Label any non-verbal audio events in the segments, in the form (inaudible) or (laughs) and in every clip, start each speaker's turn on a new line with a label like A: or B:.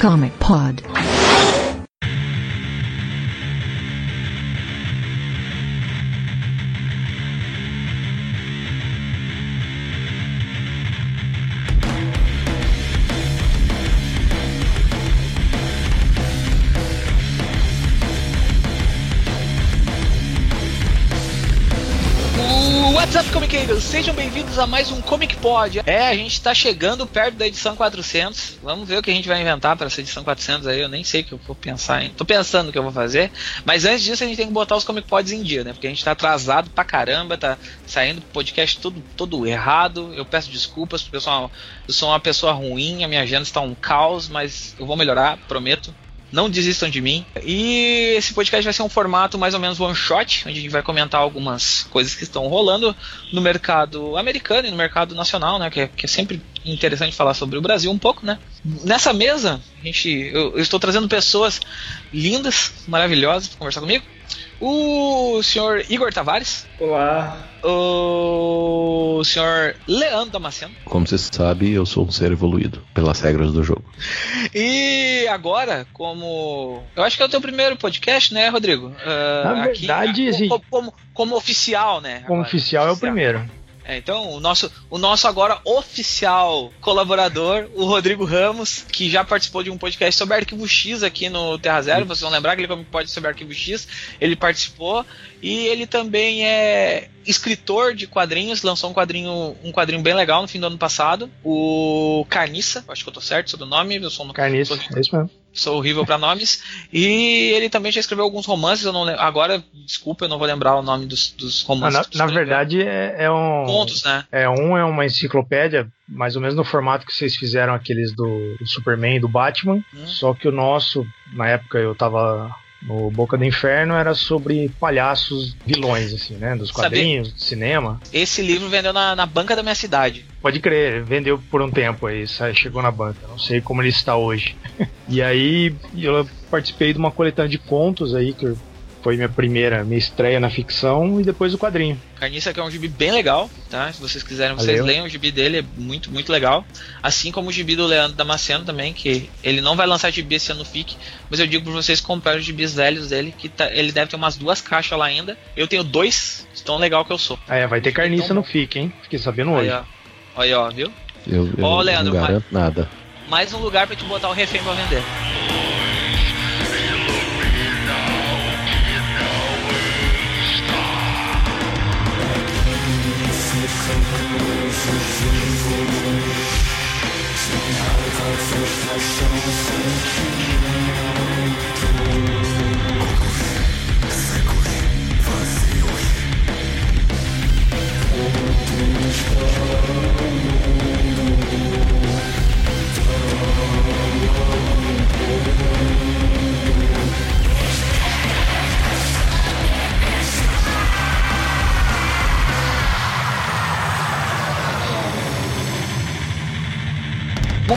A: Comic Pod.
B: Sejam bem-vindos a mais um Comic Pod. É, a gente tá chegando perto da edição 400. Vamos ver o que a gente vai inventar para essa edição 400 aí. Eu nem sei o que eu vou pensar em. Tô pensando o que eu vou fazer. Mas antes disso, a gente tem que botar os Comic Pods em dia, né? Porque a gente tá atrasado pra caramba, tá saindo podcast todo, todo errado. Eu peço desculpas, uma, eu sou uma pessoa ruim, a minha agenda está um caos, mas eu vou melhorar, prometo. Não desistam de mim. E esse podcast vai ser um formato mais ou menos one shot, onde a gente vai comentar algumas coisas que estão rolando no mercado americano e no mercado nacional, né? Que é, que é sempre interessante falar sobre o Brasil um pouco, né? Nessa mesa, a gente, eu, eu estou trazendo pessoas lindas, maravilhosas para conversar comigo. O senhor Igor Tavares.
C: Olá.
B: O senhor Leandro Damasceno.
D: Como você sabe, eu sou um ser evoluído pelas regras do jogo.
B: E agora, como. Eu acho que é o teu primeiro podcast, né, Rodrigo? Uh,
C: Na verdade,
B: aqui,
C: gente...
B: como, como, como, oficial, né?
C: Como
B: agora,
C: oficial é o primeiro.
B: É, então, o nosso, o nosso agora oficial colaborador, o Rodrigo Ramos, que já participou de um podcast sobre Arquivo X aqui no Terra Zero. Vocês vão lembrar que ele como pode sobre Arquivo X, ele participou e ele também é escritor de quadrinhos, lançou um quadrinho, um quadrinho bem legal no fim do ano passado, o Carniça, acho que eu tô certo sobre o nome, eu sou no
C: Carniça,
B: sou,
C: é isso mesmo.
B: Sou horrível para nomes. E ele também já escreveu alguns romances, eu não agora, desculpa, eu não vou lembrar o nome dos, dos romances.
C: Ah, na, na verdade é, é, um
B: contos, né?
C: É um é uma enciclopédia, mais ou menos no formato que vocês fizeram aqueles do, do Superman e do Batman, hum. só que o nosso, na época eu tava no Boca do Inferno era sobre palhaços vilões, assim, né? Dos quadrinhos, Sabe, do cinema.
B: Esse livro vendeu na, na, banca da minha cidade.
C: Pode crer, vendeu por um tempo aí, chegou na banca. Não sei como ele está hoje. (laughs) e aí eu participei de uma coletânea de contos aí que foi minha primeira, minha estreia na ficção e depois o quadrinho.
B: Carniça que é um gibi bem legal, tá? Se vocês quiserem, vocês Valeu. leiam o gibi dele, é muito, muito legal. Assim como o gibi do Leandro Damasceno também, que ele não vai lançar gibi esse ano FIC, mas eu digo pra vocês comprarem os gibis velhos dele, que tá, ele deve ter umas duas caixas lá ainda. Eu tenho dois, tão legal que eu sou.
C: Ah, é, vai ter carniça então, no FIC, hein? Fiquei sabendo hoje.
B: Aí, ó. Aí, ó, viu?
D: Eu, eu ó, Leandro, não garanto mais, nada.
B: Mais um lugar pra te botar o refém pra vender. Vamos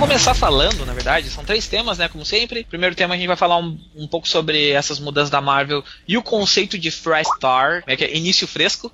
B: começar falando, na verdade, são três temas, né? Como sempre. Primeiro tema a gente vai falar um, um pouco sobre essas mudanças da Marvel e o conceito de Fresh Star, é que é início fresco.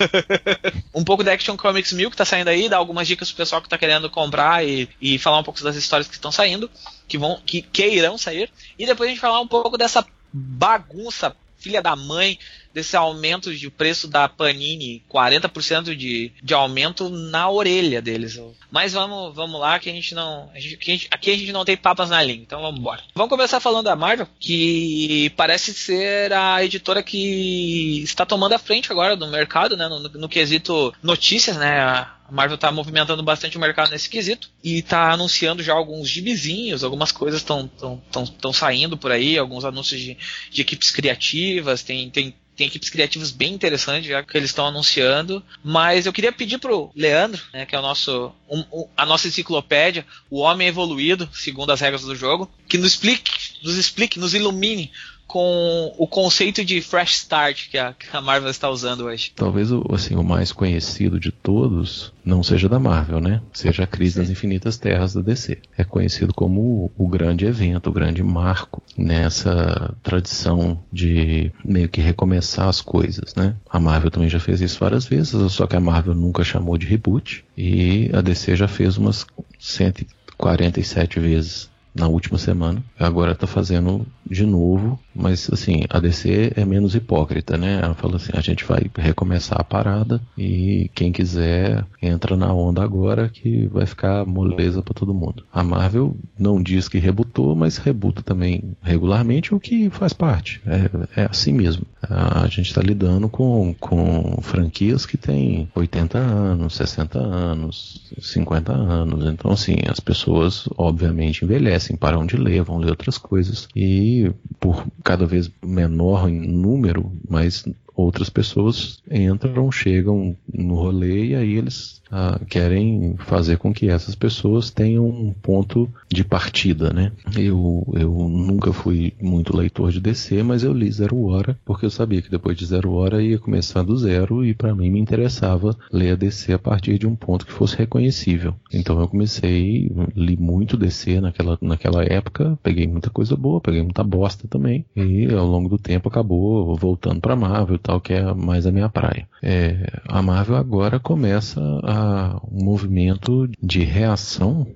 B: (laughs) um pouco da Action Comics 1000 que tá saindo aí, dar algumas dicas pro pessoal que tá querendo comprar e, e falar um pouco das histórias que estão saindo, que vão, que, que irão sair. E depois a gente falar um pouco dessa bagunça filha da mãe desse aumento de preço da Panini, 40% de, de aumento na orelha deles. Mas vamos, vamos lá que a gente não. A gente, aqui, a gente não tem papas na língua, então vamos embora. Vamos começar falando da Marvel, que parece ser a editora que está tomando a frente agora do mercado, né? No, no, quesito notícias, né? A Marvel está movimentando bastante o mercado nesse quesito e está anunciando já alguns gibizinhos, algumas coisas estão saindo por aí, alguns anúncios de, de equipes criativas, tem, tem tem equipes criativas bem interessantes já que eles estão anunciando. Mas eu queria pedir pro Leandro, né, que é o nosso um, um, a nossa enciclopédia, o homem evoluído, segundo as regras do jogo, que nos explique, nos explique, nos ilumine com o conceito de fresh start que a, que a, Marvel está usando hoje.
D: Talvez o, assim, o mais conhecido de todos não seja da Marvel, né? Seja a Crise das Infinitas Terras da DC. É conhecido como o, o grande evento, o grande marco nessa tradição de meio que recomeçar as coisas, né? A Marvel também já fez isso várias vezes, só que a Marvel nunca chamou de reboot e a DC já fez umas 147 vezes na última semana. Agora está fazendo de novo, mas assim, a DC é menos hipócrita, né? Ela fala assim, a gente vai recomeçar a parada e quem quiser entra na onda agora que vai ficar moleza para todo mundo. A Marvel não diz que rebutou, mas rebuta também regularmente, o que faz parte. É, é assim mesmo. A gente está lidando com, com franquias que têm 80 anos, 60 anos, 50 anos. Então, assim, as pessoas obviamente envelhecem, param de ler, vão ler outras coisas. E por cada vez menor em número, mas outras pessoas entram, chegam no rolê e aí eles ah, querem fazer com que essas pessoas tenham um ponto de partida, né? Eu, eu nunca fui muito leitor de DC, mas eu li Zero Hora porque eu sabia que depois de Zero Hora ia começar do zero e para mim me interessava ler a DC a partir de um ponto que fosse reconhecível. Então eu comecei, li muito DC naquela, naquela época, peguei muita coisa boa, peguei muita bosta também e ao longo do tempo acabou voltando para Marvel tal, que é mais a minha praia. É, a Marvel agora começa a, um movimento de reação.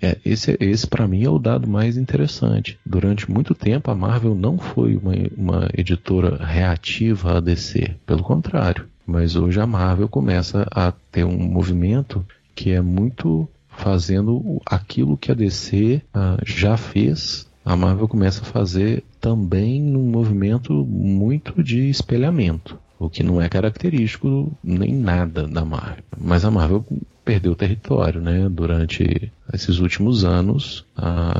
D: É, esse, esse para mim é o dado mais interessante. Durante muito tempo a Marvel não foi uma, uma editora reativa a DC, pelo contrário. Mas hoje a Marvel começa a ter um movimento que é muito fazendo aquilo que a DC uh, já fez a Marvel começa a fazer também num movimento muito de espelhamento, o que não é característico nem nada da Marvel. Mas a Marvel perdeu território, né? Durante esses últimos anos,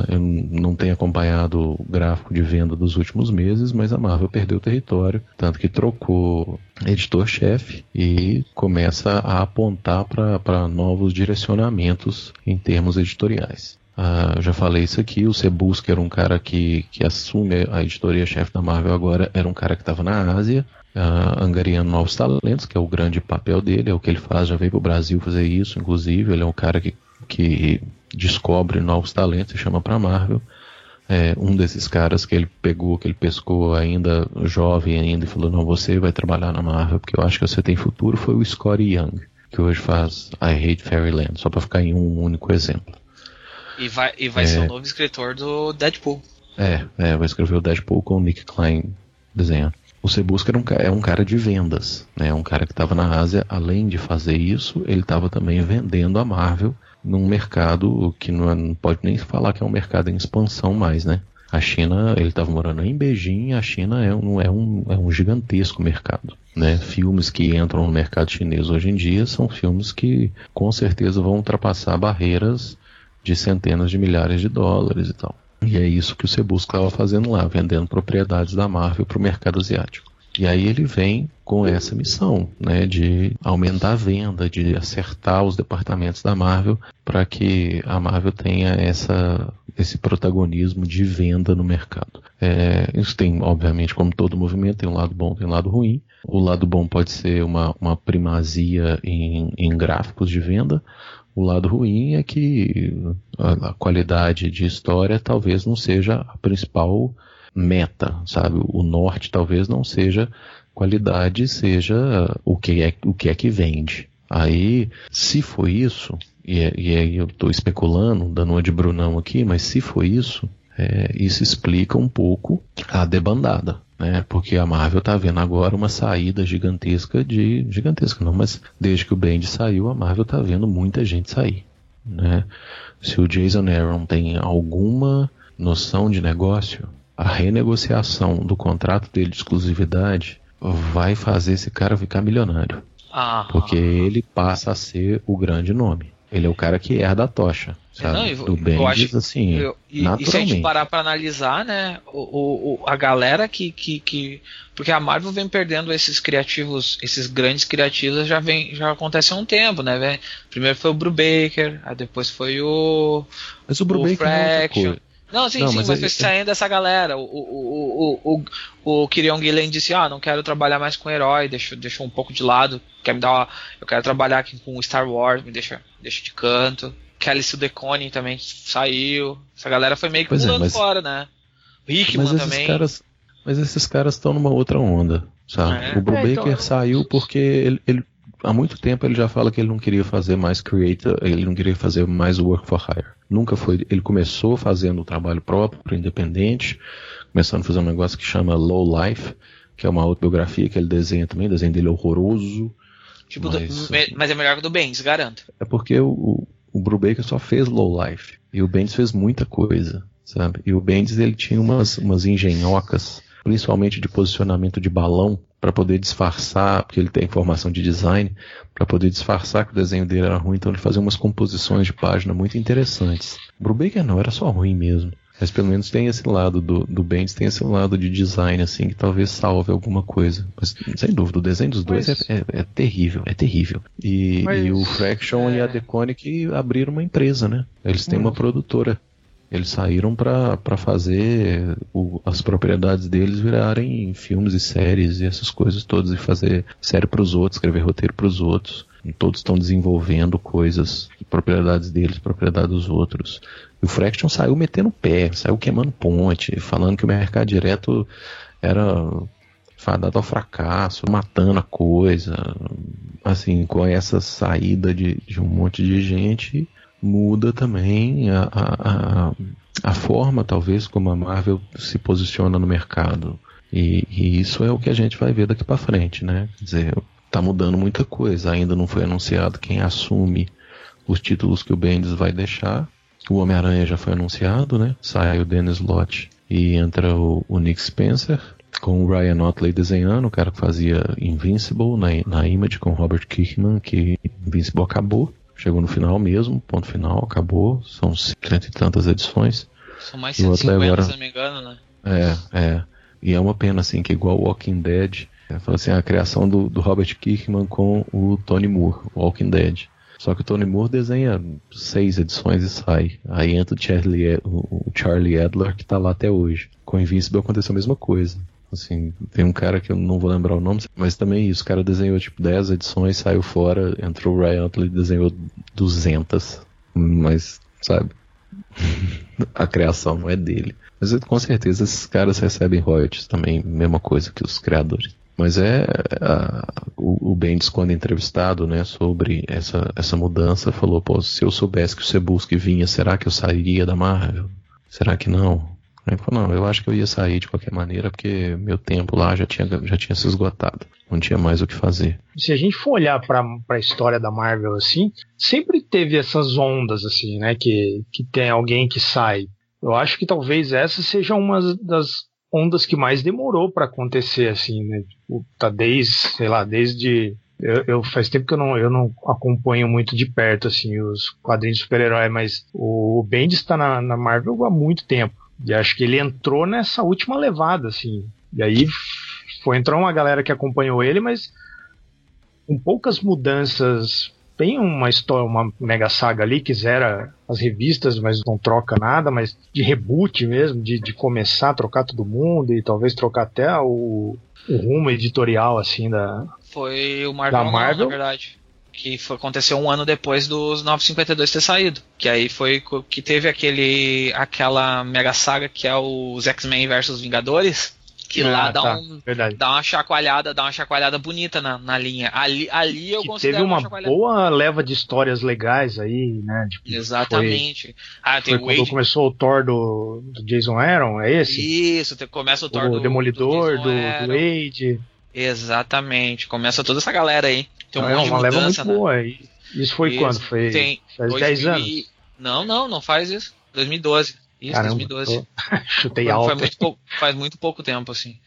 D: eu não tenho acompanhado o gráfico de venda dos últimos meses, mas a Marvel perdeu território, tanto que trocou editor-chefe e começa a apontar para novos direcionamentos em termos editoriais. Uh, já falei isso aqui, o Cebusca era um cara que, que assume a editoria-chefe da Marvel agora, era um cara que estava na Ásia, uh, angariando novos talentos, que é o grande papel dele, é o que ele faz, já veio para o Brasil fazer isso, inclusive, ele é um cara que, que descobre novos talentos e chama para Marvel. É, um desses caras que ele pegou, que ele pescou ainda jovem ainda e falou, não, você vai trabalhar na Marvel porque eu acho que você tem futuro, foi o Scottie Young, que hoje faz I Hate Fairyland, só para ficar em um único exemplo.
B: E vai, e vai é... ser o novo escritor do Deadpool.
D: É, é, vai escrever o Deadpool com o Nick Klein desenhando. O Sebuska era um, é um cara de vendas, né? Um cara que estava na Ásia, além de fazer isso, ele estava também vendendo a Marvel num mercado que não, é, não, pode nem falar que é um mercado em expansão mais, né? A China, ele estava morando em Beijing, a China é um, é, um, é um gigantesco mercado. Né? Filmes que entram no mercado chinês hoje em dia são filmes que com certeza vão ultrapassar barreiras de centenas de milhares de dólares e tal. E é isso que o Cebus estava fazendo lá, vendendo propriedades da Marvel para o mercado asiático. E aí ele vem com essa missão, né, de aumentar a venda, de acertar os departamentos da Marvel para que a Marvel tenha essa, esse protagonismo de venda no mercado. É, isso tem, obviamente, como todo movimento, tem um lado bom, tem um lado ruim. O lado bom pode ser uma, uma primazia em, em gráficos de venda. O lado ruim é que a, qualidade de história talvez não seja a principal meta, sabe? O norte talvez não seja qualidade, seja o que é, o que, é que vende. Aí, se foi isso, e, é, e aí eu estou especulando, dando uma de Brunão aqui, mas se foi isso, é, isso explica um pouco a debandada né? Porque a Marvel tá vendo agora uma saída gigantesca de gigantesca não, mas desde que o Bend saiu, a Marvel tá vendo muita gente sair, né? Se o Jason Aaron tem alguma noção de negócio, a renegociação do contrato dele de exclusividade vai fazer esse cara ficar milionário. Ah. Porque ele passa a ser o grande nome. Ele é o cara que herda a tocha. Sabe? Não, eu, do Bendis, eu assim, eu, e, naturalmente. E se a gente
B: parar pra analisar, né, o, o, a galera que, que, que... Porque a Marvel vem perdendo esses criativos, esses grandes criativos já vem já acontece há um tempo, né? Primeiro foi o Brubaker, aí depois foi o...
D: Mas o Brubaker é
B: Fraction. Não, sim, não, sim, mas, mas foi é, saindo dessa galera. O, o, o, o, o Kirion disse, ah, não quero trabalhar mais com herói, deixa, deixa um pouco de lado, quer me dar uma, eu quero trabalhar aqui com Star Wars, me deixa, deixa de canto. Kelly Sudecone também saiu. Essa galera foi meio que pois é, pulando é, mas, fora, né? Hickman mas também.
D: Caras, mas esses caras estão numa outra onda, sabe? É. O Brubaker é, então... saiu porque ele, ele há muito tempo ele já fala que ele não queria fazer mais creator, ele não queria fazer mais work for hire. Nunca foi. Ele começou fazendo o trabalho próprio, independente, começando a fazer um negócio que chama Low Life, que é uma autobiografia que ele desenha também, o desenho dele é horroroso.
B: Tipo, mas, do, mas é melhor que o do Bendis, garanto.
D: É porque o, o Brubaker só fez Low Life e o Bendis fez muita coisa, sabe? E o Bendis ele tinha umas, umas engenhocas, principalmente de posicionamento de balão, para poder disfarçar, porque ele tem informação de design, para poder disfarçar que o desenho dele era ruim, então ele fazia umas composições de página muito interessantes. Brubaker não, era só ruim mesmo. Mas pelo menos tem esse lado do, do Bendis, tem esse lado de design, assim, que talvez salve alguma coisa. Mas, sem dúvida, o desenho dos dois Mas... é, é, é, terrível, é terrível. E, Mas... e o Fraction é... e a Deconic abriram uma empresa, né? Eles têm hum. uma produtora. Eles saíram para fazer o, as propriedades deles virarem filmes e séries e essas coisas todas, e fazer série para os outros, escrever roteiro para os outros. E todos estão desenvolvendo coisas, propriedades deles, propriedade dos outros. E o Fraction saiu metendo pé, saiu queimando ponte, falando que o mercado direto era fadado ao fracasso, matando a coisa. Assim, com essa saída de, de um monte de gente, muda também a, a, a, forma, talvez, como a Marvel se posiciona no mercado. E, e isso é o que a gente vai ver daqui para frente, né? Quer dizer, tá mudando muita coisa. Ainda não foi anunciado quem assume os títulos que o Bendis vai deixar. O Homem-Aranha já foi anunciado, né? Sai o Dennis Lott e entra o, o, Nick Spencer com o Ryan Otley desenhando, o cara que fazia Invincible na, na Image com Robert Kirkman, que Invincible acabou. Chegou no final mesmo, ponto final, acabou. São cento e tantas edições.
B: São mais 150, agora... se não me engano, né?
D: É, é. E é uma pena, assim, que igual Walking Dead, é, assim, a criação do, do Robert Kirkman com o Tony Moore, Walking Dead. Só que o Tony Moore desenha seis edições e sai. Aí entra o Charlie, o Charlie Adler, que está lá até hoje. Com Invincible aconteceu a mesma coisa. Assim, tem um cara que eu não vou lembrar o nome, mas também isso. O cara desenhou tipo 10 edições, saiu fora, entrou o Ryan e desenhou 200. Mas, sabe? (laughs) a criação não é dele. Mas com certeza esses caras recebem royalties também, mesma coisa que os criadores. Mas é a, o, o Bendis, quando entrevistado né, sobre essa, essa mudança, falou: Pô, se eu soubesse que o Sebuski vinha, será que eu sairia da Marvel? Será que não? Ele falou: Não, eu acho que eu ia sair de qualquer maneira, porque meu tempo lá já tinha, já tinha se esgotado. Não tinha mais o que fazer.
C: Se a gente for olhar para a história da Marvel assim, sempre teve essas ondas assim, né? Que, que tem alguém que sai. Eu acho que talvez essa seja uma das ondas que mais demorou para acontecer, assim, né? Tipo, tá desde, sei lá, desde eu, eu, faz tempo que eu não, eu não acompanho muito de perto assim os quadrinhos de super-herói, mas o Bendis está na, na, Marvel há muito tempo. E acho que ele entrou nessa última levada, assim. E aí foi entrar uma galera que acompanhou ele, mas com poucas mudanças tem uma história, uma mega saga ali que zera as revistas, mas não troca nada, mas de reboot mesmo, de, de começar a trocar todo mundo e talvez trocar até o, o rumo editorial assim da
B: foi o Marvel, da Marvel. na verdade que foi, aconteceu um ano depois dos 952 ter saído. Que aí foi que teve aquele aquela mega saga que é os X-Men versus Vingadores, que ah, lá dá, tá, um, dá uma chacoalhada, dá uma chacoalhada bonita na, na linha. Ali, ali eu que
C: considero Teve uma, uma boa leva de histórias legais aí, né?
B: Tipo, Exatamente. Foi,
C: ah, foi quando começou o Thor do, do, Jason Aaron, é esse?
B: Isso, começa o Thor
C: o
B: do
C: Demolidor, do, do, do Wade.
B: Exatamente. Começa toda essa galera aí.
C: Tem um ah, monte é uma leva muito né? boa. Isso foi isso. quando? Foi
B: tem
C: faz 10 anos?
B: Não, não, não faz isso. 2012. Isso, Caramba, 2012. (laughs)
C: Chutei alto.
B: Faz muito, pouco, faz muito pouco tempo, assim.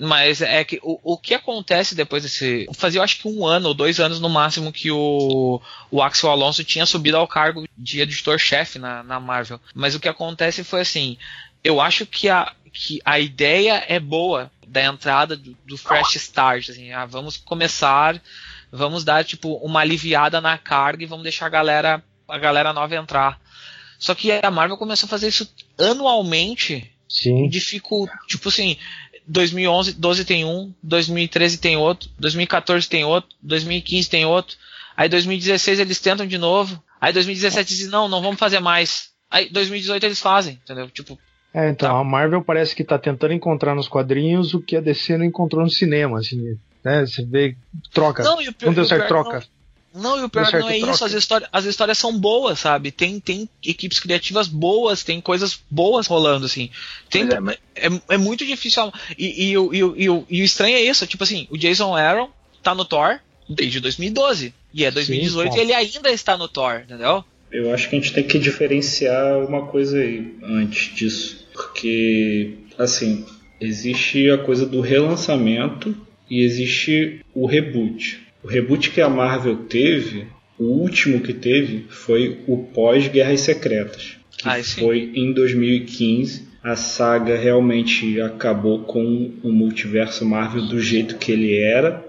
B: Mas é que o, o que acontece depois desse. Fazia eu acho que um ano ou dois anos no máximo que o, o Axel Alonso tinha subido ao cargo de editor-chefe na, na Marvel. Mas o que acontece foi assim. Eu acho que a, que a ideia é boa da entrada do, do Fresh Start. Assim, ah, vamos começar, vamos dar tipo uma aliviada na carga e vamos deixar a galera, a galera nova entrar. Só que a Marvel começou a fazer isso anualmente.
C: Sim.
B: Dificu tipo assim, 2011, 12 tem um, 2013 tem outro, 2014 tem outro, 2015 tem outro. Aí 2016 eles tentam de novo. Aí 2017 dizem, não, não vamos fazer mais. Aí 2018 eles fazem, entendeu? Tipo.
C: É, então, tá. a Marvel parece que tá tentando encontrar nos quadrinhos o que a DC não encontrou no cinema, assim. Né? Você vê, troca. Não, e o pior, não deu certo, pior, troca.
B: Não, não, e o pior não é troca. isso, as histórias, as histórias são boas, sabe? Tem, tem equipes criativas boas, tem coisas boas rolando, assim. Tem, é, é, é, muito difícil. E, e, e, e, e, o, e o estranho é isso, tipo assim, o Jason Aaron tá no Thor desde 2012. E é 2018 Sim, e ele ainda está no Thor, entendeu?
A: Eu acho que a gente tem que diferenciar uma coisa aí antes disso. Porque, assim, existe a coisa do relançamento e existe o reboot. O reboot que a Marvel teve, o último que teve, foi o pós-Guerras Secretas, que ah, foi em 2015. A saga realmente acabou com o multiverso Marvel do jeito que ele era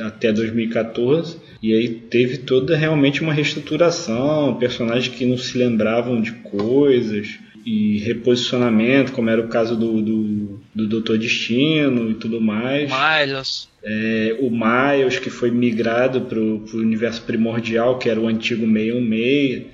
A: até 2014. E aí teve toda realmente uma reestruturação, personagens que não se lembravam de coisas e reposicionamento, como era o caso do, do, do Doutor Destino e tudo mais.
B: Miles.
A: É, o Miles, que foi migrado para o universo primordial, que era o antigo 616.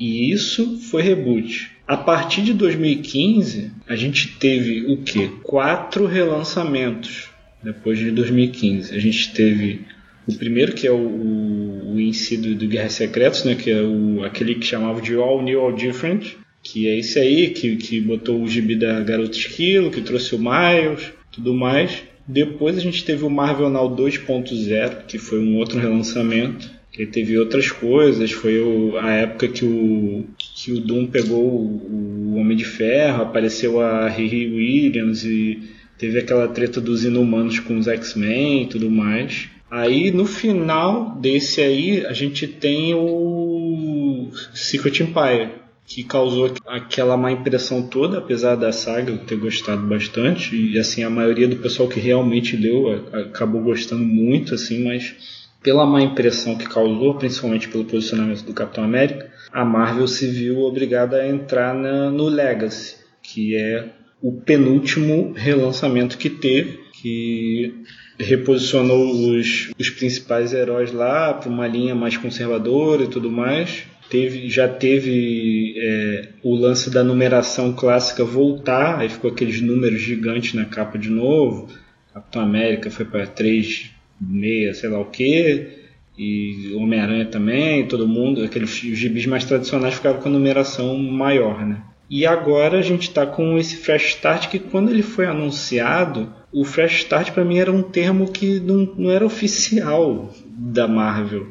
A: E isso foi reboot. A partir de 2015, a gente teve o quê? Quatro relançamentos depois de 2015. A gente teve o primeiro, que é o, o, o do, do Guerra Secretos, né, que é o, aquele que chamava de All New, All Different, que é esse aí, que, que botou o gibi da Garota Esquilo, que trouxe o Miles, tudo mais. Depois a gente teve o Marvel Now 2.0, que foi um outro relançamento. Que teve outras coisas, foi o, a época que o, que o Doom pegou o, o Homem de Ferro, apareceu a Riri Williams e teve aquela treta dos inumanos com os X-Men e tudo mais. Aí no final desse aí a gente tem o Secret Empire, que causou aquela má impressão toda, apesar da saga eu ter gostado bastante e assim a maioria do pessoal que realmente leu acabou gostando muito assim, mas pela má impressão que causou, principalmente pelo posicionamento do Capitão América, a Marvel se viu obrigada a entrar na, no Legacy, que é o penúltimo relançamento que teve, que reposicionou os, os principais heróis lá para uma linha mais conservadora e tudo mais teve, já teve é, o lance da numeração clássica voltar, aí ficou aqueles números gigantes na capa de novo. Capitão América foi para 3, 6, sei lá o que, e Homem-Aranha também, todo mundo, aqueles gibis mais tradicionais ficavam com a numeração maior, né? E agora a gente está com esse Fresh Start que quando ele foi anunciado, o Fresh Start para mim era um termo que não, não era oficial da Marvel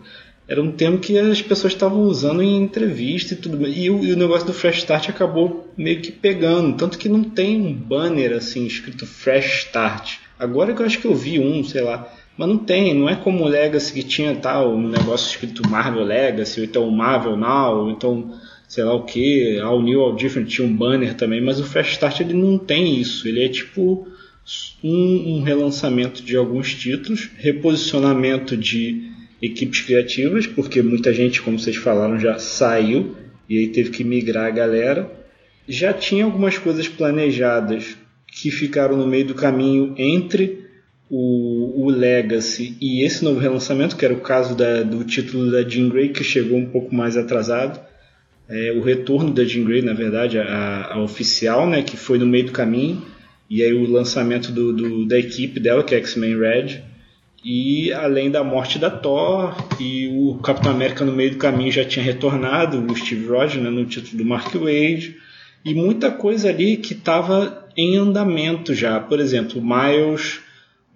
A: era um termo que as pessoas estavam usando em entrevista e tudo e o, e o negócio do Fresh Start acabou meio que pegando, tanto que não tem um banner assim escrito Fresh Start. Agora que eu acho que eu vi um, sei lá, mas não tem, não é como o Legacy que tinha tal um negócio escrito Marvel Legacy, ou então Marvel Now, ou então sei lá o que, All New, All Different tinha um banner também, mas o Fresh Start ele não tem isso, ele é tipo um, um relançamento de alguns títulos, reposicionamento de equipes criativas, porque muita gente, como vocês falaram, já saiu e aí teve que migrar a galera. Já tinha algumas coisas planejadas que ficaram no meio do caminho entre o, o Legacy e esse novo relançamento, que era o caso da, do título da Jean Grey, que chegou um pouco mais atrasado. É, o retorno da Jean Grey, na verdade, a, a, oficial, né, que foi no meio do caminho, e aí o lançamento do, do da equipe dela, que é X-Men Red, e além da morte da Thor, e o Capitão América no meio do caminho já tinha retornado, o Steve Rogers né, no título do Mark Wade, e muita coisa ali que estava em andamento já. Por exemplo, Miles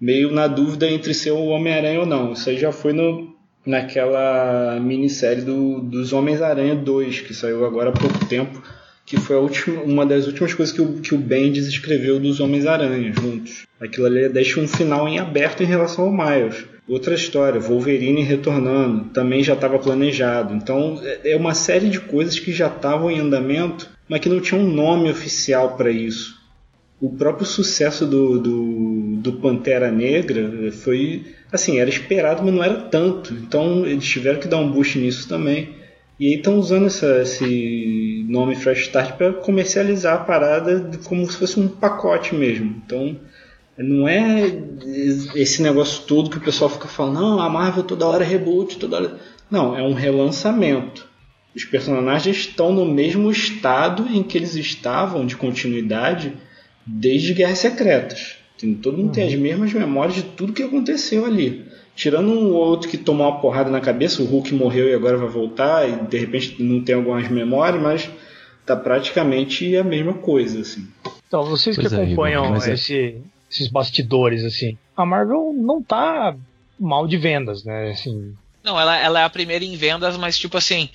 A: meio na dúvida entre ser o Homem-Aranha ou não. Isso aí já foi no, naquela minissérie do, dos Homens-Aranha 2, que saiu agora há pouco tempo que foi última, uma das últimas coisas que o, que o Bendis escreveu dos Homens-Aranha juntos. Aquilo ali deixa um final em aberto em relação ao Miles. Outra história, Wolverine retornando, também já estava planejado. Então é, é uma série de coisas que já estavam em andamento, mas que não tinha um nome oficial para isso. O próprio sucesso do, do, do Pantera Negra foi assim, era esperado, mas não era tanto. Então eles tiveram que dar um boost nisso também. E aí estão usando essa, esse nome Fresh Start para comercializar a parada como se fosse um pacote mesmo. Então não é esse negócio todo que o pessoal fica falando, não, a Marvel toda hora é reboot, toda hora. Não, é um relançamento. Os personagens estão no mesmo estado em que eles estavam de continuidade desde Guerras Secretas. Todo mundo uhum. tem as mesmas memórias de tudo que aconteceu ali. Tirando um outro que tomou uma porrada na cabeça, o Hulk morreu e agora vai voltar, e de repente não tem algumas memórias, mas tá praticamente a mesma coisa, assim.
C: Então, vocês pois que é, acompanham é. esse, esses bastidores, assim, a Marvel não tá mal de vendas, né? Assim,
B: não, ela, ela é a primeira em vendas, mas tipo assim.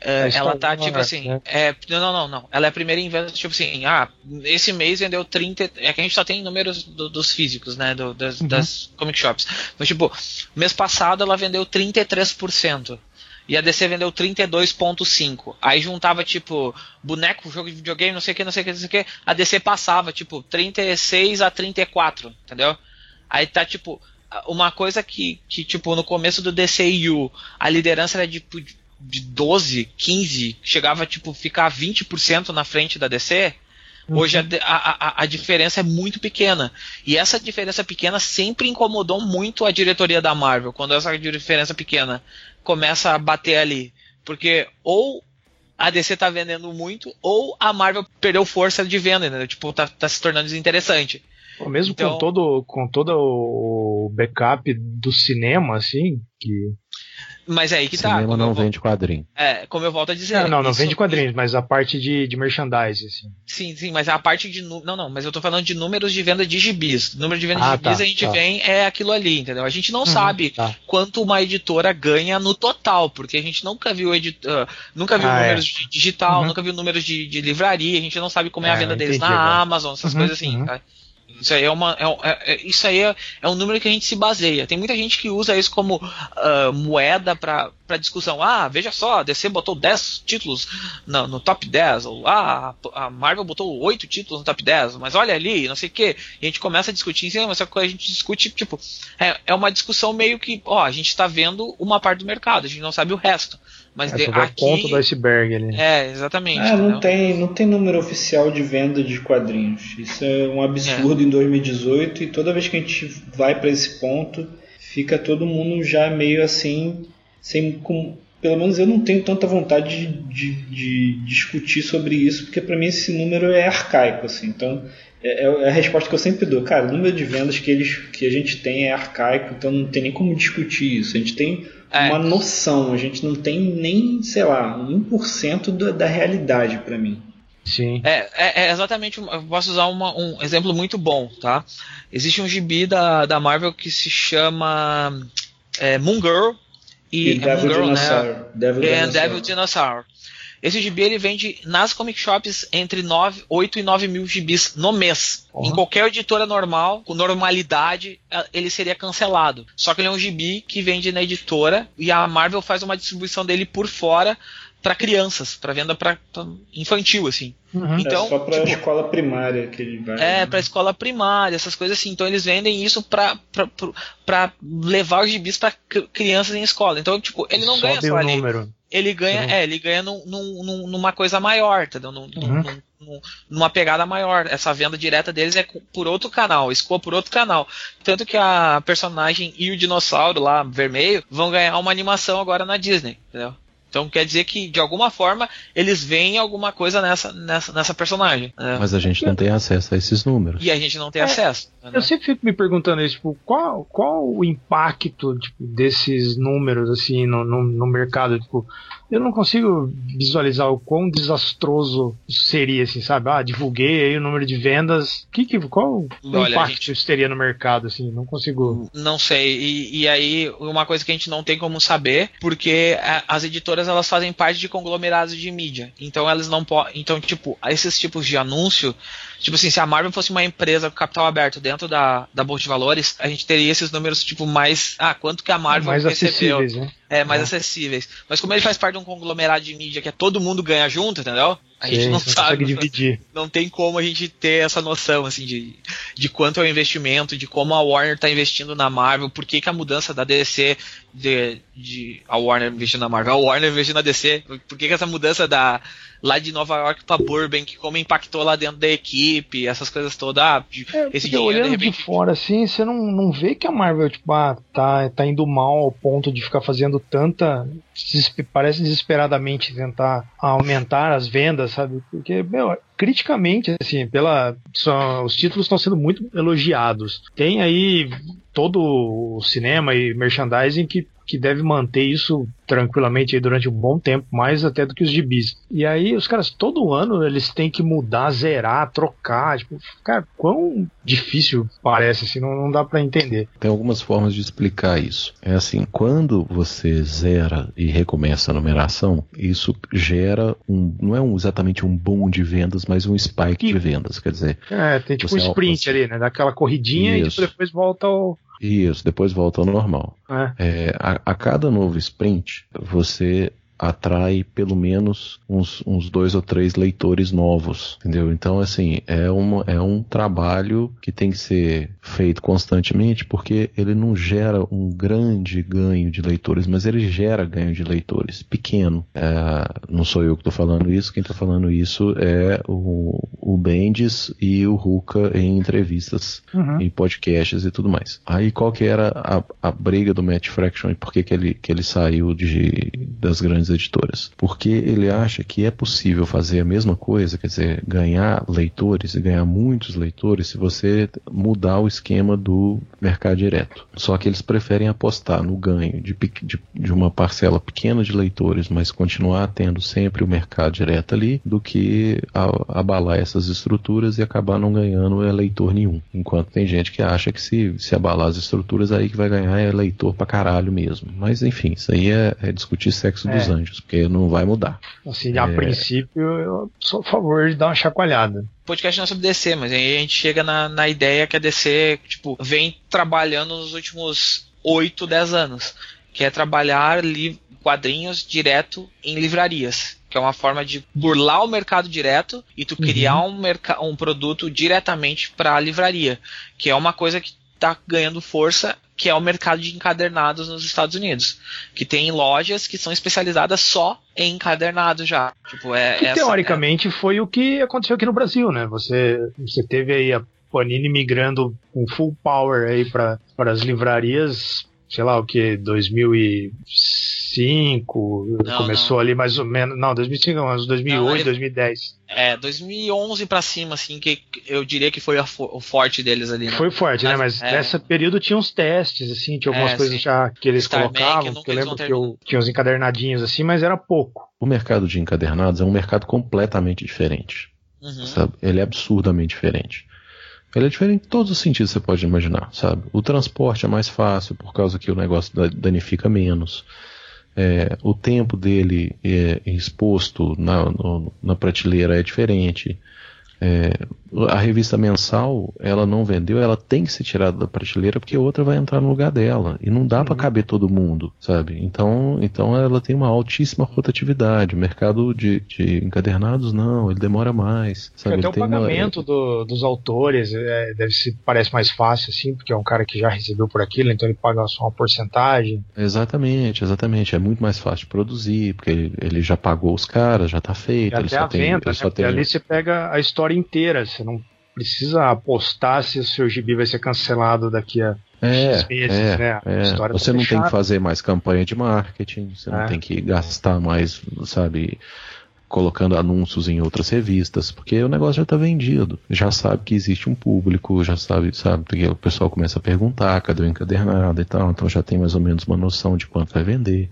B: Uh, ela tá tipo assim. Né? É, não, não, não. Ela é a primeira em tipo assim. Ah, esse mês vendeu 30. É que a gente só tem números do, dos físicos, né? Do, das, uhum. das comic shops. Então, tipo, mês passado ela vendeu 33%. E a DC vendeu 32.5. Aí juntava, tipo, boneco, jogo de videogame, não sei o que, não sei o que, não sei o que. A DC passava, tipo, 36 a 34, entendeu? Aí tá, tipo, uma coisa que, que, tipo, no começo do DCU, a liderança era de, de 12, 15, chegava, tipo, ficar 20% na frente da DC. Uhum. Hoje a, a, a, diferença é muito pequena. E essa diferença pequena sempre incomodou muito a diretoria da Marvel, quando essa diferença pequena começa a bater ali. Porque ou a DC tá vendendo muito, ou a Marvel perdeu força de venda, né? Tipo, tá, tá se tornando desinteressante.
C: Mesmo então, com todo com todo o backup do cinema, assim, que
B: mas é aí que tá.
D: Cinema não vende quadrinho.
B: É, como eu volto a dizer.
C: Não, não, não isso... vende quadrinhos, mas a parte de, de merchandise, assim.
B: Sim, sim, mas a parte de. Não, não, mas eu tô falando de números de venda de gibis. Número de venda ah, de gibis tá, a gente tá. vem é aquilo ali, entendeu? A gente não uhum, sabe tá. quanto uma editora ganha no total, porque a gente nunca viu edit... Uh, nunca viu ah, números é. de digital, uhum. nunca viu números de, de livraria, a gente não sabe como é, a é, venda deles na agora. Amazon, essas uhum, coisas assim, uhum. tá? Isso aí é uma. É, é, é, isso aí é, é, um número que a gente se baseia. Tem muita gente que usa isso como uh, moeda para discussão. Ah, veja só, a DC botou 10 títulos no, no, top 10. Ou ah, a Marvel botou 8 títulos no top 10. Mas olha ali, não sei o que. E a gente começa a discutir em cima, só que a gente discute, tipo, é, é uma discussão meio que, ó, a gente está vendo uma parte do mercado, a gente não sabe o resto. Mas
C: é, de, aqui, ponto do iceberg ali.
B: É, exatamente.
A: É, não, tem, não tem número oficial de venda de quadrinhos. Isso é um absurdo é. em 2018 e toda vez que a gente vai para esse ponto, fica todo mundo já meio assim, sem com, pelo menos eu não tenho tanta vontade de, de, de discutir sobre isso, porque para mim esse número é arcaico, assim. Então é, é, a resposta que eu sempre dou. Cara, o número de vendas que, eles, que a gente tem é arcaico, então não tem nem como discutir isso. A gente tem é. uma noção, a gente não tem nem, sei lá, 1% da, da realidade para mim.
B: Sim. É, é, é, exatamente. Eu posso usar uma, um exemplo muito bom, tá? Existe um gibi da, da Marvel que se chama é, Moon Girl e,
A: e Devil, Girl, Dinosaur. Né?
B: Devil, é, Dinosaur. Devil Dinosaur. Esse gibi ele vende nas comic shops entre 9, 8 e 9 mil gibis no mês. Uhum. Em qualquer editora normal, com normalidade, ele seria cancelado. Só que ele é um gibi que vende na editora e a Marvel faz uma distribuição dele por fora para crianças, para venda para infantil assim.
A: Uhum. Então, é só para tipo, escola primária que ele vai.
B: É, para escola primária, essas coisas assim. Então eles vendem isso para para levar os gibis para crianças em escola. Então, tipo, ele não Sobe ganha só ali. Número ele ganha, uhum. é, ele ganha num, num, numa coisa maior, entendeu? Num, uhum. numa pegada maior. Essa venda direta deles é por outro canal, escoa por outro canal. Tanto que a personagem e o dinossauro lá, vermelho, vão ganhar uma animação agora na Disney, entendeu? Então quer dizer que, de alguma forma, eles veem alguma coisa nessa, nessa, nessa personagem.
D: Né? Mas a gente não tem acesso a esses números.
B: E a gente não tem é, acesso.
C: Né? Eu sempre fico me perguntando isso, tipo, qual, qual o impacto tipo, desses números assim no, no, no mercado? Tipo, eu não consigo visualizar o quão desastroso seria, assim, sabe? Ah, divulguei aí o número de vendas. Que, que, qual Olha, o impacto gente... isso teria no mercado, assim? Não consigo.
B: Não sei. E, e, aí, uma coisa que a gente não tem como saber, porque as editoras elas fazem parte de conglomerados de mídia. Então elas não podem. Então, tipo, esses tipos de anúncio Tipo assim, se a Marvel fosse uma empresa com capital aberto dentro da, da Bolsa de Valores, a gente teria esses números, tipo, mais. Ah, quanto que a Marvel
C: mais recebeu. Acessíveis, né?
B: É, mais é. acessíveis. Mas como ele faz parte de um conglomerado de mídia que é todo mundo ganha junto, entendeu? A gente não sabe.
C: Dividir.
B: Não tem como a gente ter essa noção, assim, de, de quanto é o investimento, de como a Warner está investindo na Marvel, por que, que a mudança da DC de, de. A Warner investindo na Marvel, a Warner investindo na DC, por que, que essa mudança da lá de Nova York para Burbank, como impactou lá dentro da equipe, essas coisas todas. Ah,
C: é, esse dinheiro, olhando de, repente... de fora assim, você não, não vê que a Marvel tipo, ah, tá, tá indo mal ao ponto de ficar fazendo tanta parece desesperadamente tentar aumentar as vendas sabe? Porque, meu, criticamente, assim, pela. Só, os títulos estão sendo muito elogiados. Tem aí todo o cinema e merchandising que que deve manter isso tranquilamente durante um bom tempo, mais até do que os gibis. E aí os caras todo ano eles têm que mudar, zerar, trocar, tipo, cara, quão difícil parece assim, não, não dá para entender.
D: Tem algumas formas de explicar isso. É assim, quando você zera e recomeça a numeração, isso gera um, não é um, exatamente um boom de vendas, mas um spike de vendas, quer dizer.
C: É, tem tipo um sprint você... ali, né, daquela corridinha isso. e depois volta ao
D: isso, depois volta ao normal. É. É, a, a, cada novo sprint, você atrai pelo menos uns, uns dois ou três leitores novos, entendeu? Então, assim, é, uma, é um trabalho que tem que ser feito constantemente, porque ele não gera um grande ganho de leitores, mas ele gera ganho de leitores, pequeno. É, não sou eu que estou falando isso, quem está falando isso é o, o Bendis e o Ruka em entrevistas, uhum. em podcasts e tudo mais. Aí qual que era a, a briga do Matt Fraction e por que, que, ele, que ele saiu de, das grandes grandes editoras, porque ele acha que é possível fazer a mesma coisa, quer dizer, ganhar leitores e ganhar muitos leitores se você mudar o esquema do mercado direto. Só que eles preferem apostar no ganho de, de, de uma parcela pequena de leitores, mas continuar tendo sempre o mercado direto ali, do que a, abalar essas estruturas e acabar não ganhando eleitor nenhum. Enquanto tem gente que acha que se, se abalar as estruturas, aí que vai ganhar é eleitor pra caralho mesmo. Mas enfim, isso aí é, é discutir sexo é. dos anjos anjos, porque não vai mudar.
C: Assim, a é... princípio, eu sou a favor de dar uma chacoalhada.
B: O podcast não é sobre DC, mas aí a gente chega na, na ideia que a DC, tipo, vem trabalhando nos últimos 8, 10 anos. Que é trabalhar li quadrinhos direto em livrarias que é uma forma de burlar o mercado direto e tu criar uhum. um, um produto diretamente para a livraria, que é uma coisa que está ganhando força que é o mercado de encadernados nos Estados Unidos, que tem lojas que são especializadas só em encadernados já. Tipo, é,
C: que, essa, teoricamente é... foi o que aconteceu aqui no Brasil, né? Você, você teve aí a Panini migrando com full power aí para as livrarias, sei lá o que, 2005, não, começou não. ali mais ou menos, não, 2005 não, mas 2008, não, ele, 2010.
B: É, 2011 para cima, assim, que eu diria que foi o forte deles ali.
C: Né? Foi forte, né? Mas é, nesse período tinha uns testes, assim, tinha algumas é, coisas sim. já que eles Star colocavam, que, que eu lembro que eu, tinha uns encadernadinhos assim, mas era pouco.
D: O mercado de encadernados é um mercado completamente diferente. Uhum. Sabe? Ele é absurdamente diferente. Ele é diferente em todos os sentidos que você pode imaginar, sabe? O transporte é mais fácil por causa que o negócio danifica menos é, o tempo dele é, exposto na, no, na prateleira é diferente. É, a revista mensal, ela não vendeu, ela tem que ser tirada da prateleira porque outra vai entrar no lugar dela. E não dá uhum. para caber todo mundo, sabe? Então, então ela tem uma altíssima rotatividade. O mercado de, de encadernados, não, ele demora mais. Sabe?
C: Até o pagamento uma... do, dos autores é, deve ser, parece mais fácil, assim, porque é um cara que já recebeu por aquilo, então ele paga só uma porcentagem.
D: Exatamente, exatamente. É muito mais fácil de produzir, porque ele, ele já pagou os caras, já tá feito. E
C: até a tem, venda, né? Tem... ali você pega a história inteira você não precisa apostar se o seu gibi vai ser cancelado daqui a
D: é, meses, é, né? É. Tá você não tem que fazer mais campanha de marketing, você é. não tem que gastar mais, sabe, colocando anúncios em outras revistas, porque o negócio já está vendido. Já sabe que existe um público, já sabe, sabe, porque o pessoal começa a perguntar, cadê o encadernado e tal, então já tem mais ou menos uma noção de quanto vai vender.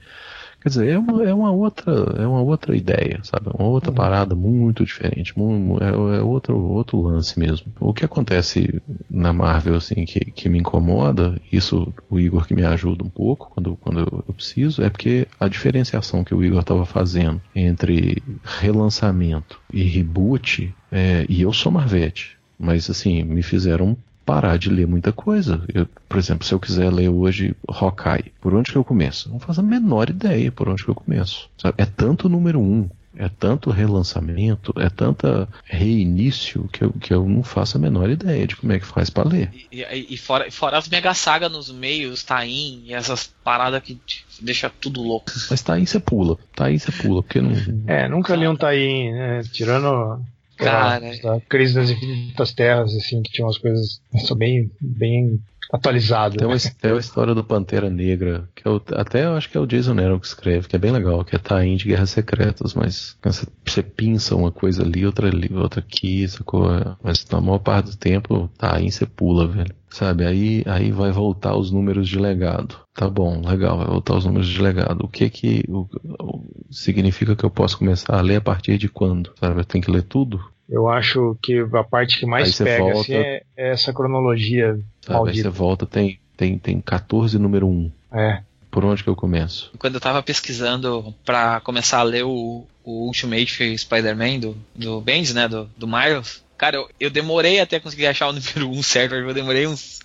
D: Quer dizer, é uma, é uma, outra, é uma outra ideia, sabe? Uma outra uhum. parada muito diferente, é, é, outro, outro lance mesmo. O que acontece na Marvel, assim, que, que me incomoda, isso o Igor que me ajuda um pouco quando, quando eu preciso, é porque a diferenciação que o Igor estava fazendo entre relançamento e reboot, é, e eu sou Marvete, mas assim, me fizeram parar de ler muita coisa. Eu, por exemplo, se eu quiser ler hoje Hawkeye, por onde que eu começo? Não faço a menor ideia por onde que eu começo. Sabe? É tanto número um, é tanto relançamento, é tanta reinício que eu, que eu não faço a menor ideia de como é que faz para ler.
B: E, e, e, fora, fora as mega sagas nos meios, Taim e essas paradas que deixa tudo louco.
D: Mas Taim você pula, Taim você pula, porque não.
C: É, nunca li um Taim, né? Tirando
B: Cara.
C: A Crise das Infinitas Terras, assim, que tinha umas coisas bem, bem atualizado.
D: Tem uma, tem uma história do Pantera Negra, que eu, até eu acho que é o Jason Aaron que escreve, que é bem legal, que é Taim de Guerras Secretas, mas você, você pinça uma coisa ali, outra ali, outra aqui, sacou? Mas na maior parte do tempo, Taim você pula, velho. Sabe, aí, aí vai voltar os números de legado. Tá bom, legal, vai voltar os números de legado. O que que o, o, significa que eu posso começar a ler a partir de quando? Sabe, eu tenho que ler tudo?
C: Eu acho que a parte que mais pega volta, assim, é, é, essa cronologia
D: sabe, maldita. Aí você volta, tem, tem, tem 14 número 1.
C: É.
D: Por onde que eu começo?
B: Quando eu tava pesquisando para começar a ler o, o Ultimate Spider-Man do, do Bendis, né, do, do Miles, Cara, eu, eu, demorei até conseguir achar o número 1 certo, eu demorei uns,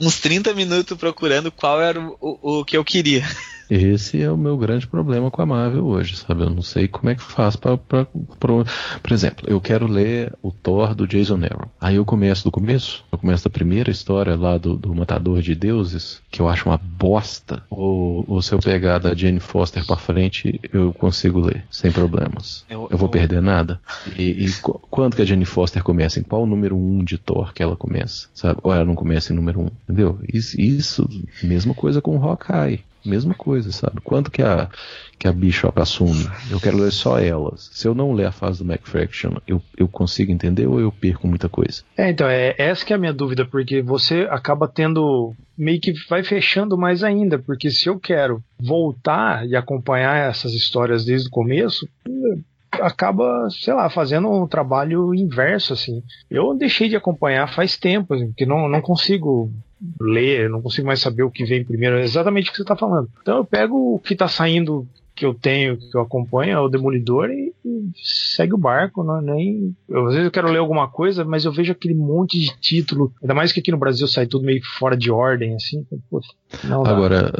B: uns 30 minutos procurando qual era o, o, o que eu queria.
D: Esse é o meu grande problema com a Marvel hoje, sabe? Eu não sei como é que faz para. Por exemplo, eu quero ler o Thor do Jason Aaron. Aí eu começo do começo, eu começo da primeira história lá do, do Matador de Deuses, que eu acho uma bosta. Ou, ou se eu pegar da Jane Foster para frente, eu consigo ler, sem problemas. Eu, eu vou eu... perder nada. E, e, quando que a Jane Foster começa? Em qual o número 1 um de Thor que ela começa? Sabe? Ou ela não começa em número 1, um, entendeu? Isso, isso mesma coisa com o Hawkeye. Mesma coisa, sabe? Quanto que a, que a Bishop assume? Eu quero ler só elas. Se eu não ler a fase do MacFraction, eu, eu consigo entender ou eu perco muita coisa?
C: É, então, é essa que é a minha dúvida, porque você acaba tendo. meio que vai fechando mais ainda, porque se eu quero voltar e acompanhar essas histórias desde o começo, acaba, sei lá, fazendo um trabalho inverso, assim. Eu deixei de acompanhar faz tempo, assim, porque não, não consigo ler, não consigo mais saber o que vem primeiro, é exatamente o que você está falando. Então eu pego o que está saindo que eu tenho, que eu acompanho, é o Demolidor e, e segue o barco, não, é nem. Eu, às vezes eu quero ler alguma coisa, mas eu vejo aquele monte de título, ainda mais que aqui no Brasil sai tudo meio fora de ordem, assim. Puta,
D: Agora,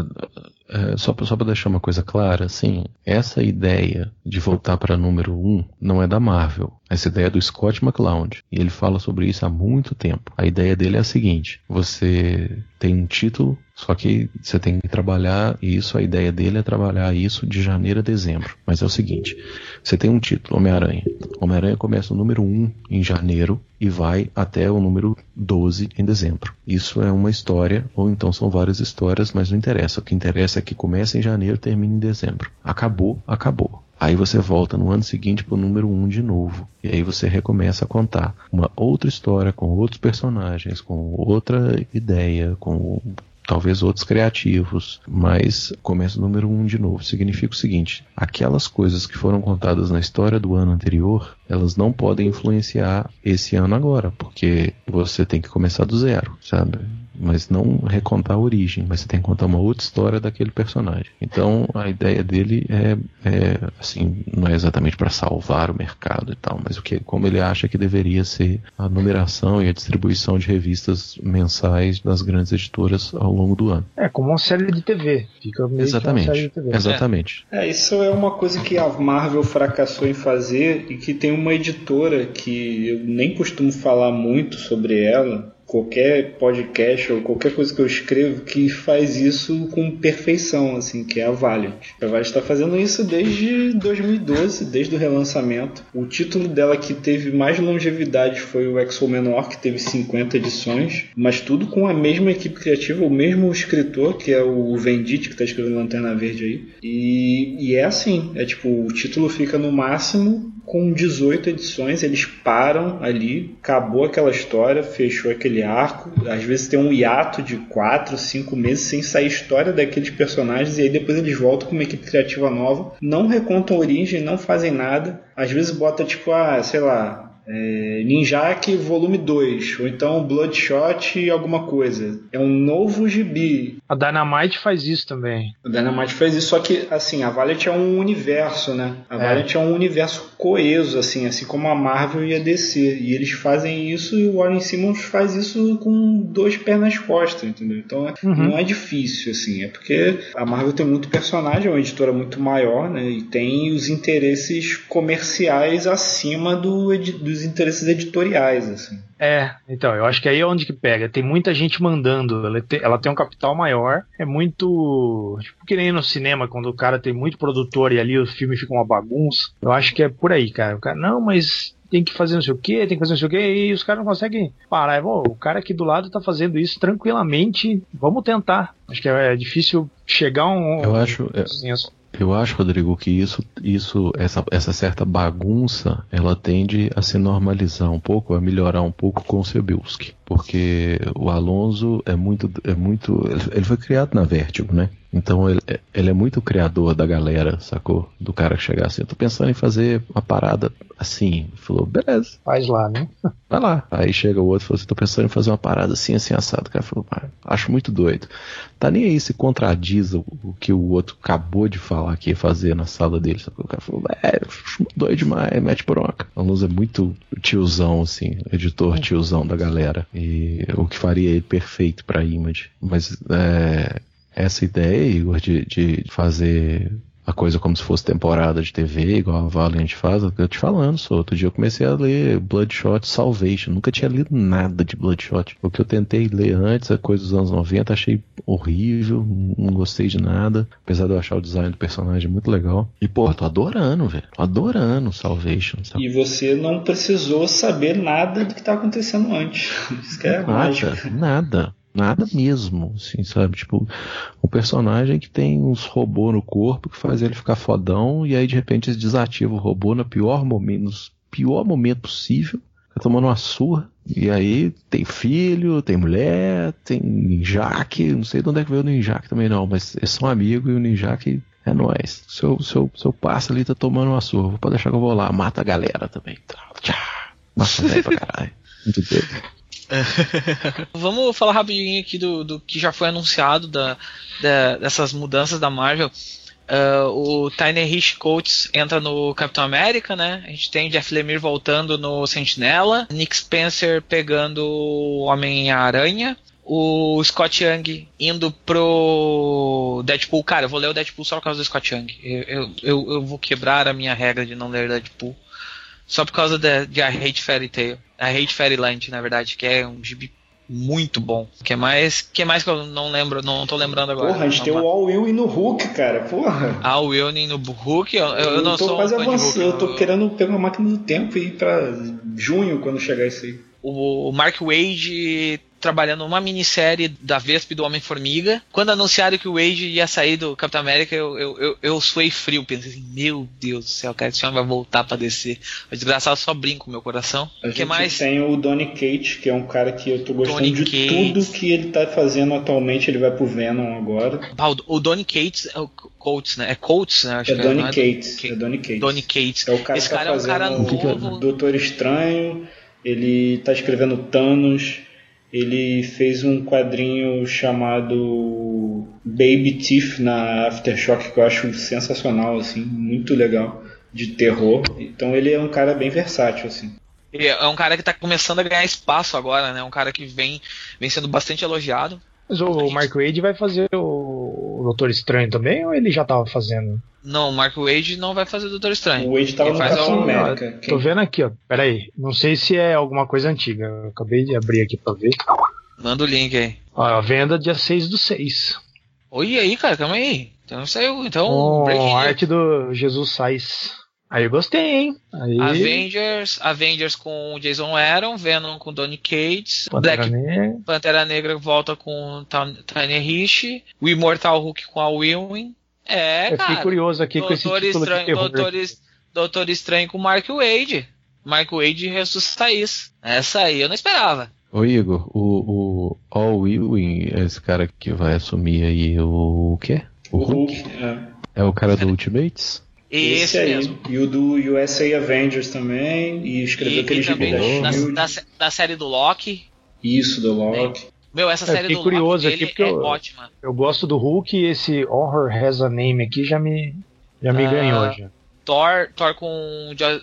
D: é, só para deixar uma coisa clara, assim, essa ideia de voltar para número 1 um não é da Marvel. Essa ideia é do Scott McCloud. E ele fala sobre isso há muito tempo. A ideia dele é a seguinte: você tem um título, só que você tem que trabalhar isso. A ideia dele é trabalhar isso de janeiro a dezembro. Mas é o seguinte: você tem um título, Homem-Aranha. Homem-Aranha começa no número 1 em janeiro e vai até o número 12 em dezembro. Isso é uma história, ou então são várias histórias, mas não interessa. O que interessa é que começa em janeiro e termina em dezembro. Acabou, acabou. Aí você volta no ano seguinte para o número 1 um de novo. E aí você recomeça a contar uma outra história com outros personagens, com outra ideia, com talvez outros criativos, mas começa o número um de novo. Significa o seguinte: aquelas coisas que foram contadas na história do ano anterior, elas não podem influenciar esse ano agora, porque você tem que começar do zero, sabe? Mas não recontar a origem, mas você tem que contar uma outra história daquele personagem. Então a ideia dele é, é assim, não é exatamente para salvar o mercado e tal, mas o que, como ele acha que deveria ser a numeração e a distribuição de revistas mensais das grandes editoras ao longo do ano.
C: É como uma série de TV, fica meio
D: exatamente,
C: uma série de TV.
D: Exatamente.
A: É, isso é uma coisa que a Marvel fracassou em fazer e que tem uma editora que eu nem costumo falar muito sobre ela, qualquer podcast ou qualquer coisa que eu escrevo que faz isso com perfeição, assim, que é a Valiant. A Valiant está fazendo isso desde 2012, desde o relançamento. O título dela que teve mais longevidade foi o Exo Menor, que teve 50 edições, mas tudo com a mesma equipe criativa, o mesmo escritor, que é o Vendit, que está escrevendo Lanterna Verde aí. E, e é assim, é tipo, o título fica no máximo com 18 edições, eles param ali, acabou aquela história, fechou aquele arco. Às vezes tem um hiato de 4, 5 meses sem sair história daqueles personagens, e aí depois eles voltam com uma equipe criativa nova, não recontam a origem, não fazem nada. Às vezes bota tipo, ah, sei lá, é, Ninjak volume 2, ou então Bloodshot e alguma coisa. É um novo gibi.
C: A Dynamite faz isso também.
A: A Dynamite faz isso, só que assim, a Valiant é um universo, né? A é. Valiant é um universo coeso, assim, assim como a Marvel e a DC. E eles fazem isso e o Warren Simmons faz isso com dois pés nas costas, entendeu? Então uhum. não é difícil, assim. É porque a Marvel tem muito personagem, é uma editora muito maior, né? E tem os interesses comerciais acima do, dos interesses editoriais, assim.
C: É, então, eu acho que aí é onde que pega. Tem muita gente mandando. Ela tem, ela tem um capital maior. É muito. Tipo, que nem no cinema, quando o cara tem muito produtor e ali o filme fica uma bagunça. Eu acho que é por aí, cara. O cara, não, mas tem que fazer não sei o que, tem que fazer não sei o que, e os caras não conseguem parar. Bom, o cara aqui do lado tá fazendo isso tranquilamente, vamos tentar. Acho que é, difícil chegar a um.
D: Eu acho. É, eu acho, Rodrigo, que isso, isso essa, essa certa bagunça, ela tende a se normalizar um pouco, a melhorar um pouco com o Sebilski. Porque o Alonso é muito. É muito ele foi criado na Vertigo, né? Então ele, ele, é muito criador da galera, sacou? Do cara chegar assim, eu tô pensando em fazer uma parada assim. Ele falou, beleza.
C: Faz lá, né? (laughs)
D: Vai lá. Aí chega o outro e falou assim, tô pensando em fazer uma parada assim, assim, assado. O cara falou, ah, acho muito doido. Tá nem aí se contradiz o, o, que o outro acabou de falar que ia fazer na sala dele. Sacou? O cara falou, é, doido demais, mete bronca. A Luz é muito tiozão, assim, editor tiozão da galera. E o que faria ele perfeito pra Image. Mas é, essa ideia, Igor, de, de fazer a coisa como se fosse temporada de TV, igual a Valiant faz, eu te falando, só. Outro dia eu comecei a ler Bloodshot Salvation. Nunca tinha lido nada de Bloodshot. O que eu tentei ler antes, a coisa dos anos 90, achei horrível, não gostei de nada. Apesar de eu achar o design do personagem muito legal. E, pô, tô adorando, velho. Adorando Salvation. Sabe?
A: E você não precisou saber nada do que tá acontecendo antes. Isso que é
D: nada,
A: mágico.
D: nada. Nada mesmo, assim, sabe? Tipo, um personagem que tem uns robôs no corpo que faz ele ficar fodão e aí de repente eles desativam o robô no pior momento, no pior momento possível, tá tomando uma surra. E aí tem filho, tem mulher, tem ninjaque, não sei de onde é que veio o ninjaque também não, mas eles são amigos e o ninjaque é nóis. Seu, seu, seu parça ali tá tomando uma surra, pode deixar que eu vou lá, mata a galera também. Tchau. Mata pra caralho. (laughs) Muito doido. (laughs)
B: Vamos falar rapidinho aqui do, do que já foi anunciado da, da dessas mudanças da Marvel. Uh, o Tiny Rich Coates entra no Capitão América, né? A gente tem Jeff Lemire voltando no Sentinela, Nick Spencer pegando o Homem-Aranha, o Scott Young indo pro Deadpool. Cara, eu vou ler o Deadpool só por causa do Scott Young. Eu, eu, eu vou quebrar a minha regra de não ler Deadpool. Só por causa de, de A Hate Fairy Tail. A Hate Fairyland, na verdade, que é um gibi muito bom. Que é mais que é mais que eu não lembro, não tô lembrando agora.
A: Porra, a gente tem o All Will no Hulk, cara. Porra.
B: All Will no Hulk, eu, eu,
A: eu
B: não
A: tô
B: sou
A: quase
B: um
A: avançando. Eu tô querendo pegar uma máquina do tempo e ir pra junho quando chegar isso aí.
B: O Mark Wade trabalhando uma minissérie da Vespa e do Homem-Formiga. Quando anunciaram que o Wade ia sair do Capitão América, eu, eu, eu, eu suei frio. Pensei assim, meu Deus do céu, cara, esse homem vai voltar pra descer. O desgraçado só brinca com o meu coração.
A: A
B: O que
A: gente
B: mais?
A: tem o Donny Cates, que é um cara que eu tô gostando
B: Donny
A: de
B: Cates.
A: tudo que ele tá fazendo atualmente. Ele vai pro Venom agora.
B: Ah, o, o Donny Cates, é o Coates, né? É Coates, né? Acho
A: É
B: que
A: Donny
B: não
A: Cates.
B: Ca-
A: É Donny Cates.
B: Donny Cates.
A: É o cara
B: Esse
A: que tá
B: cara é um cara
D: é?
B: novo.
A: Doutor Estranho, ele tá escrevendo Thanos, ele fez um quadrinho chamado Baby Thief na Aftershock que eu acho sensacional, assim, muito legal, de terror. Então ele é um cara bem versátil, assim.
B: É um cara que tá começando a ganhar espaço agora, né? Um cara que vem, vem sendo bastante elogiado.
C: Mas o Mark Wade vai fazer o, o Doutor Estranho também ou ele já tava fazendo?
B: Não, o Mark Wade não vai fazer Doutor Estranho.
A: O Wade tava no
B: faz
A: Capitão
B: o-
A: América.
C: Tô
A: Quem-
C: vendo aqui, ó. Pera aí. Não sei se é alguma coisa antiga. Eu acabei de abrir aqui pra ver.
B: Manda o link aí.
C: Ó, a venda dia 6 do 6.
B: Oi, aí, cara, calma aí. Então saiu. Então, news.
C: arte do Jesus Sais. Aí eu gostei, hein? Aí,
B: Avengers, Avengers com o Jason Aaron, Venom com Donny Cates,
C: Pantera
B: Black
C: Negra.
B: Pantera Negra volta com Tiny Rich, o Immortal Hulk com a Wilwin. É,
C: eu
B: cara.
C: fiquei curioso aqui com esse
B: Doutor
C: título
B: Estranho. Doutor, Es- Doutor Estranho com Mark Wade. Mark Wade ressuscita isso. Essa aí eu não esperava.
D: Ô Igor, o, o All Ewing, esse cara que vai assumir aí o, o quê?
A: O Hulk. é.
D: É o cara do (laughs) Ultimates?
B: Esse,
A: aí.
B: mesmo.
A: E o do USA Avengers também. E escreveu
B: E,
A: aquele gibi
B: também
A: da
B: da, da, da série do Loki.
A: Isso, do Loki.
B: Meu, essa
C: Eu
B: série do
C: curioso
B: Loki
C: aqui porque
B: é
C: eu-
B: ótima.
C: Eu gosto do Hulk e esse Horror Has a Name aqui já me, já me
B: Ah,
C: ganhou. Já.
B: Thor, Thor com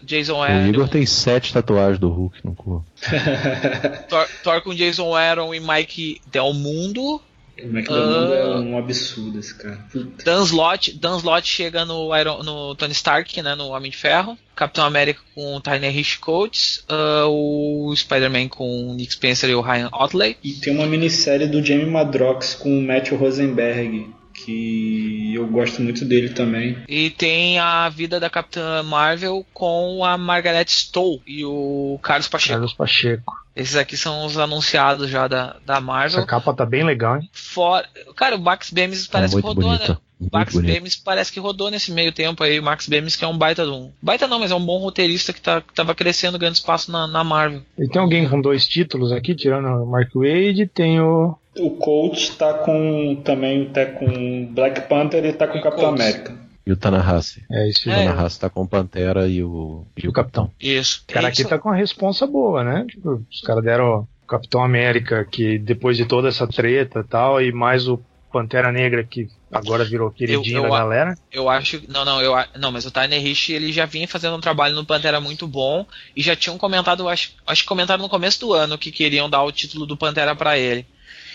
B: Jason
D: O
B: Aaron.
D: Igor tem sete tatuagens do Hulk no corpo. (laughs)
B: Thor, Thor com Jason Aaron e Mike Del Mundo.
A: O uh, é um absurdo esse cara.
B: Puta. Dan Slott, Dan Slott chega no, Iron, no Tony Stark, né, no Homem de Ferro. Capitão América com o Tyler Rich Coates, uh, o Spider-Man com o Nick Spencer e o Ryan Otley.
A: E tem uma minissérie do Jamie Madrox com o Matthew Rosenberg, que eu gosto muito dele também.
B: E tem a vida da Capitã Marvel com a Margaret Stowe e o Carlos Pacheco.
C: Carlos Pacheco.
B: Esses aqui são os anunciados já da, da Marvel.
C: Essa capa tá bem legal, hein?
B: For... Cara, o Max Bemis parece é que rodou, bonita. né? O Max Bemis parece que rodou nesse meio tempo aí. O Max Bemis que é um baita de um. Baita não, mas é um bom roteirista que, tá, que tava crescendo grande espaço na, na Marvel.
C: E tem alguém com dois títulos aqui, tirando o Mark Wade, tem o
A: o Colt tá com também tá com Black Panther e tá com o Capitão América.
D: E o Tanahasi.
C: É isso.
D: O Tanahasi tá com o Pantera e o, e o Capitão.
B: Isso.
C: O cara aqui tá com a responsa boa, né? Tipo, os caras deram o Capitão América, que depois de toda essa treta e tal, e mais o Pantera Negra, que agora virou queridinho eu, eu, da galera.
B: Eu acho. Não, não, eu não, mas o Tyner Rich ele já vinha fazendo um trabalho no Pantera muito bom e já tinham comentado, acho, acho que comentaram no começo do ano que queriam dar o título do Pantera para ele.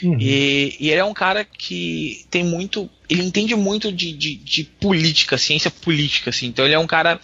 B: Uhum. E, e, ele é um cara que tem muito. Ele entende muito de, de, de, política, ciência política, assim. Então ele é um cara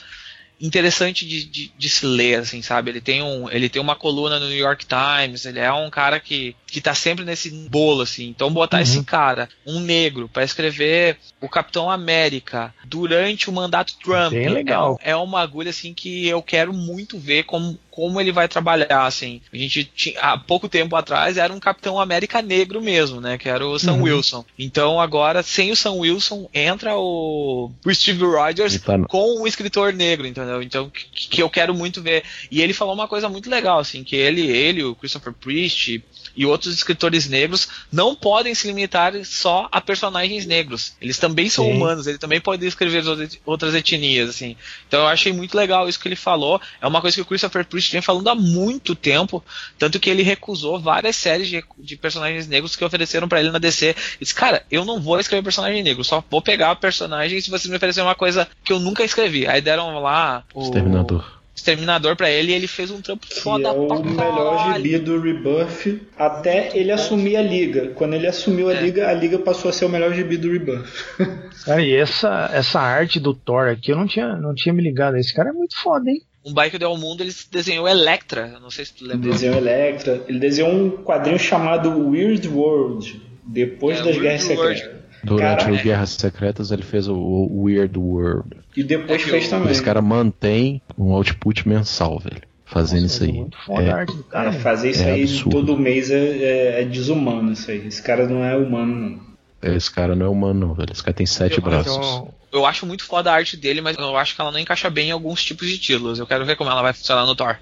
B: interessante de, de, de, se ler, assim, sabe? Ele tem, um, ele tem uma coluna no New York Times, ele é um cara que, que tá sempre nesse bolo, assim. Então botar uhum. esse cara, um negro, para escrever o Capitão América durante o mandato Trump
C: Bem legal.
B: É, é uma agulha, assim, que eu quero muito ver como, como ele vai trabalhar, assim. A gente tinha, há pouco tempo atrás era um Capitão América negro mesmo, né? Que era o Sam uhum. Wilson. Então agora, sem o Sam Wilson, entra o, o Steve Rogers com um escritor negro, entendeu? Então, que, que, eu quero muito ver. E ele falou uma coisa muito legal, assim, que ele, ele, o Christopher Priest, e outros escritores negros não podem se limitar só a personagens negros. Eles também são Sim. humanos, eles também podem escrever outras etnias, assim. Então eu achei muito legal isso que ele falou. É uma coisa que o Christopher Priest vem falando há muito tempo, tanto que ele recusou várias séries de, de personagens negros que ofereceram para ele na DC. Ele disse, cara, eu não vou escrever personagem negro, só vou pegar personagem se você me oferecer uma coisa que eu nunca escrevi. Aí deram lá
D: o Exterminador.
B: Exterminador para ele e ele fez um trampo que foda
A: é o melhor gibi do Rebuff até ele assumir a liga. Quando ele assumiu a é. liga, a liga passou a ser o melhor gibi do Rebuff. (laughs)
C: Cara, e essa, essa arte do Thor aqui eu não tinha, não tinha me ligado. Esse cara é muito foda, hein?
B: Um bike do mundo ele desenhou Electra, não sei se tu lembra.
A: Desenhou Electra. Ele desenhou um quadrinho chamado Weird World, depois é, das Weird Guerras Secretas.
D: Durante Caraca. o Guerras Secretas ele fez o Weird World.
A: E depois é fez também.
D: Esse cara mantém um output mensal, velho. Fazendo Nossa, isso aí.
A: É, cara, é, fazer isso é aí absurdo. todo mês é, é, é, desumano isso aí. Esse cara não é humano, não.
D: Esse cara não é humano, não, velho. Esse cara tem sete eu, braços.
B: Eu, eu acho muito foda a arte dele, mas eu acho que ela não encaixa bem em alguns tipos de títulos. Eu quero ver como ela vai funcionar no Thor.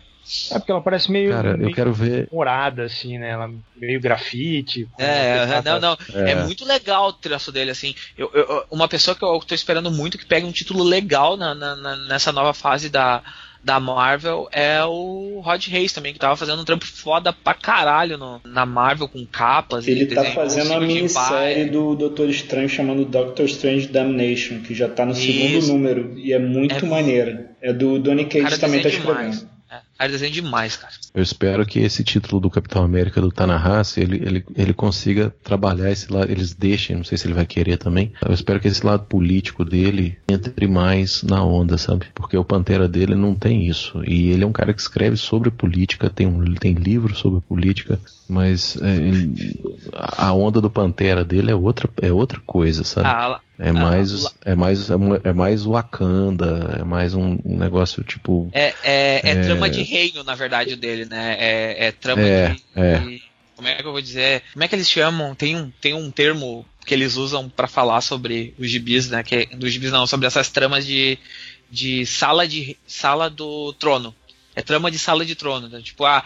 C: É porque ela parece meio.
D: Cara,
C: meio
D: eu quero ver.
C: Morada, assim, né? Ela meio grafite.
B: É, não, não. É. é. muito legal o traço dele, assim. Eu, eu, uma pessoa que eu tô esperando muito que pegue um título legal na, na, nessa nova fase da, da Marvel é o Rod Reis também, que tava fazendo um trampo foda pra caralho no, na Marvel com capas.
A: Ele tá fazendo a minissérie do Doutor Estranho chamando Doctor Strange Damnation, que já tá no Isso. segundo número e é muito é maneira. É do Donny Cates também tá escrevendo.
B: É, cara, desenho demais, cara.
D: Eu espero que esse título do Capitão América do Tanahasi, ele, ele, ele consiga trabalhar esse lado, eles deixem, não sei se ele vai querer também. Eu espero que esse lado político dele entre mais na onda, sabe? Porque o Pantera dele não tem isso. E ele é um cara que escreve sobre política, tem, um, tem livro sobre política, mas é, ele, a onda do Pantera dele é outra, é outra coisa, sabe? Ah, é mais, ah, é mais, é mais Wakanda, é mais um, um negócio tipo.
B: É, é, é, é, trama de reino, na verdade, dele, né? É, é trama é, de,
D: é.
B: de, Como é que eu vou dizer? Como é que eles chamam? Tem um, tem um termo que eles usam para falar sobre os gibis, né? Que, é, dos gibis não, sobre essas tramas de, de sala de sala do trono. É trama de sala de trono. Né? Tipo, ah,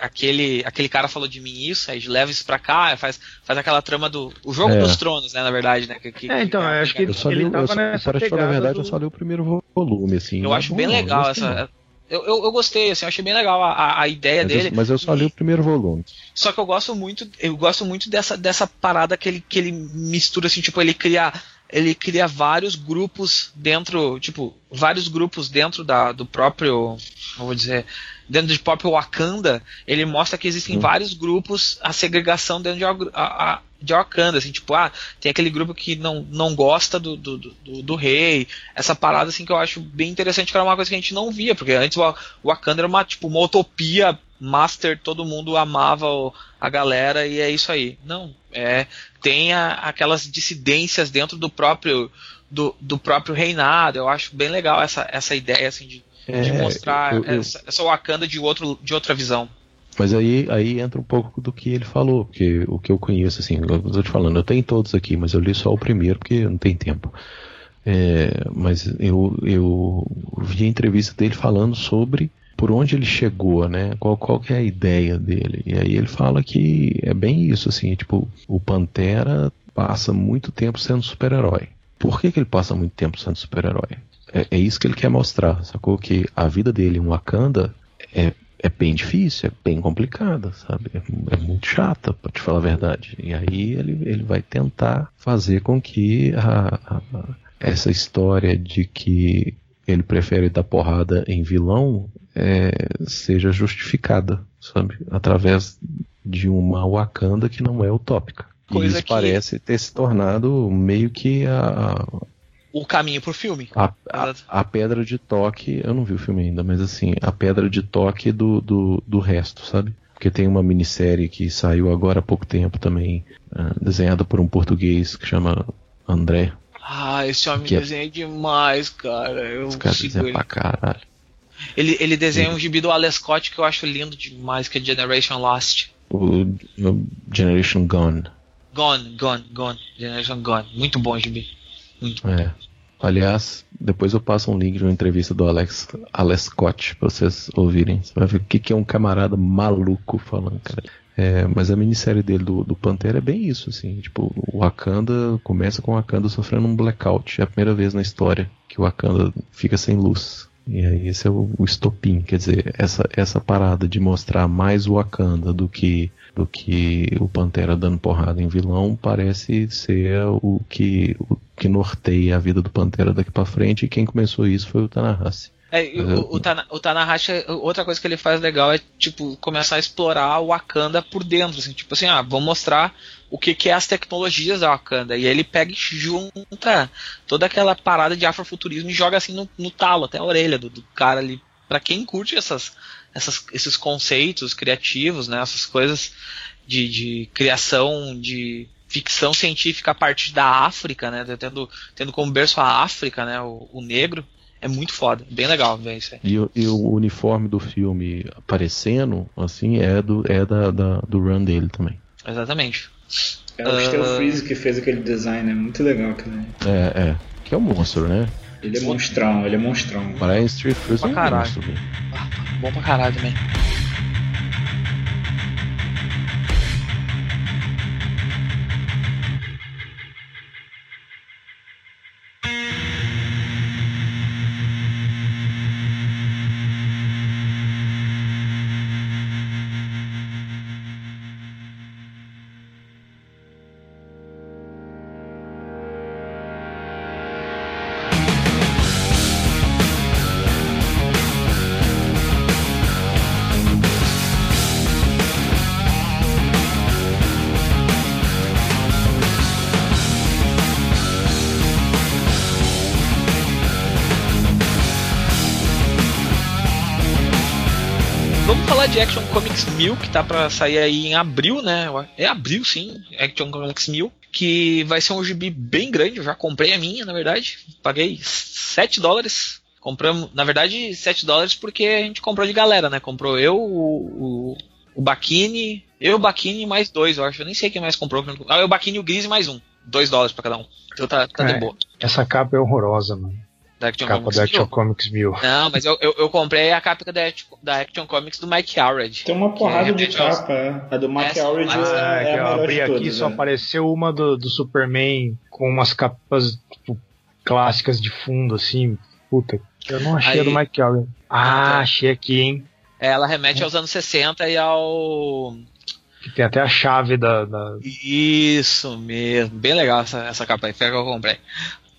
B: aquele, aquele cara falou de mim isso, aí leva isso pra cá, faz, faz aquela trama do. O jogo é. dos tronos, né, na verdade, né? Que,
C: que, é, então, eu acho que
D: eu só li,
C: ele
D: eu só, para te falar a verdade, do... eu só li o primeiro volume, assim.
B: Eu acho bem legal essa. Eu, eu, eu, gostei, assim, eu achei bem legal a, a ideia
D: mas
B: dele.
D: Eu, mas eu só li o primeiro volume.
B: Só que eu gosto muito, eu gosto muito dessa, dessa parada que ele, que ele mistura, assim, tipo, ele cria ele cria vários grupos dentro, tipo, vários grupos dentro da, do próprio, vou dizer, dentro de próprio Wakanda, ele mostra que existem hum. vários grupos, a segregação dentro de a, a, de Wakanda, assim, tipo, ah, tem aquele grupo que não, não gosta do, do, do, do, rei, essa parada, assim, que eu acho bem interessante, que era uma coisa que a gente não via, porque antes o Wakanda era uma, tipo, uma utopia master, todo mundo amava o, a galera e é isso aí. Não, é, tem a, aquelas dissidências dentro do próprio do, do próprio reinado, eu acho bem legal essa, essa ideia, assim, de, é, de mostrar eu, eu, essa, essa Wakanda de, outro, de outra visão.
D: Mas aí, aí entra um pouco do que ele falou, porque o que eu conheço, assim, eu tô te falando, eu tenho todos aqui, mas eu li só o primeiro porque não tem tempo. É, mas eu, eu vi a entrevista dele falando sobre por onde ele chegou, né? Qual, qual que é a ideia dele. E aí ele fala que é bem isso, assim, tipo, o Pantera passa muito tempo sendo super-herói. Por que, que ele passa muito tempo sendo super-herói? É, é, isso que ele quer mostrar, sacou? Que a vida dele em Wakanda é é bem difícil, é bem complicada, sabe? É, é, muito chata, pra te falar a verdade. E aí ele, ele vai tentar fazer com que a, a, essa história de que ele prefere dar porrada em vilão é, seja justificada, sabe? Através de uma Wakanda que não é utópica. Coisa e isso que... parece ter se tornado meio que a,
B: o caminho pro filme.
D: A, a, a, pedra de toque, eu não vi o filme ainda, mas assim, a pedra de toque do, do, do resto, sabe? Porque tem uma minissérie que saiu agora há pouco tempo também, uh, desenhada por um português que chama André.
B: Ah, esse homem que é desenha é... demais, cara. Eu
D: Esse cara desenha ele. pra caralho.
B: Ele, ele desenha um gibi do Alex Scott que eu acho lindo demais, que é Generation Lost.
D: O, o Generation Gone.
B: Gone, Gone, Gone. Generation Gone. Muito bom gibi. Muito
D: é. Aliás, depois eu passo um link de uma entrevista do Alex, Alex Scott pra vocês ouvirem. Você vai ver o que, que é um camarada maluco falando, cara. É, mas a minissérie dele do, do Pantera é bem isso, assim. Tipo, o Wakanda começa com o Wakanda sofrendo um blackout. É a primeira vez na história que o Wakanda fica sem luz. E aí esse é o, o estopim, quer dizer, essa, essa parada de mostrar mais o Wakanda do que do que o Pantera dando porrada em vilão parece ser o que, o que norteia a vida do Pantera daqui para frente e quem começou isso foi o Tanahashi.
B: É, o, o, o, Tanahashi, outra coisa que ele faz legal é, tipo, começar a explorar o Wakanda por dentro, assim, tipo assim, ah, vou mostrar o que, que é as tecnologias da Wakanda, e aí ele pega e junta toda aquela parada de afrofuturismo e joga assim no, no talo, até a orelha do, do cara ali, pra quem curte essas, essas, esses conceitos criativos, né, essas coisas de, de criação de ficção científica a partir da África, né, tendo, tendo como berço a África, né, o, o negro, é muito foda, bem legal ver isso aí.
D: E, e, o uniforme do filme aparecendo, assim, é do, é da, da do run dele também.
B: Exatamente.
A: É o Steel uh... Freeze que fez aquele design, é muito legal aquele.
D: É, é. Que é um monstro, né?
A: Ele é monstrão, ele é monstrão.
D: Brian Street Freeze
B: é um monstro. Bom pra caralho também. De Action Comics 1000, que tá para sair aí em abril, né? É abril, sim, Action Comics 1000, que vai ser um gibi bem grande, eu já comprei a minha, na verdade. Paguei 7 dólares. Compramos, na verdade, 7 dólares porque a gente comprou de galera, né? Comprou eu, o, o, o Baquini, eu, o Baquini mais dois, eu acho. Eu nem sei quem mais comprou. Ah, o Baquini e o Gris e mais um. 2 dólares pra cada um. Então tá, tá é, de boa.
C: Essa capa é horrorosa, mano
B: da Action
C: capa
B: Comics
C: da Action Comics 1000.
B: Não, mas eu, eu, eu, comprei a capa da, da Action Comics do Mike Howard.
A: Tem uma porrada é, de capa, é. A do Mike Howard
C: ah, é, é, a Eu abri aqui e só né? apareceu uma do, do Superman com umas capas tipo, clássicas de fundo, assim. Puta, eu não achei Aí, a do Mike Howard. Ah, então, achei aqui, hein.
B: Ela remete aos anos 60 e ao.
C: Que tem até a chave da, da...
B: Isso mesmo, bem legal essa, essa capa aí, foi a que eu comprei.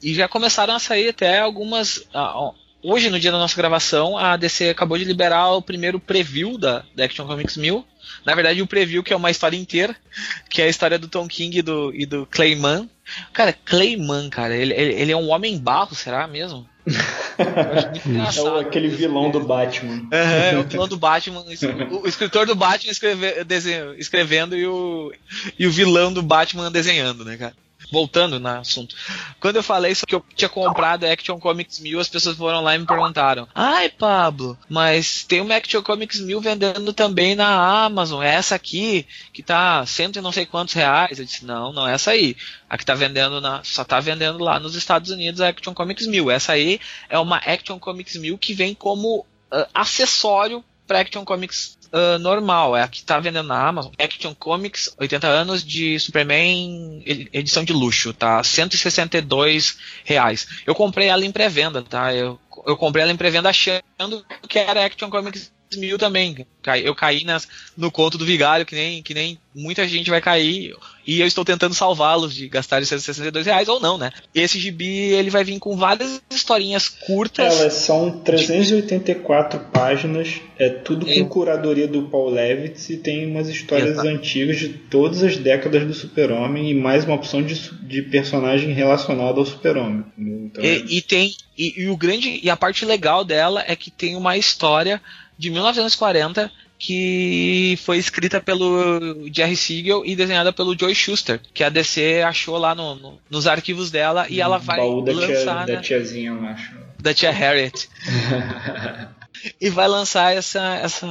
B: E já começaram a sair até algumas. Uh, hoje, no dia da nossa gravação, a DC acabou de liberar o primeiro preview da, da Action Comics 1000. Na verdade, o preview que é uma história inteira, (laughs) que é a história do Tom King e do, e do Clayman. Cara, Clayman, cara, ele, ele é um homem barro, será mesmo? (laughs)
A: é aquele vilão do Batman.
B: É, é o vilão do Batman. O, escritor do Batman escreve, desenho, escrevendo e o, e o vilão do Batman desenhando, né, cara? Voltando no assunto. Quando eu falei que eu tinha comprado Action Comics 1000, as pessoas foram lá e me perguntaram: Ai, Pablo, mas tem uma Action Comics 1000 vendendo também na Amazon. É essa aqui, que tá cento e não sei quantos reais. Eu disse: Não, não é essa aí. A que tá vendendo na, só tá vendendo lá nos Estados Unidos a Action Comics 1000. Essa aí é uma Action Comics 1000 que vem como uh, acessório para Action Comics uh, normal, é a que tá vendendo na Amazon. Action Comics, 80 anos de Superman, edição de luxo, tá? 162 reais. Eu comprei ela em pré-venda, tá? Eu, eu comprei ela em pré-venda achando que era Action Comics mil também. Eu caí nas, no conto do vigário, que nem, que nem muita gente vai cair, e eu estou tentando salvá-los de gastar esses 62 reais ou não, né? Esse gibi ele vai vir com várias historinhas curtas.
A: Elas são 384 páginas, é tudo com é. curadoria do Paul Levitz e tem umas histórias Exato. antigas de todas as décadas do Super-Homem e mais uma opção de, de personagem relacionado ao Super-Homem.
B: Então, e, e, tem e, e o grande e a parte legal dela é que tem uma história de 1940 que foi escrita pelo Jerry Siegel e desenhada pelo Joe Schuster, que a DC achou lá no, no, nos arquivos dela e ela vai
A: baú da
B: lançar
A: tia, da tiazinha, eu acho.
B: Da tia Harriet. (laughs) e vai lançar essa, essa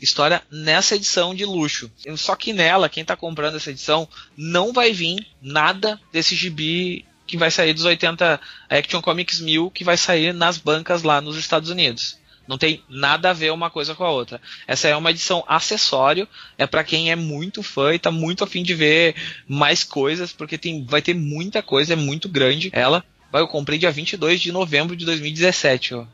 B: história nessa edição de luxo. Só que nela, quem está comprando essa edição, não vai vir nada desse gibi que vai sair dos 80 Action Comics 1000 que vai sair nas bancas lá nos Estados Unidos. Não tem nada a ver uma coisa com a outra. Essa é uma edição acessório, é para quem é muito fã e tá muito afim de ver mais coisas, porque tem, vai ter muita coisa, é muito grande ela. Eu comprei dia 22 de novembro de 2017, ó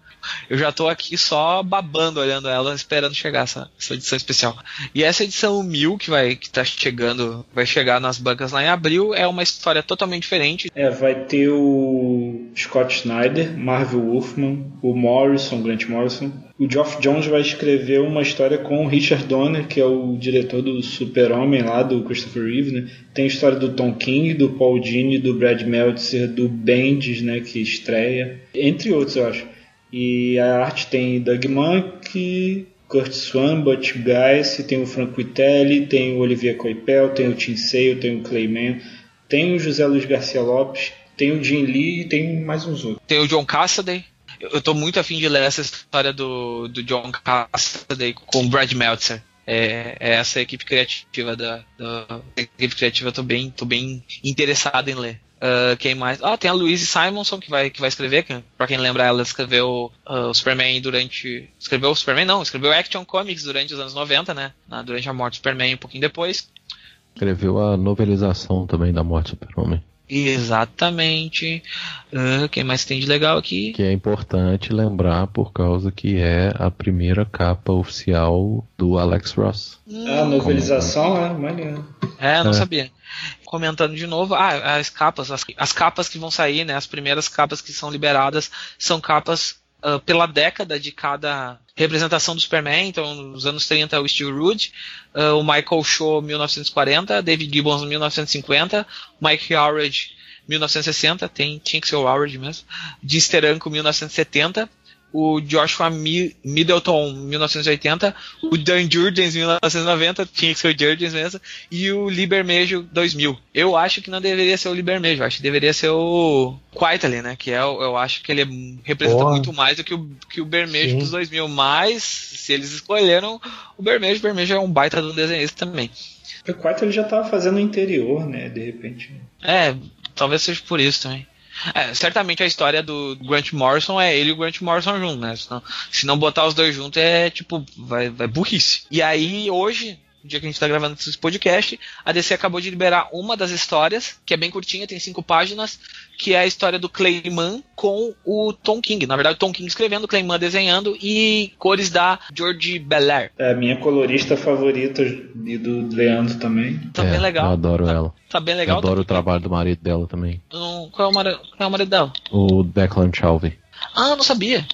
B: eu já tô aqui só babando olhando ela, esperando chegar essa, essa edição especial. E essa edição 1000 que vai que tá chegando, vai chegar nas bancas lá em abril, é uma história totalmente diferente.
A: É, vai ter o Scott Snyder, Marvel Wolfman, o Morrison, Grant Morrison. O Geoff Jones vai escrever uma história com o Richard Donner, que é o diretor do Super-Homem lá do Christopher Reeve, né? Tem a história do Tom King, do Paul Dini, do Brad Meltzer, do Bendis, né, que estreia, entre outros, eu acho. E a arte tem Doug Monk, Kurt Swan, Butch Guice, tem o Frank Vitelli, tem o Olivier Coipel, tem o Tim Sale, tem o Clayman, tem o José Luiz Garcia Lopes, tem o Jim Lee e tem mais uns outros.
B: Tem o John Cassaday. Eu tô muito afim de ler essa história do, do John Cassaday com o Brad Meltzer. É, é, essa equipe criativa da, da equipe criativa, tô bem, tô bem interessado em ler. Uh, quem mais? Ah, tem a Louise Simonson que vai, que vai escrever. Que, pra quem lembra, ela escreveu uh, o Superman durante. Escreveu o Superman, não, escreveu Action Comics durante os anos 90, né? Na, durante a morte do Superman um pouquinho depois.
D: Escreveu a novelização também da morte do Superman.
B: Exatamente. Uh, quem mais tem de legal aqui?
D: Que é importante lembrar por causa que é a primeira capa oficial do Alex Ross.
A: Ah, a novelização é maneiro.
B: É, não é. sabia. Comentando de novo, ah, as capas, as, as capas que vão sair, né? As primeiras capas que são liberadas são capas uh, pela década de cada representação do Superman. Então, nos anos 30 o Steve Rude, uh, o Michael Shaw 1940, David Gibbons 1950, Mike Howard 1960, tem, tinha que ser o Howard mesmo, Jim Steranko 1970, o Joshua Middleton 1980, o Dan Jurgens 1990, tinha que ser o Jurgens mesmo, e o Libermejo 2000. Eu acho que não deveria ser o Libermejo, acho que deveria ser o Quaitali, né, que é, eu acho que ele representa Porra. muito mais do que o, que o Bermejo Sim. dos 2000, mas se eles escolheram o Bermejo, o Bermejo é um baita do desenhista também.
A: O Quaitali já estava fazendo o interior, né, de repente.
B: É, talvez seja por isso também. É, certamente a história do Grant Morrison é ele e o Grant Morrison juntos, né? Se não, se não botar os dois juntos é tipo, vai, vai burrice. E aí hoje, dia que a gente está gravando esse podcast, a DC acabou de liberar uma das histórias, que é bem curtinha, tem cinco páginas, que é a história do Clayman com o Tom King. Na verdade, o Tom King escrevendo, o Clayman desenhando e cores da George Belair.
A: É a minha colorista favorita e do Leandro também.
B: Tá é, bem legal.
D: Eu adoro
B: tá,
D: ela.
B: Tá bem legal.
D: Eu adoro o trabalho do marido dela também.
B: Não, qual, é o marido, qual é o marido dela?
D: O Declan Chauvi.
B: Ah, não sabia.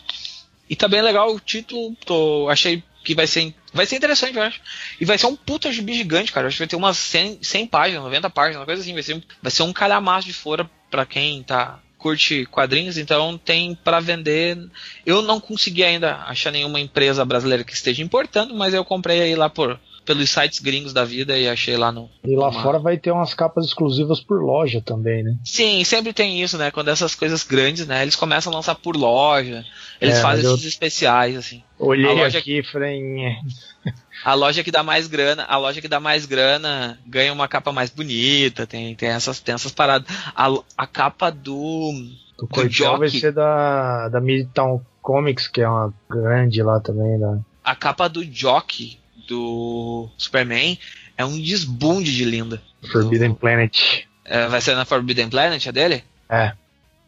B: e tá bem legal o título, tô, achei que vai ser, vai ser interessante, eu acho. E vai ser um puta gibi gigante, cara. Eu acho que vai ter umas 100, 100 páginas, 90 páginas, uma coisa assim. Vai ser, vai ser um calhamaço de fora para quem tá curte quadrinhos, então tem para vender. Eu não consegui ainda achar nenhuma empresa brasileira que esteja importando, mas eu comprei aí lá por pelos sites gringos da vida e achei lá no.
C: E lá fora vai ter umas capas exclusivas por loja também, né?
B: Sim, sempre tem isso, né? Quando essas coisas grandes, né? Eles começam a lançar por loja. Eles é, fazem esses eu... especiais, assim.
C: Olhei loja... aqui e falei. (laughs)
B: A loja que dá mais grana, a loja que dá mais grana ganha uma capa mais bonita, tem, tem, essas, tem essas paradas. A, a capa do.
C: O Coitel vai ser da, da Midtown Comics, que é uma grande lá também. Né?
B: A capa do Jockey do Superman é um desbunde de linda.
C: Forbidden Planet.
B: É, vai ser na Forbidden Planet a dele?
C: É.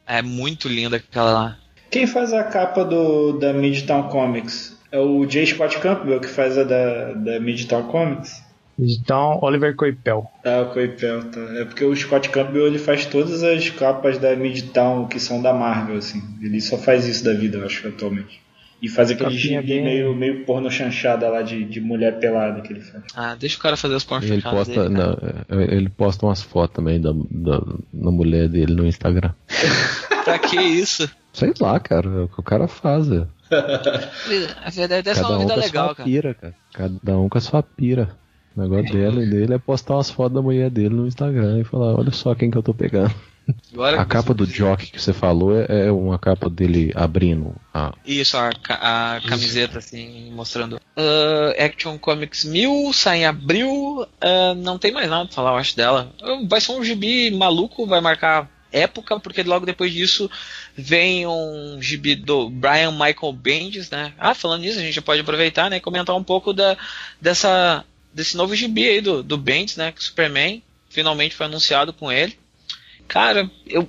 B: É muito linda aquela lá.
A: Quem faz a capa do, da Midtown Comics? É o J. Scott Campbell que faz a da, da Midtown Comics?
C: Então, Oliver Coipel.
A: Ah, o Coipel, tá. É porque o Scott Campbell ele faz todas as capas da Midtown que são da Marvel, assim. Ele só faz isso da vida, eu acho, atualmente. E faz aquele gibi meio, meio porno chanchada lá de, de mulher pelada que ele faz.
B: Ah, deixa o cara fazer os porno
D: ele posta, dele, Ele posta umas fotos também da, da, da mulher dele no Instagram. (laughs)
B: pra que isso?
D: Sei lá, cara. É o que o cara faz. É.
B: A verdade é uma vida um legal,
D: cara. Pira, cara. Cada um com a sua pira. O negócio dele, dele é postar umas fotos da mulher dele no Instagram e falar, olha só quem que eu tô pegando. Agora a capa do Jock que você falou é, é uma capa dele abrindo a.
B: Isso, a, a camiseta, assim, mostrando. Uh, Action Comics 1000 sai em abril. Uh, não tem mais nada pra falar, eu acho, dela. Uh, vai ser um gibi maluco, vai marcar época, porque logo depois disso vem um gibi do Brian Michael Bendis, né? Ah, falando nisso, a gente já pode aproveitar, né? E comentar um pouco da, dessa, desse novo gibi aí do, do Bendis, né? Que Superman finalmente foi anunciado com ele. Cara, eu,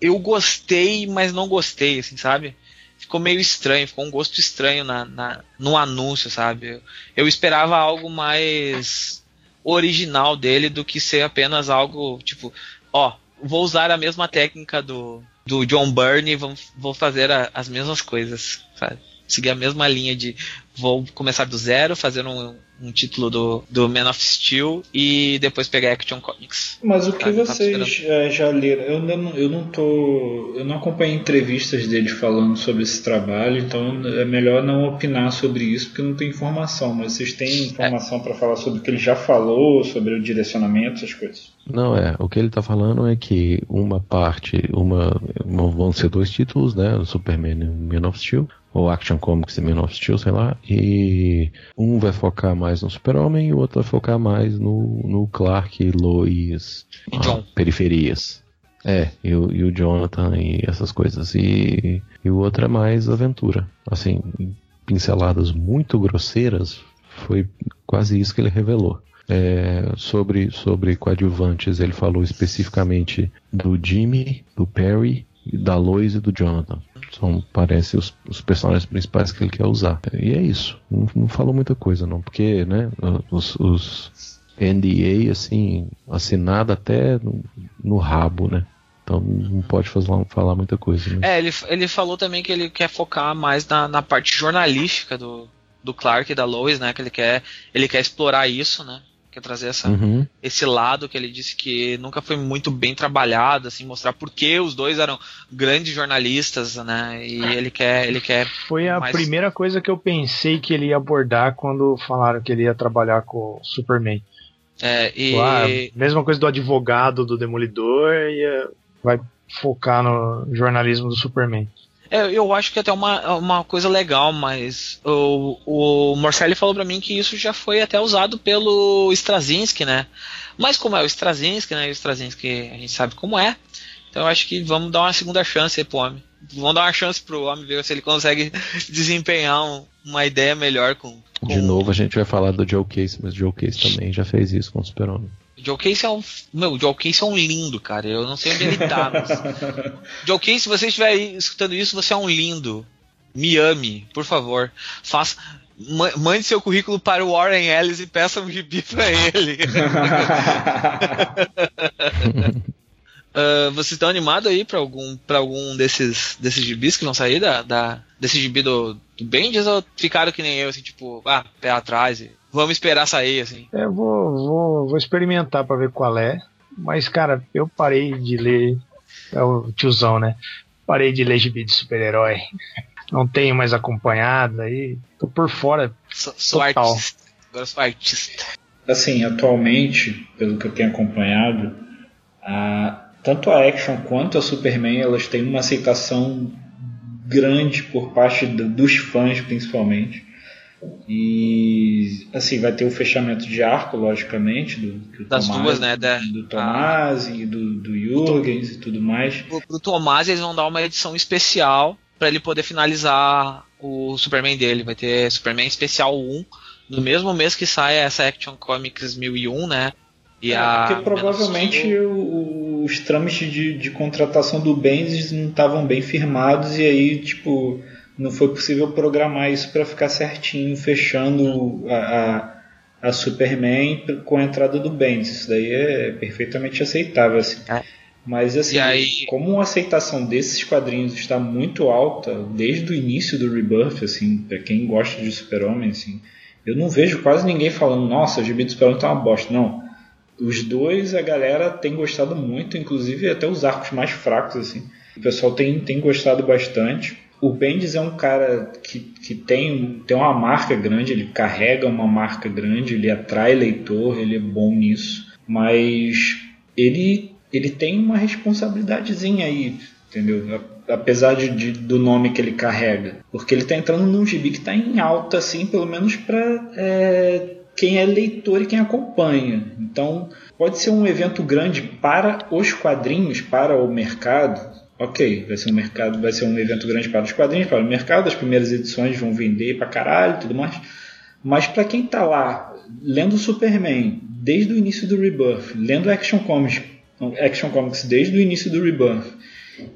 B: eu gostei, mas não gostei, assim, sabe? Ficou meio estranho, ficou um gosto estranho na, na, no anúncio, sabe? Eu, eu esperava algo mais original dele do que ser apenas algo tipo, ó, vou usar a mesma técnica do, do John Byrne e vou, vou fazer a, as mesmas coisas, sabe? Seguir a mesma linha de vou começar do zero, fazer um, um título do, do Man of Steel e depois pegar Action Comics.
A: Mas o que tá, vocês tá já leram? Eu não, eu não tô. Eu não acompanhei entrevistas dele falando sobre esse trabalho, então é melhor não opinar sobre isso porque não tem informação. Mas vocês têm informação é. para falar sobre o que ele já falou, sobre o direcionamento, essas coisas?
D: Não, é. O que ele está falando é que uma parte, uma, uma, vão ser dois títulos, né? O Superman e o Man of Steel ou Action Comics e Man of Steel, sei lá, e um vai focar mais no Super-Homem e o outro vai focar mais no, no Clark, Lois,
B: ah,
D: periferias. É, e o, e o Jonathan e essas coisas. E, e o outro é mais aventura. Assim, pinceladas muito grosseiras, foi quase isso que ele revelou. É, sobre, sobre coadjuvantes, ele falou especificamente do Jimmy, do Perry, da Lois e do Jonathan. São, parece, os, os, personagens principais que ele quer usar. E é isso. Não, não falou muita coisa, não. Porque, né, os, os NDA, assim, assinado até no, no rabo, né? Então não pode fazer, falar muita coisa. Né?
B: É, ele, ele falou também que ele quer focar mais na, na parte jornalística do, do Clark e da Lois, né? Que ele quer, ele quer explorar isso, né? Quer trazer essa, uhum. esse lado que ele disse que nunca foi muito bem trabalhado, assim, mostrar por que os dois eram grandes jornalistas, né? E ele quer, ele quer.
C: Foi a mais... primeira coisa que eu pensei que ele ia abordar quando falaram que ele ia trabalhar com o Superman.
B: É, e...
C: Ah, mesma coisa do advogado do Demolidor e vai focar no jornalismo do Superman.
B: É, eu acho que é até uma, uma coisa legal, mas o, o Morcelli falou para mim que isso já foi até usado pelo Straczynski, né? Mas como é o Straczynski, né? O Straczynski a gente sabe como é. Então eu acho que vamos dar uma segunda chance aí pro homem. Vamos dar uma chance pro homem, ver se ele consegue (laughs) desempenhar um, uma ideia melhor com, com,
D: De novo a gente vai falar do Joe Case, mas o Joe Case também já fez isso com o Super-Homem.
B: Joe Case é um. Meu, Joe Case é um lindo, cara. Eu não sei onde ele tá. Mas... (laughs) Joe Case, se você estiver escutando isso, você é um lindo. Me ame, por favor. Faça. Mande seu currículo para o Warren Ellis e peça um gibi para ele. uh, (laughs) (laughs) vocês estão animados aí para algum, pra algum desses, desses gibis que vão sair da, da, desse gibi do, do Bendis ou ficaram que nem eu, assim, tipo, ah, pé atrás e vamos esperar sair, assim?
C: É, eu vou, vou, vou experimentar para ver qual é. Mas, cara, eu parei de ler. É o tiozão, né? Parei de ler gibi de super-herói. Não tenho mais acompanhado aí. Tô por fora.
B: Sou, sou artista. Agora sou artista.
A: Assim, atualmente, pelo que eu tenho acompanhado, a, tanto a Action quanto a Superman elas têm uma aceitação grande por parte do, dos fãs, principalmente. E assim, vai ter o fechamento de arco, logicamente, do, do
B: das Tomás, duas, né? Da,
A: do Tomás e do, do Jürgens e tudo mais.
B: Pro, pro Tomás eles vão dar uma edição especial para ele poder finalizar o Superman dele. Vai ter Superman Especial 1 no mesmo mês que sai essa Action Comics 1001, né?
A: E é, a porque provavelmente o, os trâmites de, de contratação do Bendis não estavam bem firmados e aí, tipo, não foi possível programar isso para ficar certinho, fechando a, a, a, Superman com a entrada do Bendis. Isso daí é perfeitamente aceitável. Assim. É. Mas assim, aí... como a aceitação desses quadrinhos está muito alta desde o início do Rebirth, assim, para quem gosta de Super-Homem, assim, eu não vejo quase ninguém falando, nossa, o gibi do Super-Homem tá uma bosta. Não. Os dois a galera tem gostado muito, inclusive até os arcos mais fracos, assim. O pessoal tem, tem gostado bastante. O Bendis é um cara que, que tem, tem uma marca grande, ele carrega uma marca grande, ele atrai leitor, ele é bom nisso. Mas ele, ele tem uma responsabilidadezinha aí, entendeu? Apesar de, de, do nome que ele carrega. Porque ele está entrando num gibi que está em alta, assim, pelo menos para é, quem é leitor e quem acompanha. Então, pode ser um evento grande para os quadrinhos, para o mercado, ok, vai ser um mercado, vai ser um evento grande para os quadrinhos, para o mercado, as primeiras edições vão vender para caralho, tudo mais. Mas para quem está lá lendo Superman desde o início do Rebirth, lendo Action Comics, Action Comics desde o início do Rebirth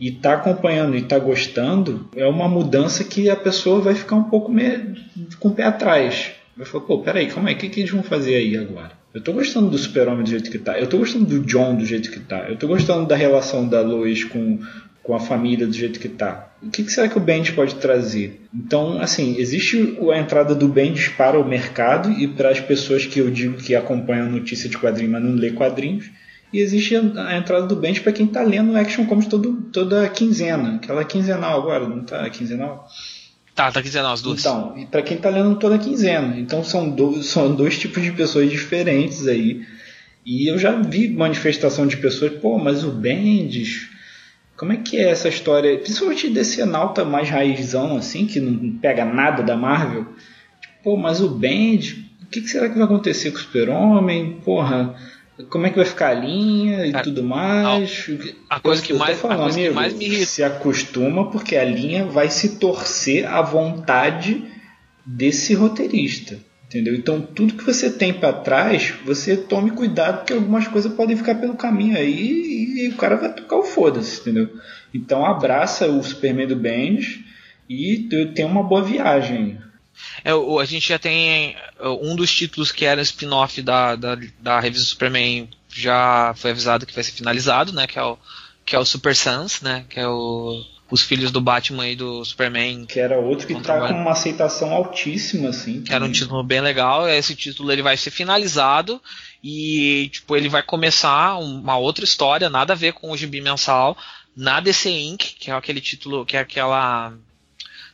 A: e está acompanhando e está gostando, é uma mudança que a pessoa vai ficar um pouco meio, com o pé atrás. Vai falar, pô, peraí, calma aí, o que, que eles vão fazer aí agora? Eu tô gostando do Super-Homem do jeito que tá. Eu tô gostando do John do jeito que tá. Eu tô gostando da relação da Lois com, com a família do jeito que está. O que, que, será que o Bendis pode trazer? Então, assim, existe a entrada do Bendis para o mercado e para as pessoas que eu digo que acompanham notícia de quadrinho, mas não lê quadrinhos. E existe a entrada do Bendis para quem está lendo Action Comics todo, toda quinzena. Aquela quinzenal agora, não está quinzenal?
B: Tá, tá quinzenal as duas.
A: Então, e para quem está lendo toda quinzena. Então são, do, são dois tipos de pessoas diferentes aí. E eu já vi manifestação de pessoas, pô, mas o Bendis como é que é essa história, principalmente desse Enalta mais raizão, assim, que não pega nada da Marvel? Tipo, pô, mas o Bend, o que, que, será que vai acontecer com o Super-Homem? Porra, como é que vai ficar a linha e Cara, tudo mais?
B: A, a coisa, que mais,
A: falando,
B: a coisa
A: amigo,
B: que mais me irrita.
A: Se acostuma porque a linha vai se torcer à vontade desse roteirista. Entendeu? Então, tudo que você tem para trás, você tome cuidado, porque algumas coisas podem ficar pelo caminho aí e, o cara vai tocar o foda-se, entendeu? Então, abraça o Superman do Bendis e tem uma boa viagem.
B: É, a gente já tem é, um dos títulos que era spin-off da, da, da revista Superman já foi avisado que vai ser finalizado, né? Que é o, que é o Super Sons, né? Que é o os filhos do Batman e do Superman.
A: Que era outro que tá com uma aceitação altíssima, assim.
B: Que era um título bem legal. Esse título ele vai ser finalizado e tipo ele vai começar uma outra história, nada a ver com o gibi mensal, na DC Inc, que é aquele título, que é aquela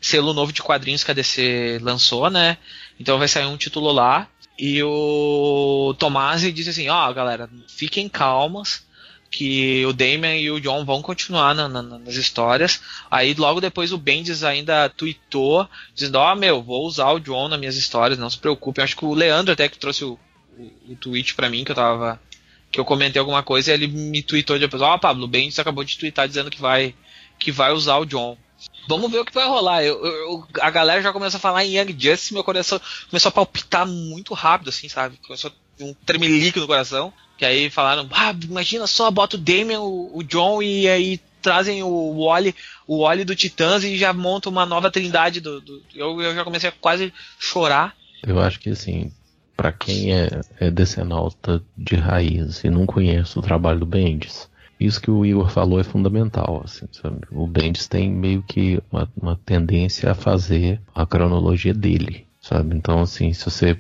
B: selo novo de quadrinhos que a DC lançou, né? Então vai sair um título lá. E o Tomasi disse assim: Ó, oh, galera, fiquem calmas que o Damien e o John vão continuar na, na, nas histórias. Aí logo depois o Bendis ainda tweetou, dizendo, ó oh, meu, vou usar o John nas minhas histórias, não se preocupem. Acho que o Leandro até que trouxe o, o, o tweet para mim, que eu tava. Que eu comentei alguma coisa e ele me tweetou depois, ó oh, Pablo, o Bendis acabou de tweetar dizendo que vai, que vai usar o John. Vamos ver o que vai rolar. Eu, eu, a galera já começou a falar em Young Justice, meu coração começou a palpitar muito rápido, assim, sabe? Começou um tremelique no coração. Que aí falaram, ah, imagina só, bota o Damien, o, o John e aí trazem o Wally, o Wally do Titãs e já montam uma nova trindade do, do eu, eu, já comecei a quase chorar.
D: Eu acho que assim, para quem é, é decenalta de raiz e não conhece o trabalho do Bendis, isso que o Igor falou é fundamental. Assim, o Bendis tem meio que uma, uma, tendência a fazer a cronologia dele, sabe? Então, assim, se você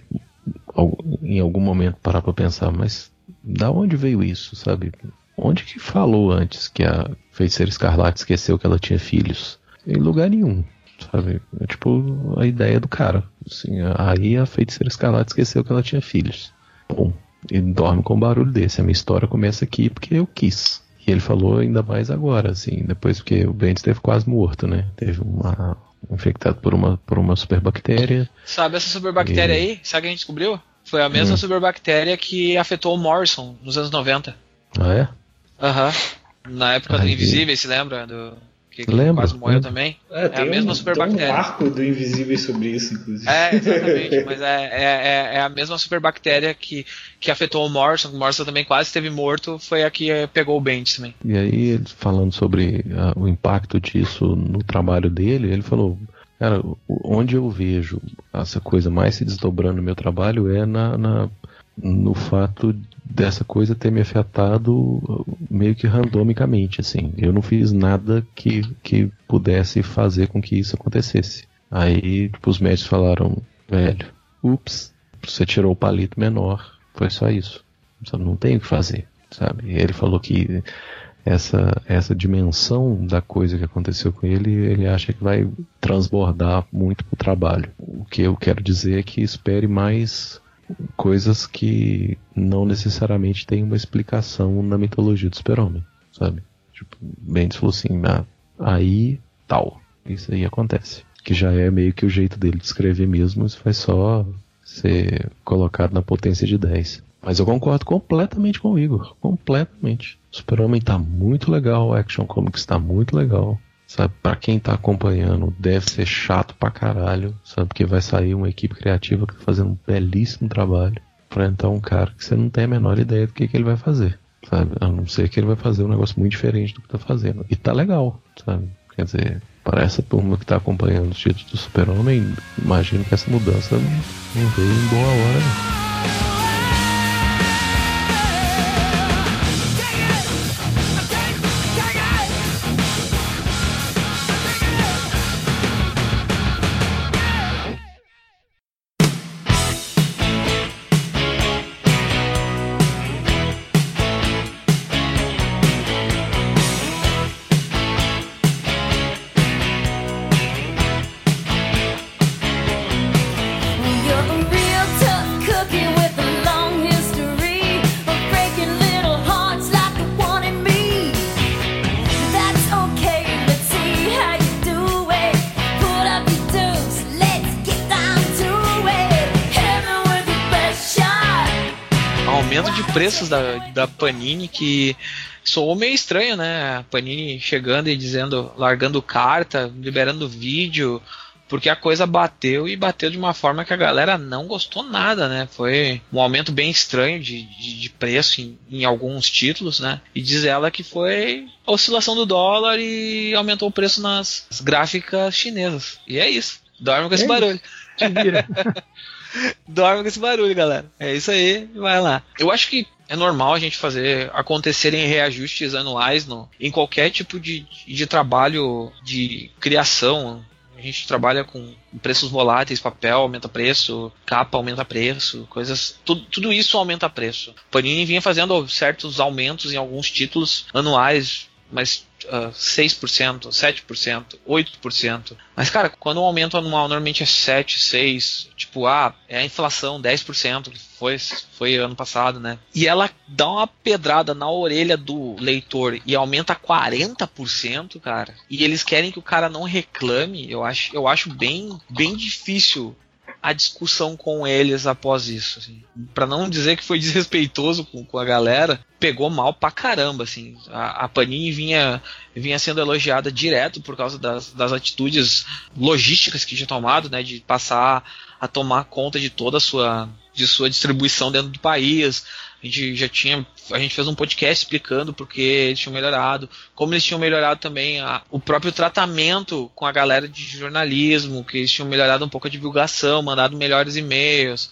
D: em algum momento parar para pensar, mas da onde veio isso, sabe? Onde que falou antes que a feiticeira escarlate esqueceu que ela tinha filhos? Em lugar nenhum, sabe? É tipo a ideia do cara. Assim, aí a feiticeira escarlate esqueceu que ela tinha filhos. Bom, e dorme com um barulho desse. A minha história começa aqui porque eu quis. E ele falou ainda mais agora, assim, depois que o Bendis esteve quase morto, né? Teve uma. infectado por uma, por uma superbactéria.
B: Sabe essa superbactéria e... aí? Sabe o que a gente descobriu? Foi a mesma hum. superbactéria que afetou o Morrison nos anos 90.
D: Ah, é?
B: Aham. Uhum. Na época do Invisível, se lembra? Do que lembra, quase morreu também.
A: É, é a mesma um, superbactéria. Tem um arco do Invisível sobre isso, inclusive.
B: É, exatamente. (laughs) mas é, é, é, é, a mesma superbactéria que, que afetou o Morrison. O Morrison também quase esteve morto. Foi a que pegou o Bendis também.
D: E aí, falando sobre uh, o impacto disso no trabalho dele, ele falou. Cara, onde eu vejo essa coisa mais se desdobrando no meu trabalho é na, na no fato dessa coisa ter me afetado meio que randomicamente, assim. Eu não fiz nada que, que pudesse fazer com que isso acontecesse. Aí, tipo, os médicos falaram, velho, ups, você tirou o palito menor, foi só isso. Não tem o que fazer, sabe? Ele falou que essa, essa dimensão da coisa que aconteceu com ele, ele acha que vai transbordar muito pro trabalho. O que eu quero dizer é que espere mais coisas que não necessariamente têm uma explicação na mitologia do super-homem, sabe? Tipo, Bendis falou assim, ah, aí tal, isso aí acontece. Que já é meio que o jeito dele de escrever mesmo, isso vai só ser colocado na potência de 10. Mas eu concordo completamente com o Igor, completamente. Super-Homem tá muito legal, Action Comics tá muito legal. Sabe, pra quem tá acompanhando, deve ser chato pra caralho, sabe? Porque vai sair uma equipe criativa que tá fazendo um belíssimo trabalho entrar um cara que você não tem a menor ideia do que, que ele vai fazer, sabe? A não ser que ele vai fazer um negócio muito diferente do que tá fazendo. E tá legal, sabe? Quer dizer, para essa turma que tá acompanhando os títulos do Super-Homem, imagino que essa mudança não veio em boa hora,
B: Panini que soou meio estranho, né? A Panini chegando e dizendo, largando carta, liberando vídeo, porque a coisa bateu e bateu de uma forma que a galera não gostou nada, né? Foi um aumento bem estranho de, de, de preço em, em, alguns títulos, né? E diz ela que foi a oscilação do dólar e aumentou o preço nas gráficas chinesas. E é isso. Dorme com esse é barulho. (laughs) Dorme com esse barulho, galera. É isso aí, vai lá. Eu acho que é normal a gente fazer acontecerem reajustes anuais no, em qualquer tipo de, de trabalho de criação. A gente trabalha com preços voláteis, papel aumenta preço, capa aumenta preço, coisas. Tudo, tudo isso aumenta preço. Panini vinha fazendo certos aumentos em alguns títulos anuais, mas uh, 6%, 7%, 8%. Mas, cara, quando o aumento anual normalmente é 7, 6, tipo, ah, é a inflação 10%, que foi, foi ano passado, né? E ela dá uma pedrada na orelha do leitor e aumenta 40%, cara. E eles querem que o cara não reclame, eu acho, eu acho bem, bem difícil a discussão com eles após isso. Assim. para não dizer que foi (laughs) desrespeitoso com, com, a galera, pegou mal pra caramba. Assim. A, a, Panini vinha, vinha sendo elogiada direto por causa das, das atitudes logísticas que tinha tomado, né, de passar a tomar conta de toda a sua de sua distribuição dentro do país. A gente já tinha. A gente fez um podcast explicando porque eles tinham melhorado, como eles tinham melhorado também a, o próprio tratamento com a galera de jornalismo, que eles tinham melhorado um pouco a divulgação, mandado melhores e-mails,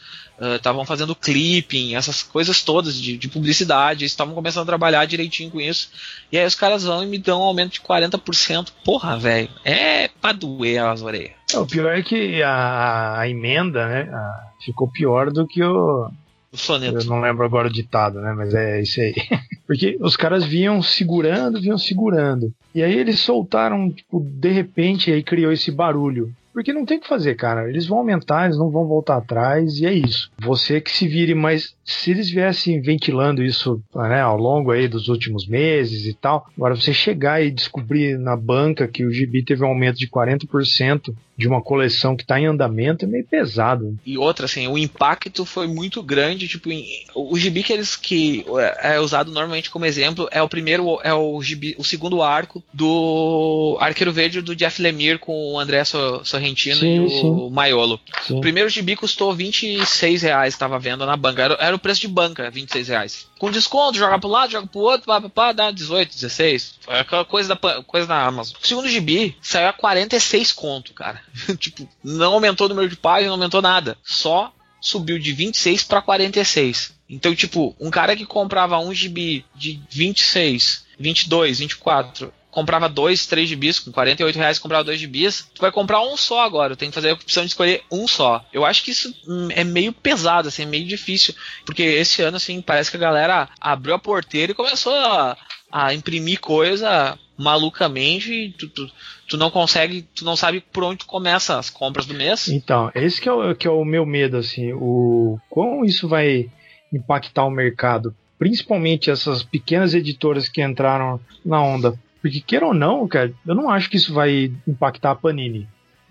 B: estavam uh, fazendo clipping, essas coisas todas de, de publicidade, estavam começando a trabalhar direitinho com isso. E aí os caras vão e me dão um aumento de 40%. Porra, velho, é pra doer as orelhas.
C: É, o pior é que a, a emenda, né, a, ficou pior do que o,
B: o soneto.
C: Eu não lembro agora o ditado, né? Mas é isso aí. (laughs) Porque os caras vinham segurando, vinham segurando. E aí eles soltaram, tipo, de repente, aí criou esse barulho. Porque não tem o que fazer, cara. Eles vão aumentar, eles não vão voltar atrás, e é isso. Você que se vire, mas se eles viessem ventilando isso né, ao longo aí dos últimos meses e tal, agora você chegar e descobrir na banca que o gibi teve um aumento de 40% de uma coleção que está em andamento é meio pesado.
B: E outra, assim, o impacto foi muito grande, tipo, em, o gibi que eles que é, é usado normalmente como exemplo é o primeiro, é o gibi, o segundo arco do Arqueiro Verde do Jeff Lemire com o André Sorrentino sim, e o sim. Maiolo. Sim. O primeiro gibi custou 26 reais, estava vendo na banca. Era, era, o preço de banca, 26 reais. Com desconto, joga pro lado, joga pro outro, pá, pá, pá, dá 18, 16. Foi aquela coisa da, coisa da Amazon. O segundo gibi saiu a 46 conto, cara. (laughs) tipo, não aumentou o número de páginas, não aumentou nada. Só subiu de 26 para 46. Então, tipo, um cara que comprava um GB de 26, 22, 24 comprava dois, três gibis, com 48 reais comprava dois gibis, tu vai comprar um só agora, tem que fazer a opção de escolher um só. Eu acho que isso é meio pesado, assim, é meio difícil, porque esse ano, assim, parece que a galera abriu a porteira e começou a, a imprimir coisa malucamente, tu, tu, tu, não consegue, tu não sabe por onde começa as compras do mês.
C: Então, esse que é o, que é o meu medo, assim, o como isso vai impactar o mercado, principalmente essas pequenas editoras que entraram na onda. Porque, queira ou não, cara, eu não acho que isso vai impactar a Panini.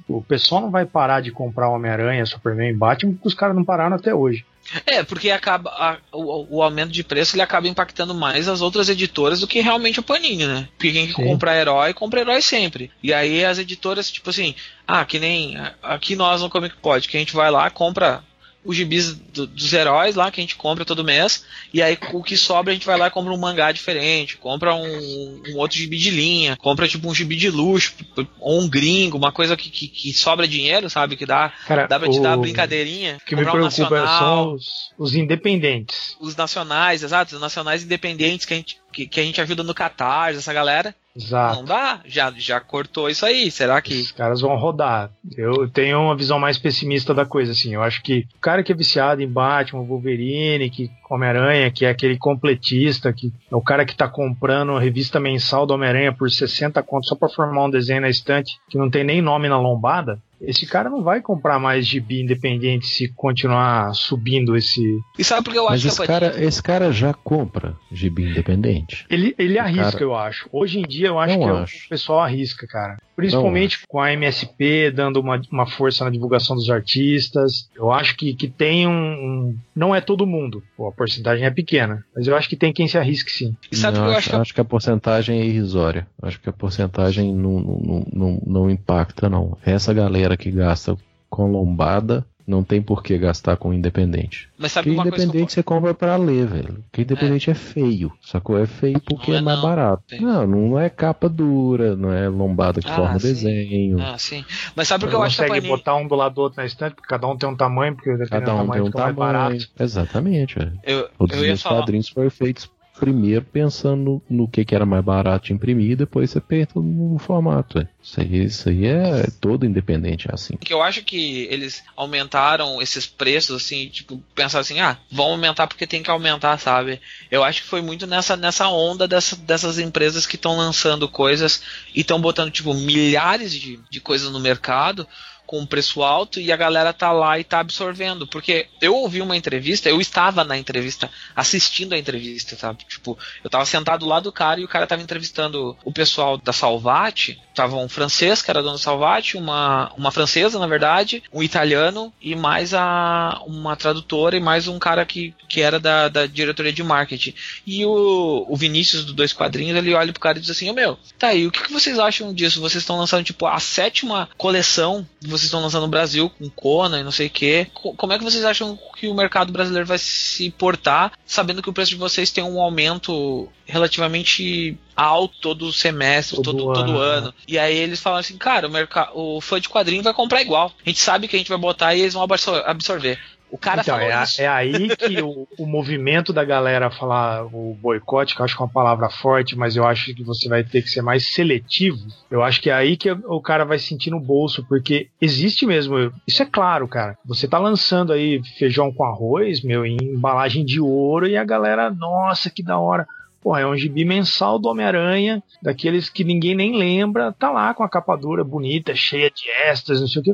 C: O pessoal não vai parar de comprar Homem-Aranha, Superman, Batman, porque os caras não pararam até hoje.
B: É, porque acaba a, o, o, aumento de preço ele acaba impactando mais as outras editoras do que realmente a Panini, né? Porque quem Sim. compra herói, compra herói sempre. E aí as editoras, tipo assim, ah, que nem aqui nós no Comic Pod, que a gente vai lá, compra os gibis do, dos heróis lá que a gente compra todo mês. E aí o que sobra a gente vai lá e compra um mangá diferente, compra um, um outro gibi de linha, compra tipo um gibi de luxo, ou um gringo, uma coisa que, que, que sobra dinheiro, sabe? Que dá, Cara, dá pra te dar uma brincadeirinha.
C: O que me preocupa um são os, os independentes.
B: Os nacionais, exato, os nacionais independentes que a gente que, que, a gente ajuda no Catarse, essa galera.
C: Exato.
B: Não dá, já, já cortou isso aí. Será que.
C: Os caras vão rodar. Eu tenho uma visão mais pessimista da coisa, assim. Eu acho que o cara que é viciado em Batman, Wolverine, que Homem-Aranha, que é aquele completista, que é o cara que tá comprando a revista mensal do Homem-Aranha por 60 contos só pra formar um desenho na estante, que não tem nem nome na lombada esse cara não vai comprar mais gibi independente se continuar subindo esse.
B: E sabe por que eu
D: Mas
B: acho
D: esse que cara, esse cara já compra gibi independente.
C: Ele, ele arrisca, cara... eu acho. Hoje em dia eu acho não que acho. o pessoal arrisca, cara. Principalmente com a MSP dando uma, uma força na divulgação dos artistas. Eu acho que, que tem um, um Não é todo mundo. Pô, a porcentagem é pequena. Mas eu acho que tem quem se arrisque sim.
D: E sabe não, eu acho, acho que a porcentagem é irrisória. Acho que a porcentagem não, não, não, não impacta, não. Essa galera que gasta com lombada não tem por que gastar com independente. Mas sabe porque independente que você compra para ler, velho. Porque independente é. é. feio. Sacou? É feio porque é, é, mais não. barato. Sim. Não, não é capa dura, não é lombada que ah, forma sim. desenho.
B: Ah, sim. Mas sabe porque eu acho que
C: consegue botar um do lado do outro na estante, porque cada um tem um tamanho, porque
D: cada um tem um tamanho. Exatamente, velho.
B: Eu, Todos eu
D: os quadrinhos foram feitos primeiro pensando no que, que era mais barato de imprimir, depois você pensa no formato. Isso aí, isso aí é todo independente é assim.
B: Eu acho que eles aumentaram esses preços, assim, tipo, pensar assim, ah, vão aumentar porque tem que aumentar, sabe? Eu acho que foi muito nessa, nessa onda dessa, dessas empresas que estão lançando coisas e estão botando, tipo, milhares de, de coisas no mercado com um preço alto e a galera tá lá e tá absorvendo. Porque eu ouvi uma entrevista, eu estava na entrevista, assistindo a entrevista, sabe? Tipo, eu tava sentado lá do cara e o cara tava entrevistando o pessoal da Salvati. Tava um francês, que era dono da Salvati, uma, uma francesa, na verdade, um italiano e mais a, uma tradutora e mais um cara que, que era da, da diretoria de marketing. E o, o Vinícius do Dois Quadrinhos, ele olha pro cara e diz assim, ô oh, meu, tá aí, o que, que vocês acham disso? Vocês estão lançando, tipo, a sétima coleção, vocês vocês estão lançando no Brasil, com Conan e não sei o que. Como é que vocês acham que o mercado brasileiro vai se portar, sabendo que o preço de vocês tem um aumento relativamente alto todo semestre, todo, todo, todo ano. ano. E aí eles falam assim, cara, o, mercado, o fã de quadrinho vai comprar igual. A gente sabe que a gente vai botar e eles vão absorver. O cara então,
C: é,
B: isso.
C: é aí que o, o, movimento da galera falar o boicote, que eu acho que é uma palavra forte, mas eu acho que você vai ter que ser mais seletivo. Eu acho que é aí que o cara vai sentir no bolso, porque existe mesmo. Isso é claro, cara. Você tá lançando aí feijão com arroz, meu, em embalagem de ouro, e a galera, nossa, que da hora. Pô, é um gibi mensal do Homem-Aranha, daqueles que ninguém nem lembra, tá lá com a capa dura bonita, cheia de extras, não sei o que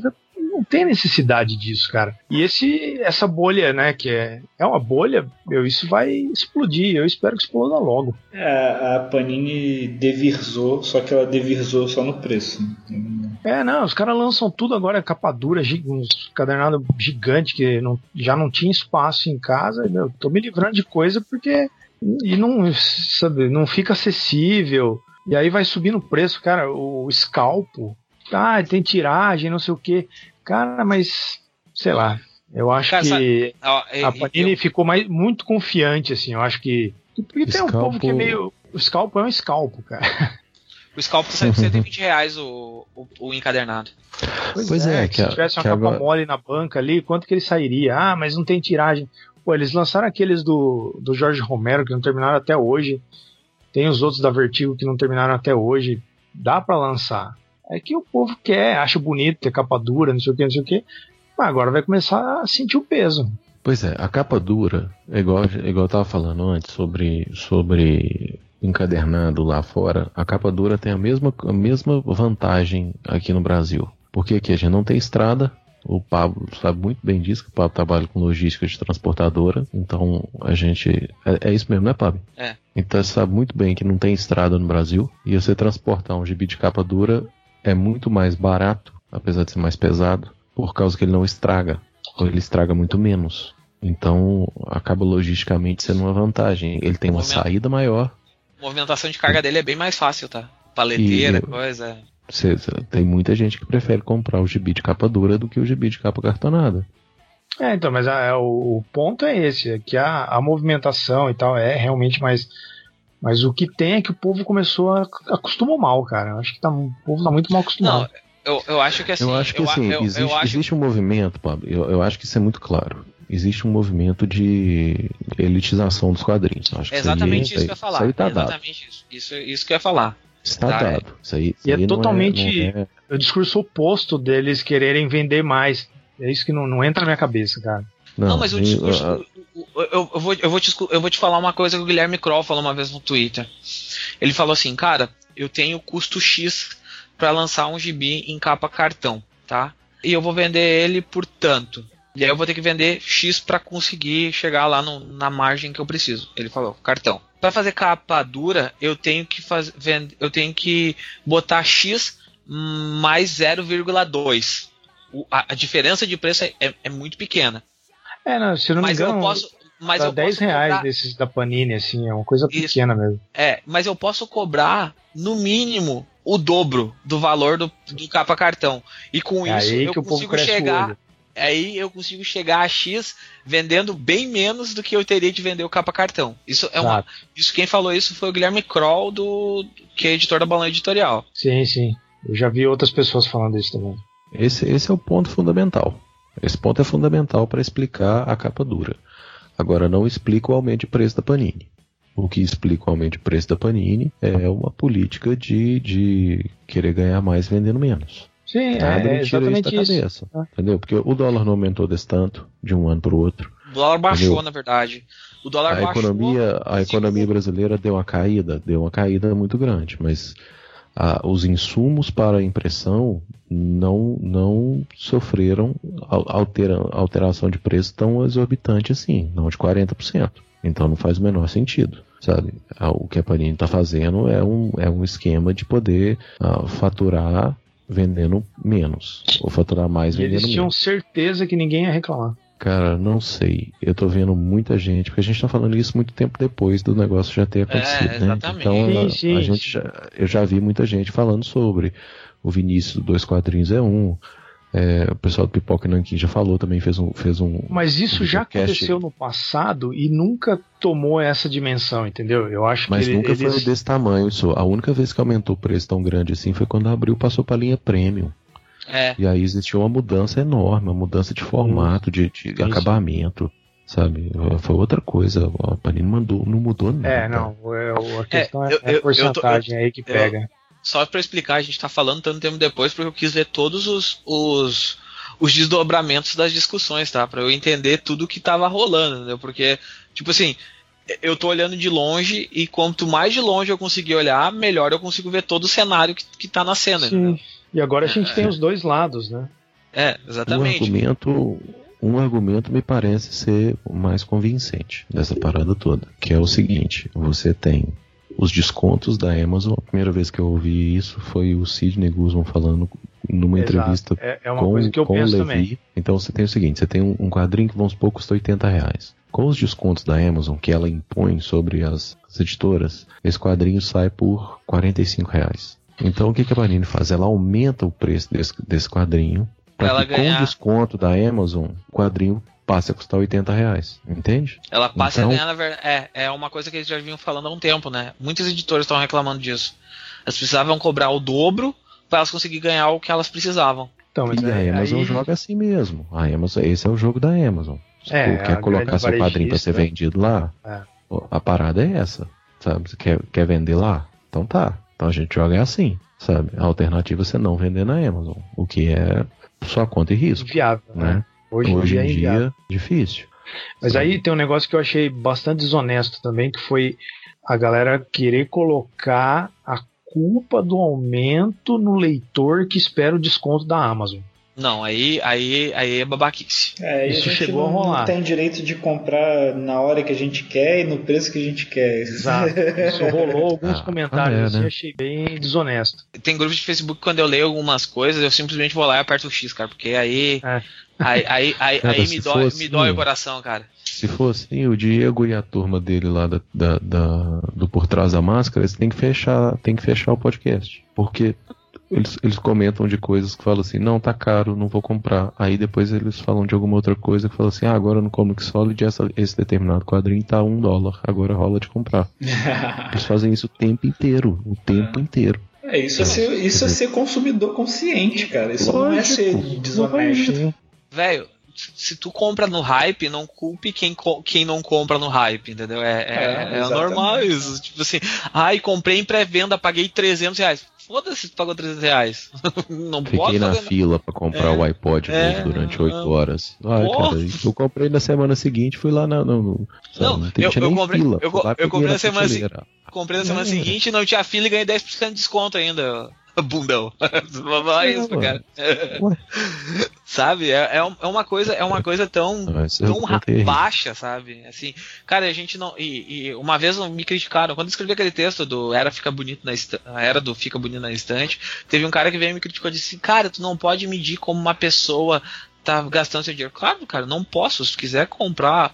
C: não tem necessidade disso, cara. E esse essa bolha, né, que é, é uma bolha, meu, isso vai explodir. Eu espero que exploda logo.
A: É, a Panini devirzou, só que ela devirzou só no preço.
C: É, não, os caras lançam tudo agora, capa dura, uns cadernado gigante que não, já não tinha espaço em casa. Meu, tô me livrando de coisa porque e não, sabe, não fica acessível. E aí vai subindo o preço, cara. O scalpo, ah, tem tiragem, não sei o que. Cara, mas sei lá. Eu acho Cara, que ó, a Panini eu... ficou mais, muito confiante, assim. Eu acho que. Porque tem um povo que é meio. O scalpo é um scalpo, cara.
B: O scalpo sai por 120 reais o, o, o encadernado.
C: Pois, pois é, é, que se tivesse uma capa agora... mole na banca ali, quanto que ele sairia? Ah, mas não tem tiragem. Pô, eles lançaram aqueles do, do Jorge Romero que não terminaram até hoje. Tem os outros da Vertigo que não terminaram até hoje. Dá para lançar. É que o povo quer, acha bonito ter capa dura, não sei o que, não sei o que. Mas agora vai começar a sentir o peso.
D: Pois é, a capa dura, é igual, é igual eu tava falando antes sobre, sobre encadernado lá fora, a capa dura tem a mesma, a mesma vantagem aqui no Brasil. Porque aqui a gente não tem estrada, o Pablo sabe muito bem disso, que o Pablo trabalha com logística de transportadora, então a gente. É, é isso mesmo, né, Pablo?
B: É.
D: Então você sabe muito bem que não tem estrada no Brasil, e você transportar um gibi de capa dura é muito mais barato, apesar de ser mais pesado, por causa que ele não estraga, ou ele estraga muito menos. Então acaba logisticamente sendo uma vantagem. Ele tem uma saída maior.
B: A movimentação de carga dele é bem mais fácil, tá? Paleteira, e, coisa.
D: Cê, tem muita gente que prefere comprar o gibi de capa dura do que o gibi de capa cartonada.
C: É, então, mas a, a, o, ponto é esse, é que a, a movimentação e tal é realmente mais mas o que tem é que o povo começou a acostumar mal, cara. Eu acho que tá, o povo tá muito mal acostumado. Não,
B: eu, eu acho que assim.
D: Eu acho que assim, eu, existe, eu existe um movimento, Pablo. Eu, eu acho que isso é muito claro. Existe um movimento de elitização dos quadrinhos. Acho
B: é exatamente isso,
D: isso
B: que eu ia falar. Isso tá exatamente dado. isso. isso. Isso que eu ia falar.
D: Está tá? dado. Isso aí, isso
C: e é totalmente é, é... o discurso oposto deles quererem vender mais. É isso que não, não entra na minha cabeça, cara.
B: Não, não mas o discurso. Eu, eu, vou, eu, vou te, eu vou te falar uma coisa que o Guilherme Kroll falou uma vez no Twitter. Ele falou assim, cara, eu tenho custo X para lançar um gibi em capa cartão, tá? E eu vou vender ele por tanto. E aí eu vou ter que vender X para conseguir chegar lá no, na margem que eu preciso. Ele falou, cartão. Para fazer capa dura, eu tenho que eu tenho que botar X mais 0,2 a, a, diferença de preço é, é, é, muito pequena.
C: É, não, se não mas me engano, eu posso, mas eu 10 reais cobrar... desses da Panini, assim, é uma coisa Isso. pequena mesmo.
B: É, mas eu posso cobrar, no mínimo, o dobro do valor do, do capa cartão. E com é isso eu consigo chegar. Aí eu consigo chegar a X vendendo bem menos do que eu teria de vender o capa cartão. Isso é uma. Isso quem falou isso foi o Guilherme Kroll, do, que é editor da Balão Editorial.
C: Sim, sim. Eu já vi outras pessoas falando isso também.
D: Esse, esse é o ponto fundamental. Esse ponto é fundamental para explicar a capa dura. Agora, não explica o aumento de preço da Panini. O que explica o aumento de preço da Panini é uma política de, de querer ganhar mais vendendo menos.
C: Sim, Nada é, é exatamente isso.
D: Cabeça, ah. Entendeu? Porque o dólar não aumentou desse tanto, de um ano para o outro.
B: O dólar baixou, entendeu? na verdade. O dólar
D: a
B: baixou.
D: Economia, a economia brasileira deu uma caída, deu uma caída muito grande, mas ah, os insumos para impressão não, não sofreram altera, alteração de preço tão exorbitante assim, não de 40%. Então não faz o menor sentido. Sabe? Ah, o que a Panini está fazendo é um, é um esquema de poder ah, faturar vendendo menos, ou faturar mais e vendendo menos. Eles tinham
C: menos. certeza que ninguém ia reclamar.
D: Cara, não sei. Eu tô vendo muita gente, porque a gente tá falando isso muito tempo depois do negócio já ter acontecido, é, né? Então a, sim, a gente já, eu já vi muita gente falando sobre o Vinícius Dois Quadrinhos é um, É, o pessoal do Pipoca Nankin já falou também, fez um. Fez um
C: Mas isso
D: um
C: já aconteceu no passado e nunca tomou essa dimensão, entendeu? Eu acho
D: Mas
C: que
D: nunca
C: eles...
D: foi desse tamanho. Isso. A única vez que aumentou o preço tão grande assim foi quando abriu passou para linha premium.
B: É.
D: E aí existiu uma mudança enorme, uma mudança de formato, de, de acabamento. Sabe? Foi outra coisa. A Panini mandou, não mudou nada.
C: É, não, é, a questão é,
B: eu-
C: é
B: eu-
C: a porcentagem aí que
B: eu-
C: pega.
B: Só pra explicar, a gente tá falando tanto tempo depois porque eu quis ver todos os, os, os desdobramentos das discussões, tá? Pra eu entender tudo que tava rolando, entendeu? Porque, tipo assim, eu tô olhando de longe e quanto mais de longe eu conseguir olhar, melhor eu consigo ver todo o cenário que, que tá na cena. entendeu?
C: E agora a gente
B: É. (laughs)
C: tem os dois lados, né?
B: É,
D: um
B: exatamente.
D: argumento, um argumento me parece ser o mais convincente dessa parada toda, que é o seguinte: você tem os descontos da Amazon. A primeira vez que eu ouvi isso foi o Sidney Guzman falando numa
C: Exato.
D: entrevista
C: É, é uma
D: com,
C: coisa que eu
D: com o
C: penso
D: Levi.
C: também.
D: Então você tem o seguinte: você tem um, um quadrinho que vamos supor custa 80 reais. Com os descontos da Amazon que ela impõe sobre as, as editoras, esse quadrinho sai por 45 reais. Então o que, que a Panini faz? Ela aumenta o preço desse, desse quadrinho
B: Pra
D: para
B: ela
D: que com
B: ganhar.
D: o desconto da Amazon o quadrinho passe a custar 80 reais. Entende?
B: Ela passa
D: Então-
B: a ganhar, na verdade. É, é uma coisa que eles já vinham falando há um tempo, né? Muitas editoras estão reclamando disso. Elas precisavam cobrar o dobro para elas conseguirem ganhar o que elas precisavam.
C: Então, mas
D: e
C: aí-
D: a Amazon
C: aí-
D: joga assim mesmo. A Amazon, esse é o jogo da Amazon. Se
C: É,
D: tu quer colocar seu quadrinho para ser
C: varejista.
D: vendido lá,
C: É.
D: a parada é essa. Sabe? Você quer, quer vender lá? Então tá. Então a gente joga assim. Sabe? A alternativa é você não vender na Amazon. O que é sua conta e risco.
C: inviável, né?
D: Né?
C: Hoje, em dia é
D: em
C: inviável.
D: dia, difícil.
C: Mas
D: Sabe?
C: aí tem um negócio que eu achei bastante desonesto também, que foi a galera querer colocar a culpa do aumento no leitor que espera o desconto da Amazon.
B: Não, aí, aí, aí é babaquice.
A: É,
C: Isso
A: a gente
C: chegou a rolar.
A: não tem direito de comprar na hora que a gente quer e no preço que a gente quer.
C: Exato. Isso rolou alguns
D: Ah,
C: comentários
D: é,
C: assim,
D: né?
C: achei bem desonesto.
B: Tem grupos de Facebook que quando eu leio algumas coisas, eu simplesmente vou lá e aperto o X, cara, porque aí.
C: É.
B: Aí, aí, aí,
D: Cara,
B: aí me, dói,
D: fosse-
B: me dói o coração, cara.
D: Se for assim, o Diego e a turma dele lá da, da- da- do Por Trás da Máscara, eles têm que fechar, tem que fechar o podcast. Porque eles, eles comentam de coisas que falam assim, não, tá caro, não vou comprar. Aí depois eles falam de alguma outra coisa que falam assim, ah, agora no Comic Solid essa, esse determinado quadrinho tá um dólar, agora rola de comprar. (laughs) Eles fazem isso o tempo inteiro, o tempo inteiro.
A: É, isso é, ser, isso é ser consumidor consciente, cara. Isso não é ser desonesto.
B: Velho, se tu compra no hype, não culpe quem, quem não compra no hype, entendeu? É, é,
A: É,
B: é normal isso. Tipo assim, ai, comprei em pré-venda, paguei 300 reais. Foda-se se tu pagou 300 reais. (laughs) não
D: Fiquei
B: posso
D: na fila pra comprar
B: É,
D: o iPod
B: é,
D: novo durante oito
B: não.
D: horas. Ai,
B: Porra.
D: cara, eu comprei na semana seguinte, fui lá na. No, no,
B: Não,
D: não tem-
B: eu- eu comprei-
D: fila.
B: eu eu comprei na semana
D: prateleira.
B: Comprei na semana
D: É.
B: seguinte, não tinha fila e ganhei 10% de desconto ainda. Bundão. Vai
D: É,
B: isso, cara.
D: Ué.
B: sabe? É, é é uma coisa, é uma coisa tão,
D: isso
B: tão baixa, sabe? Assim, cara, a gente não. E, e uma vez me criticaram, quando eu escrevi aquele texto do Era Fica Bonito na Estante, Era do Fica Bonito na Estante, teve um cara que veio e me criticou e disse cara, tu não pode medir como uma pessoa tá gastando seu dinheiro. Claro, cara, não posso. Se tu quiser comprar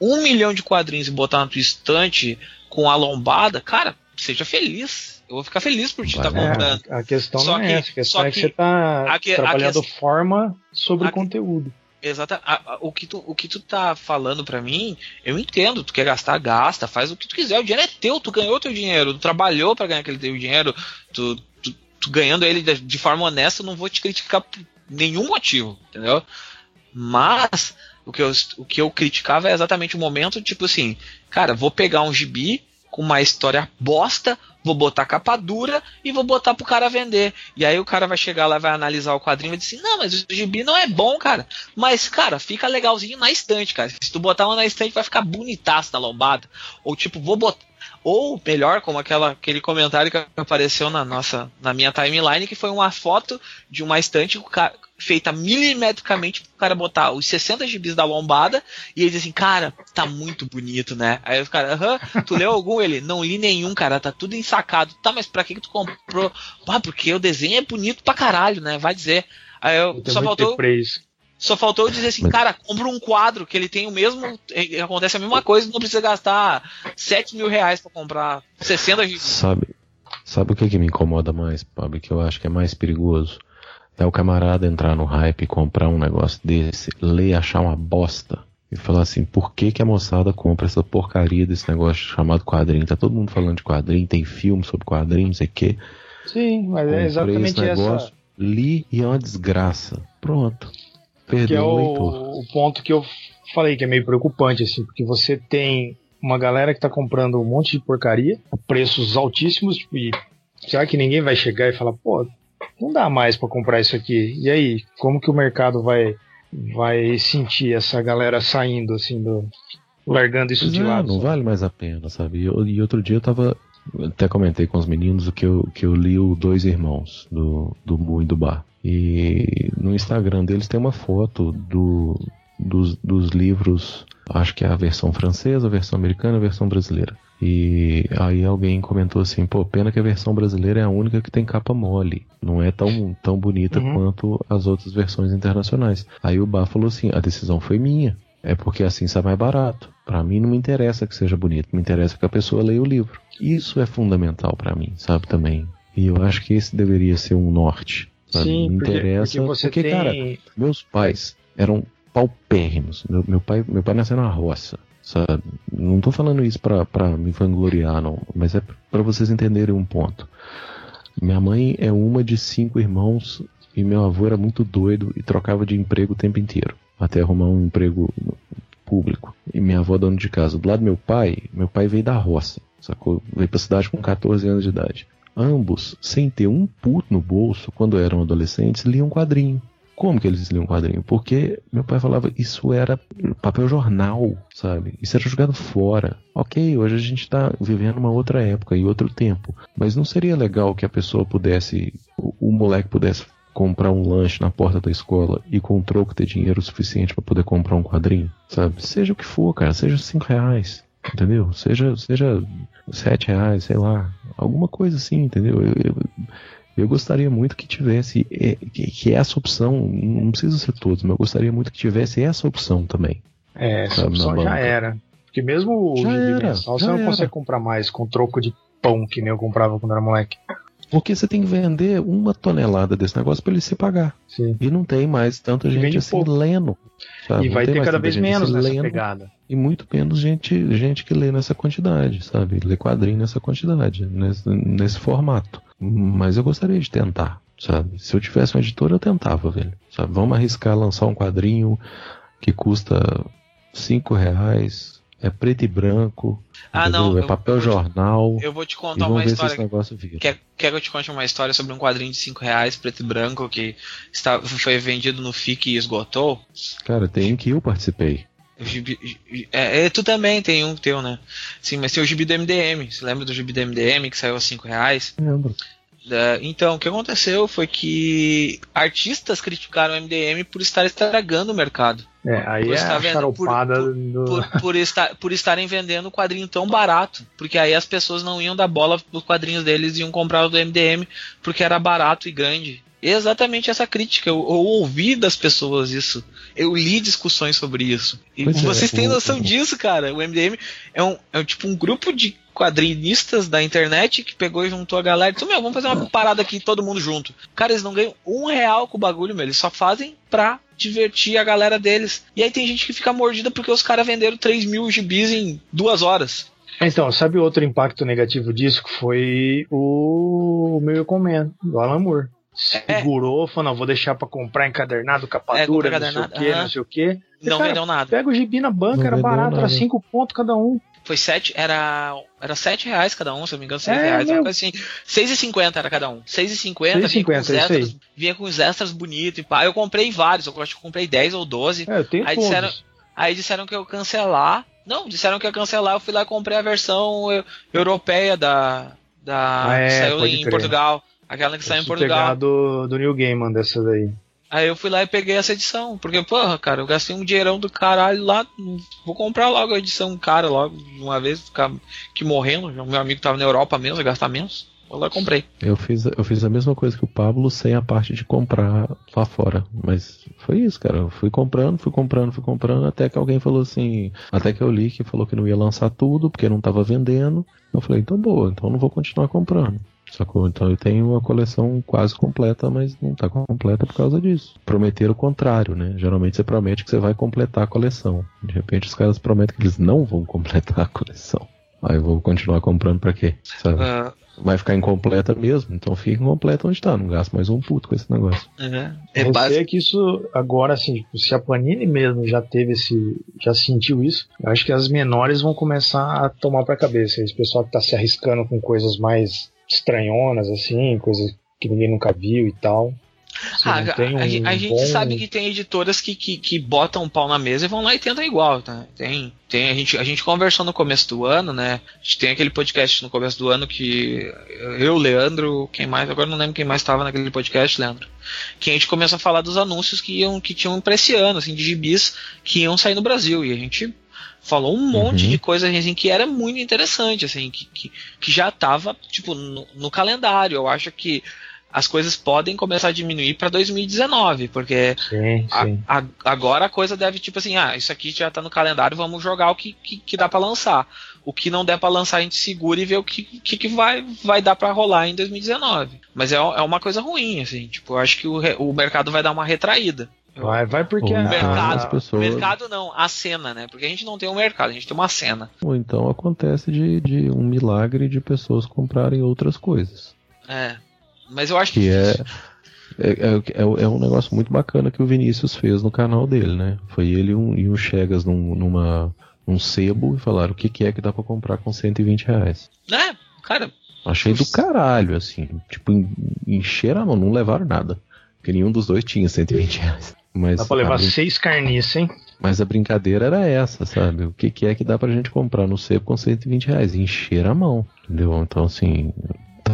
B: um milhão de quadrinhos e botar na tua estante com a lombada, cara, seja feliz. Eu vou ficar feliz por te estar
D: Vai.
B: comprando.
C: É, a questão
B: Só
C: não é
B: que-
C: essa, a questão
B: só
C: é que,
B: que-
C: você tá
B: a
C: trabalhando
B: que-
C: forma sobre
B: que-
C: conteúdo.
B: Exata. a- a- o, que tu, o que tu tá falando pra mim, eu entendo. Tu quer gastar, gasta, faz o que tu quiser. O dinheiro é teu, tu ganhou teu dinheiro, tu trabalhou pra ganhar aquele teu dinheiro, tu, tu, tu ganhando ele de, de forma honesta, eu não vou te criticar por nenhum motivo, entendeu? Mas o que, eu, o que eu criticava é exatamente o momento, tipo assim, cara, vou pegar um gibi com uma história bosta, vou botar capa dura e vou botar pro cara vender. E aí o cara vai chegar lá, vai analisar o quadrinho e vai dizer assim, não, mas o gibi não é bom, cara. Mas, cara, fica legalzinho na estante, cara. Se tu botar uma na estante, vai ficar bonitaço na lombada. Ou tipo, vou botar. Ou melhor, como aquela, aquele comentário que apareceu na nossa, na minha timeline, que foi uma foto de uma estante o feita milimetricamente pro cara botar os 60 gibis da lombada e ele diz assim, cara, tá muito bonito, né? Aí os caras, aham, tu leu algum? Ele, não li nenhum, cara, tá tudo ensacado. Tá, mas pra que que tu comprou? Ah, porque o desenho é bonito pra caralho, né? Vai dizer. Aí eu,
C: Tem
B: só faltou. Só faltou eu dizer assim,
D: Mas-
B: cara, compra um quadro que ele tem o mesmo. eh, Acontece a mesma coisa, não precisa gastar 7 mil reais pra comprar 60 gibis.
D: Sabe, sabe o que, que me incomoda mais, Pablo? Que eu acho que é mais perigoso? Até o camarada entrar no hype e comprar um negócio desse, ler achar uma bosta e falar assim, por que, que a moçada compra essa porcaria desse negócio chamado quadrinho? Tá todo mundo falando de quadrinho, tem filme sobre quadrinho, não sei o quê.
C: Sim, mas é exatamente negócio, essa.
D: Li e é uma desgraça. Pronto. Perdeu
C: que é
D: o,
C: o, ponto que eu falei que é meio preocupante, assim, porque você tem uma galera que tá comprando um monte de porcaria a preços altíssimos, e será que ninguém vai chegar e falar, pô, não dá mais para comprar isso aqui? E aí, como que o mercado vai vai sentir essa galera saindo assim do largando isso de é, lado?
D: Não vale mais a pena, sabe? E, e outro dia eu tava até comentei com os meninos que eu, que eu li o Dois Irmãos do, do Mu e do Bar. E no Instagram deles tem uma foto do, dos, dos livros, acho que é a versão francesa, a versão americana, a versão brasileira. E aí alguém comentou assim, pô, pena que a versão brasileira é a única que tem capa mole. Não é tão, tão bonita uhum. quanto as outras versões internacionais. Aí o Bar falou assim, a decisão foi minha. É porque assim sai mais barato. Para mim não me interessa que seja bonito, me interessa que a pessoa leia o livro. Isso é fundamental para mim, sabe também. E eu acho que esse deveria ser um norte. Sabe?
C: Sim,
D: me interessa
C: porque, porque, porque
D: tem... cara, meus pais eram paupérrimos. Meu, meu, pai, meu pai nasceu na roça. Sabe? Não tô falando isso pra, pra me vangloriar, não. Mas é para vocês entenderem um ponto. Minha mãe é uma de cinco irmãos e meu avô era muito doido e trocava de emprego o tempo inteiro. Até arrumar um emprego público. E minha avó dona de casa. Do lado do meu pai, meu pai veio da roça. Sacou? Veio pra cidade com 14 anos de idade. Ambos, sem ter um puto no bolso, quando eram adolescentes, liam quadrinho. Como que eles liam quadrinho? Porque meu pai falava isso era papel jornal, sabe? Isso era jogado fora. Ok, hoje a gente está vivendo uma outra época e outro tempo. Mas não seria legal que a pessoa pudesse, o, o moleque pudesse comprar um lanche na porta da escola e com troco ter dinheiro suficiente para poder comprar um quadrinho, sabe? Seja o que for, cara, seja cinco reais, entendeu? Seja, seja sete reais, sei lá, alguma coisa assim, entendeu? Eu, eu, eu gostaria muito que tivesse é, que, que, essa opção, não precisa ser todos, mas eu gostaria muito que tivesse essa opção também.
C: É, essa sabe, opção já era. Porque mesmo o mensal, você não era. consegue comprar mais com troco de pão que nem eu comprava quando era moleque.
D: Porque você tem que vender uma tonelada desse negócio para ele se pagar.
C: Sim.
D: E não tem mais tanta gente assim pouco. lendo.
C: Sabe? E vai ter cada vez menos nessa lendo, pegada.
D: E muito menos gente, gente que lê nessa quantidade, sabe? Lê quadrinho nessa quantidade, nesse, nesse formato. Mas eu gostaria de tentar, sabe? Se eu tivesse uma editora, eu tentava, velho. Sabe? Vamos arriscar lançar um quadrinho que custa cinco reais, é preto e branco.
B: Ah, não.
D: É papel
B: eu,
D: jornal.
B: Eu vou te contar uma história.
D: Quer,
B: quer que eu te conte uma história sobre um quadrinho de 5 reais, preto e branco, que está, foi vendido no FIC e esgotou?
D: Cara, tem um que eu participei.
B: É, é, tu também tem um teu, né? Sim, mas tem o gibi do MDM. Você lembra do gibi do MDM que saiu a 5 reais?
D: Lembro.
B: Então, o que aconteceu foi que artistas criticaram o MDM por estar estragando o mercado.
C: É, aí por é a charopada
B: por,
C: do...
B: por, por, estar, por estarem vendendo o quadrinho tão barato. Porque aí as pessoas não iam dar bola pros quadrinhos deles e iam comprar o do MDM porque era barato e grande. exatamente essa crítica. Eu, eu, ouvi das pessoas isso. Eu li discussões sobre isso. E pois é, vocês é, têm noção o, disso, cara. O MDM é um, é um tipo um grupo de quadrinistas da internet que pegou e juntou a galera e disse: Meu, vamos fazer uma parada aqui todo mundo junto. Cara, eles não ganham um real com o bagulho, meu. Eles só fazem pra divertir a galera deles. E aí tem gente que fica mordida porque os caras venderam 3 mil gibis em duas horas.
C: Então, sabe outro impacto negativo disso? Que foi o meu comendo, do Alan Moore. É. Segurou, é. falou, não, vou deixar pra comprar encadernado, capa é, dura, não sei o que, não sei o que.
B: Não cara, vendeu nada.
C: Pega o gibi na banca, não era barato, nada. era 5 pontos cada um.
B: Foi sete, era, era sete reais cada um, se eu não me engano, seis é, reais, uma coisa assim. Seis e cinquenta era cada um. Seis e cinquenta, vinha, com os extras, vinha com os extras bonitos e pá. Eu comprei vários, eu acho que comprei dez ou doze.
C: É, eu tenho
B: aí
C: todos.
B: disseram, aí disseram que eu cancelar. Não, disseram que eu cancelar, eu fui lá e comprei a versão europeia da. da
C: ah, é,
B: que saiu em crer. Portugal. Aquela que saiu em Portugal.
C: do, do New Game dessa daí.
B: Aí eu fui lá e peguei essa edição. Porque, porra, cara, eu gastei um dinheirão do caralho lá. Vou comprar logo a edição cara logo, de uma vez, ficar que morrendo. Meu amigo tava na Europa mesmo, gastar menos. Vou lá comprei.
D: Eu fiz, eu fiz a mesma coisa que o Pablo sem a parte de comprar lá fora. Mas foi isso, cara. Eu fui comprando, fui comprando, fui comprando, até que alguém falou assim. Até que eu li que falou que não ia lançar tudo, porque não tava vendendo. Eu falei, então boa, então não vou continuar comprando. Sacou? Então eu tenho uma coleção quase completa, mas não tá completa por causa disso. Prometer o contrário, né? Geralmente você promete que você vai completar a coleção. De repente os caras prometem que eles não vão completar a coleção. Aí eu vou continuar comprando para quê? Sabe? Uh, vai ficar incompleta mesmo, então fica incompleta onde tá, não gasta mais um puto com esse negócio.
C: Uhum. É Eu base... sei que isso agora, assim, tipo, se a Panini mesmo já teve esse, já sentiu isso, eu acho que as menores vão começar a tomar pra cabeça. Esse pessoal que tá se arriscando com coisas mais estranhonas, assim, coisas que ninguém nunca viu e tal.
B: Ah, um a, a, gente bom... sabe que tem editoras que, que, que botam um pau na mesa e vão lá e tentam igual, tá? Tem, tem a, gente, a gente conversou no começo do ano, né? A gente tem aquele podcast no começo do ano que eu, Leandro, quem mais, agora não lembro quem mais estava naquele podcast, Leandro. Que a gente começou a falar dos anúncios que iam que tinham pra esse ano, assim, de gibis que iam sair no Brasil. E a gente falou um monte uhum. de coisa assim, que era muito interessante, assim, que, que, que já estava tipo, no, no, calendário. Eu acho que as coisas podem começar a diminuir para 2019, porque sim, sim. A, a, agora a coisa deve, tipo assim, ah, isso aqui já está no calendário, vamos jogar o que, que, que dá para lançar. O que não der para lançar, a gente segura e vê o que, que, que vai, vai dar para rolar em 2019. Mas é, é uma coisa ruim, assim, tipo, eu acho que o, o mercado vai dar uma retraída.
C: Vai, vai porque
B: o mercado, pessoas... mercado não, a cena, né? Porque a gente não tem um mercado, a gente tem uma cena.
D: Ou então acontece de, de um milagre de pessoas comprarem outras coisas.
B: É. Mas eu acho que.
D: que é, é, é, é, um negócio muito bacana que o Vinícius fez no canal dele, né? Foi ele um, e o Chegas num, numa, num sebo e falaram o que, que é que dá pra comprar com 120 reais.
B: É, cara.
D: Achei do caralho, assim. Tipo, encher a mão, não levaram nada. Porque nenhum dos dois tinha 120 reais. Mas,
C: dá pra levar brin... seis carniças, hein?
D: Mas a brincadeira era essa, sabe? O que, que é que dá pra gente comprar no sebo com 120 reais? Encher a mão, entendeu? Então, assim,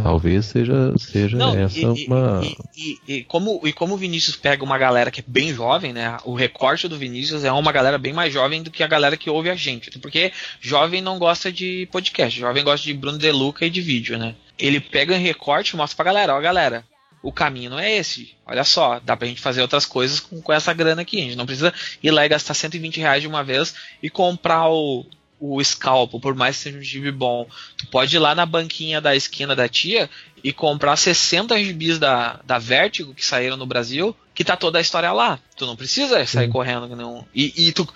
D: Talvez seja, seja Não, essa e, uma.
B: E, e, e, como, e como o Vinícius pega uma galera que é bem jovem, né? O recorte do Vinícius é uma galera bem mais jovem do que a galera que ouve a gente. Porque jovem não gosta de podcast, jovem gosta de Bruno De Luca e de vídeo, né? Ele pega um recorte e mostra pra galera, ó, galera, o caminho não é esse. Olha só, dá pra gente fazer outras coisas com, com essa grana aqui. A gente não precisa ir lá e gastar 120 reais de uma vez e comprar o, o scalpo, por mais que seja um gibi bom, tu pode ir lá na banquinha da esquina da tia e comprar 60 gibis da, da Vertigo que saíram no Brasil, que tá toda a história lá. Tu não precisa sair Sim. correndo não. E, e, tu,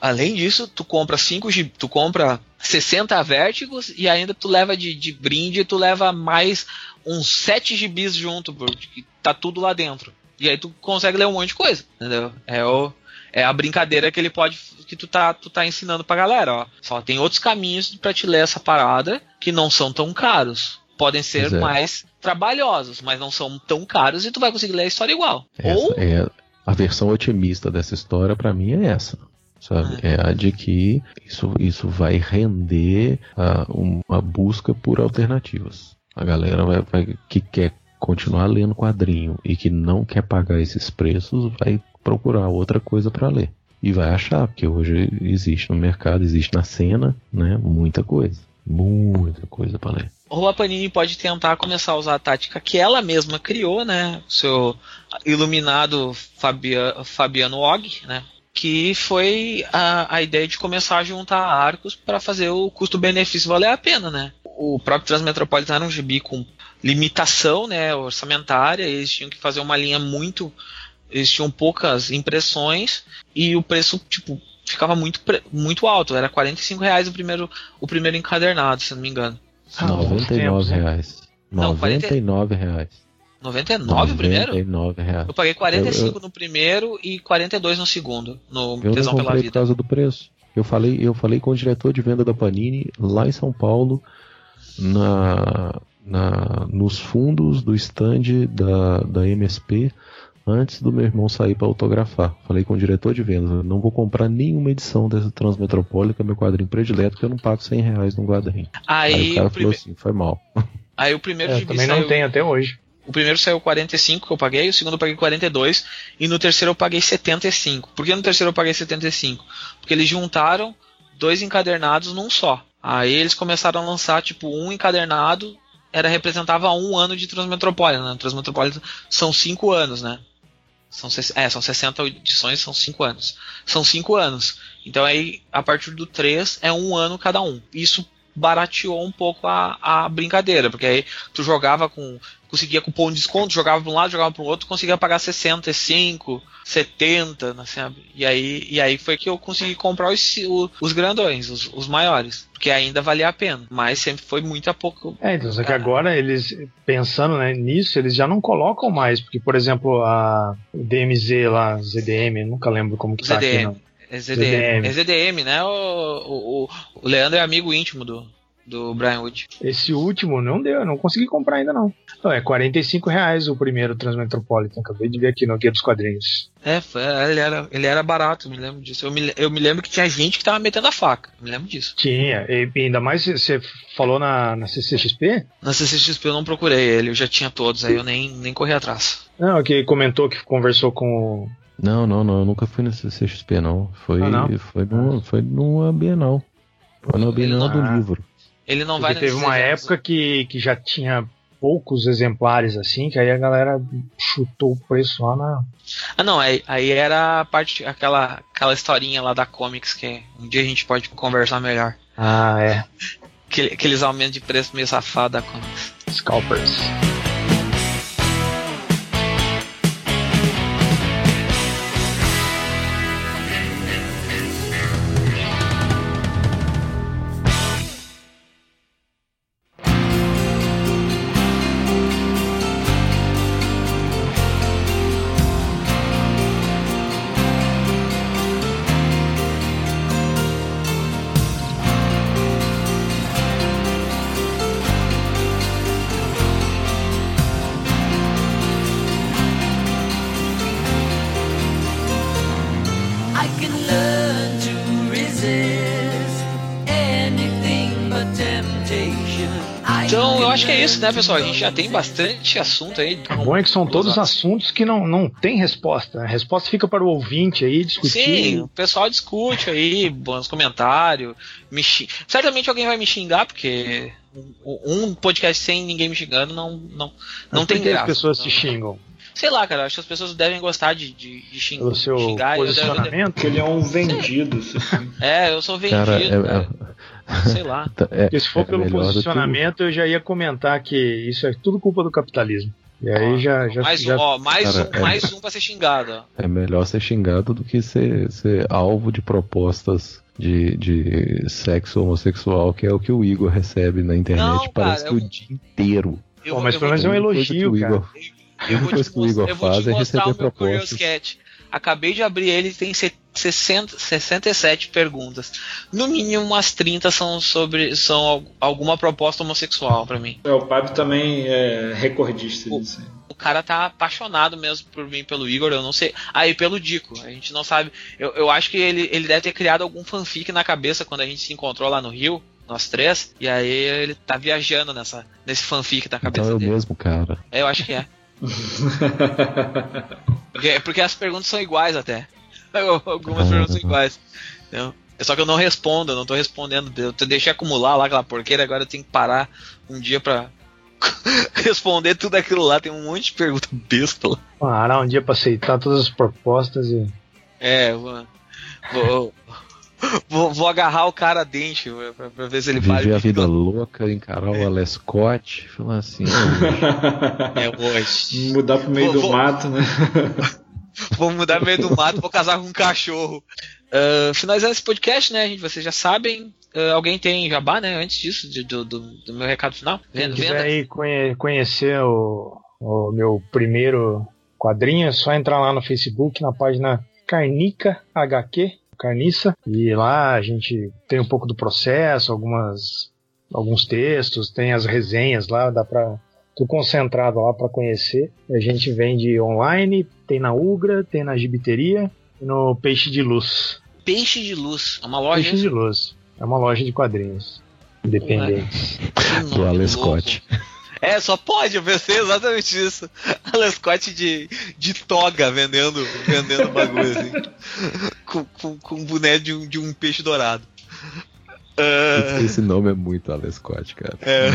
B: além disso, tu compra 5 tu compra 60 Vertigos e ainda tu leva de, de brinde, tu leva mais uns 7 gibis junto, porque tá tudo lá dentro. E aí tu consegue ler um monte de coisa, entendeu? É o é a brincadeira que ele pode que tu tá, tu tá ensinando pra galera, ó. Só tem outros caminhos para te ler essa parada que não são tão caros. Podem ser é. mais trabalhosos, mas não são tão caros e tu vai conseguir ler a história igual.
D: Essa Ou é a versão otimista dessa história para mim é essa. Sabe? É. é a de que isso, isso vai render uh, uma busca por alternativas. A galera vai, vai, que quer continuar lendo quadrinho e que não quer pagar esses preços vai procurar outra coisa para ler. E vai achar, porque hoje existe no mercado, existe na cena, né? Muita coisa. Muita coisa para ler.
B: Ou Panini pode tentar começar a usar a tática que ela mesma criou, né? O seu iluminado Fabia, Fabiano Og, né? Que foi a, a ideia de começar a juntar arcos para fazer o custo-benefício valer a pena, né? O próprio Transmetropolitan era um gibi com limitação né, orçamentária, eles tinham que fazer uma linha muito eles tinham poucas impressões e o preço, tipo, ficava muito, muito alto. Era 45 reais o primeiro, o primeiro encadernado, se não me engano.
D: 99 reais. Não, 99 reais.
B: 99 o primeiro?
D: 99 reais.
B: Eu paguei 45 eu, eu, no primeiro e 42 no segundo, no eu Tesão
D: não pela Vida. por causa do preço. Eu falei, eu falei com o diretor de venda da Panini lá em São Paulo, na, na, nos fundos do stand da, da MSP, antes do meu irmão sair para autografar. Falei com o diretor de vendas, não vou comprar nenhuma edição dessa Transmetropólica, meu quadrinho predileto, que eu não pago 100 reais no quadrinho.
B: Aí,
D: Aí o cara o falou assim, foi mal. (laughs)
B: Aí o primeiro é,
C: também saiu... não tem até hoje.
B: O primeiro saiu 45 que eu paguei, o segundo eu paguei 42 e no terceiro eu paguei 75. Por que no terceiro eu paguei 75? Porque eles juntaram dois encadernados num só. Aí eles começaram a lançar tipo um encadernado era representava um ano de Transmetropolitan. Né? Transmetropolitan são cinco anos, né? São, é, são 60 edições, são 5 anos. São 5 anos. Então aí, a partir do 3, é um ano cada um. Isso barateou um pouco a, a brincadeira, porque aí tu jogava com conseguia cupom de desconto, jogava para um lado, jogava para o outro, conseguia pagar 65, 70, assim, e aí e aí foi que eu consegui comprar os, os grandões, os, os maiores, porque ainda valia a pena, mas sempre foi muito a pouco.
C: É, então, só que agora eles, pensando né, nisso, eles já não colocam mais, porque, por exemplo, a DMZ lá, ZDM, nunca lembro como que ZDM. tá aqui, não.
B: É ZDM. ZDM. É ZDM, né? O, o, o Leandro é amigo íntimo do, do Brian Wood.
C: Esse último não deu, não consegui comprar ainda não. Não, é 45 reais o primeiro Transmetropolitan, acabei de ver aqui no Guia dos Quadrinhos.
B: É, foi, ele, era, ele era barato, me lembro disso. Eu me, eu me lembro que tinha gente que tava metendo a faca, me lembro disso.
C: Tinha, e ainda mais você falou na, na CCXP?
B: Na CCXP eu não procurei ele, eu já tinha todos, aí eu nem, nem corri atrás.
C: Não, que comentou que conversou com
D: não, não, não, eu nunca fui na CCXP, não. Foi, ah, não? Foi, numa, foi numa Bienal. Foi na Bienal do livro.
B: Ele não Porque
C: vai Teve uma época que, que já tinha poucos exemplares assim, que aí a galera chutou o preço lá na.
B: Ah não, aí, aí era a parte, aquela, aquela historinha lá da Comics que um dia a gente pode conversar melhor.
C: Ah, é. (laughs)
B: Aqueles aumentos de preço meio safado da Comics.
C: Scalpers.
B: Isso, né, pessoal? A gente já tem bastante assunto aí.
C: O bom é que são todos assuntos que não, não tem resposta. A resposta fica para o ouvinte aí discutir.
B: Sim, o pessoal discute aí, bons comentários. Me Certamente alguém vai me xingar, porque um podcast sem ninguém me xingando não, não, não tem graça.
C: as pessoas te xingam?
B: Sei lá, cara, acho que as pessoas devem gostar de, de, de xing,
C: o seu
B: xingar.
C: Posicionamento?
A: Eu, ele é um vendido.
B: é, eu sou vendido. Cara, é, é Sei lá. (laughs)
C: Tá, é, Porque se for é pelo posicionamento, eu já ia comentar que isso é tudo culpa do capitalismo. E aí ó, já, já.
B: Mais
C: já...
B: um, ó, mais, Cara, um, é, mais um pra ser xingado.
D: É melhor ser xingado do que ser, ser alvo de propostas de, de sexo homossexual, que é o que o Igor recebe na internet,
B: Não,
D: parece
B: cara,
D: que eu... o dia inteiro.
C: Eu, Pô, mas pelo menos é um elogio, cara.
D: Igor, a única coisa que o Igor faz é receber propostas.
B: Acabei de abrir ele tem 60, 67 perguntas. No mínimo umas 30 são sobre são alguma proposta homossexual para mim.
A: É, o Pablo também é recordista
B: o,
A: disso.
B: O cara tá apaixonado mesmo por mim, pelo Igor, eu não sei. Ah, e pelo Dico, a gente não sabe. Eu, eu acho que ele, ele deve ter criado algum fanfic na cabeça quando a gente se encontrou lá no Rio nós três, e aí ele tá viajando nessa, nesse fanfic da cabeça
D: então é
B: dele.
D: o mesmo cara.
B: É, eu acho que é. Porque, porque as perguntas são iguais até. (laughs) Algumas perguntas são iguais. Então, é só que eu não respondo, eu não tô respondendo. Eu deixei acumular lá aquela porqueira, agora eu tenho que parar um dia pra (laughs) responder tudo aquilo lá. Tem um monte de pergunta besta lá.
C: Parar um dia pra aceitar todas as propostas e.
B: É, vou, vou, vou, vou agarrar o cara dente pra, pra ver se ele
D: faz. Viver a vida louca, encarar o Alescott, falar assim. (laughs)
B: é hoje.
A: Mudar pro meio vou, do vou, mato, né? (laughs)
B: vou mudar pro meio do mato, vou casar com um cachorro. Uh, finalizando esse podcast, né, gente? Vocês já sabem. Uh, alguém tem jabá, né? Antes disso, de, do, do, do, meu recado final?
C: Venda, Quem quiser aí conhe conhecer o, o meu primeiro quadrinho, é só entrar lá no Facebook, na página Carnica HQ Carniça. E lá a gente tem um pouco do processo, algumas alguns textos, tem as resenhas lá, dá para tudo concentrado lá para conhecer. A gente vende online, tem na Ugra, tem na Gibiteria e no Peixe de Luz.
B: Peixe de Luz, é uma loja.
C: Peixe de Luz, é uma loja de quadrinhos independentes.
D: Do Alescote.
B: É, só pode, eu pensei exatamente isso. Alan Scott de, de toga vendendo, vendendo bagulho assim. Com, com, com um boné de um, de um peixe dourado. (laughs)
D: Uh... Esse nome é muito Alan Scott, cara. É.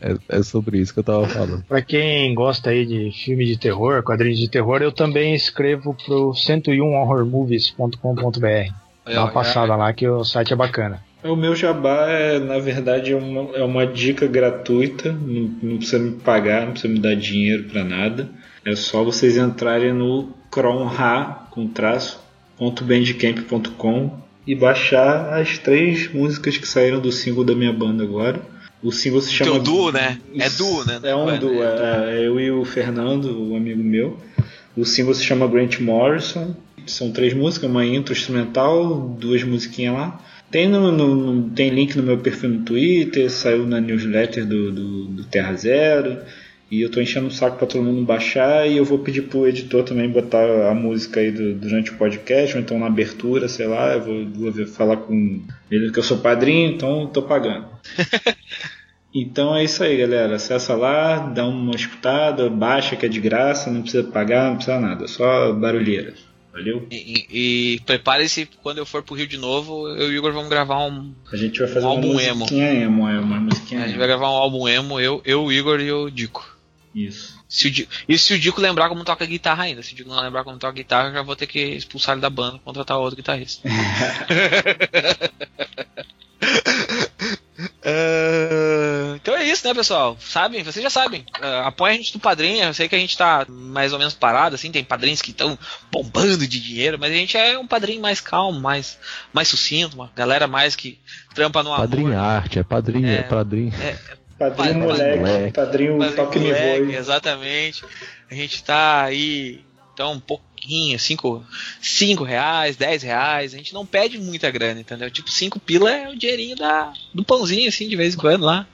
D: é. É, sobre isso que eu tava falando.
C: Pra quem gosta aí de filme de terror, quadrinhos de terror, eu também escrevo pro 101horrormovies.com.br. Dá uma passada lá que o site é bacana.
A: O meu jabá é, na verdade, é uma, é uma dica gratuita, não, não precisa me pagar, não precisa me dar dinheiro para nada. É só vocês entrarem no cronha, com traço, .bandcamp.com e baixar as três músicas que saíram do single da minha banda agora. O single se chama.
B: É um duo, né? É duo, né?
A: É um duo, é, é eu e o Fernando, o amigo meu. O single se chama Grant Morrison. São três músicas, uma intro instrumental, duas musiquinhas lá. Tem, no, no, tem link no meu perfil no Twitter, saiu na newsletter do, do, do Terra Zero. E eu tô enchendo o saco para todo mundo baixar e eu vou pedir pro editor também botar a música aí do, durante o podcast, ou então na abertura, sei lá, eu vou, vou falar com ele que eu sou padrinho, então tô pagando. (laughs) então é isso aí, galera. Acessa lá, dá uma escutada, baixa que é de graça, não precisa pagar, não precisa nada, só barulheira. Valeu?
B: E, e, e prepare-se quando eu for pro Rio de novo, eu e o Igor vamos gravar um.
A: A gente vai fazer
B: um
A: uma
B: álbum
A: musiquinha emo, é uma musiquinha
B: A gente vai gravar um álbum emo, eu, eu o Igor e o Dico.
A: Isso.
B: Se o, e se o Dico lembrar como toca guitarra ainda. Se o Dico não lembrar como toca guitarra, eu já vou ter que expulsar ele da banda contratar outro guitarrista. uh, (laughs) (laughs) então é isso, né, pessoal? Sabem? Vocês já sabem. Uh, apoia a gente no padrinho. Eu sei que a gente tá mais ou menos parado, assim. Tem padrinhos que estão bombando de dinheiro, mas a gente é um padrinho mais calmo, mais, mais sucinto, uma galera mais que trampa no
D: amor. Padrinho arte, é padrinho, é, é padrinho.
A: É, Padrinho moleque, moleque, padrinho, padrinho toque moleque, me
B: Exatamente. A gente tá aí, então, um pouquinho, 5 cinco, reais, 10 reais. A gente não pede muita grana, entendeu? Tipo, 5 pila é o dinheirinho da, do pãozinho, assim, de vez em quando lá.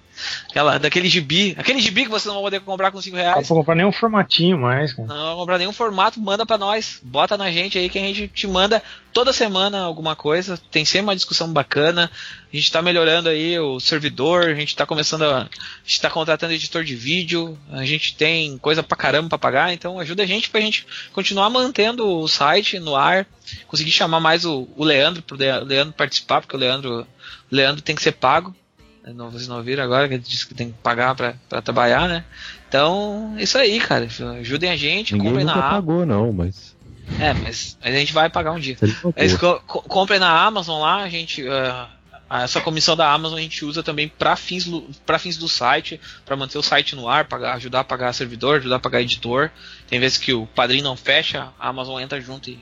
B: Aquela, daquele gibi. Aquele gibi que você não vai poder comprar com 5 reais. Não
C: vou comprar nenhum formatinho mais, cara.
B: Não vai comprar nenhum formato, manda pra nós. Bota na gente aí que a gente te manda toda semana alguma coisa. Tem sempre uma discussão bacana. A gente tá melhorando aí o servidor, a gente tá começando a. A gente tá contratando editor de vídeo, a gente tem coisa pra caramba pra pagar, então ajuda a gente pra gente continuar mantendo o site no ar, conseguir chamar mais o, o Leandro, pro Leandro participar, porque o Leandro, o Leandro tem que ser pago. Não, vocês não ouviram agora que disse que tem que pagar pra, pra trabalhar, né? Então, isso aí, cara. Ajudem a gente,
D: Ninguém
B: comprem
D: nunca
B: na
D: pagou, não, mas.
B: É, mas, mas a gente vai pagar um dia. Mas, co comprem na Amazon lá, a gente. Uh, essa comissão da Amazon a gente usa também para fins, pra fins do site, para manter o site no ar, pagar, ajudar a pagar servidor, ajudar a pagar editor. Tem vezes que o padrinho não fecha, a Amazon entra junto e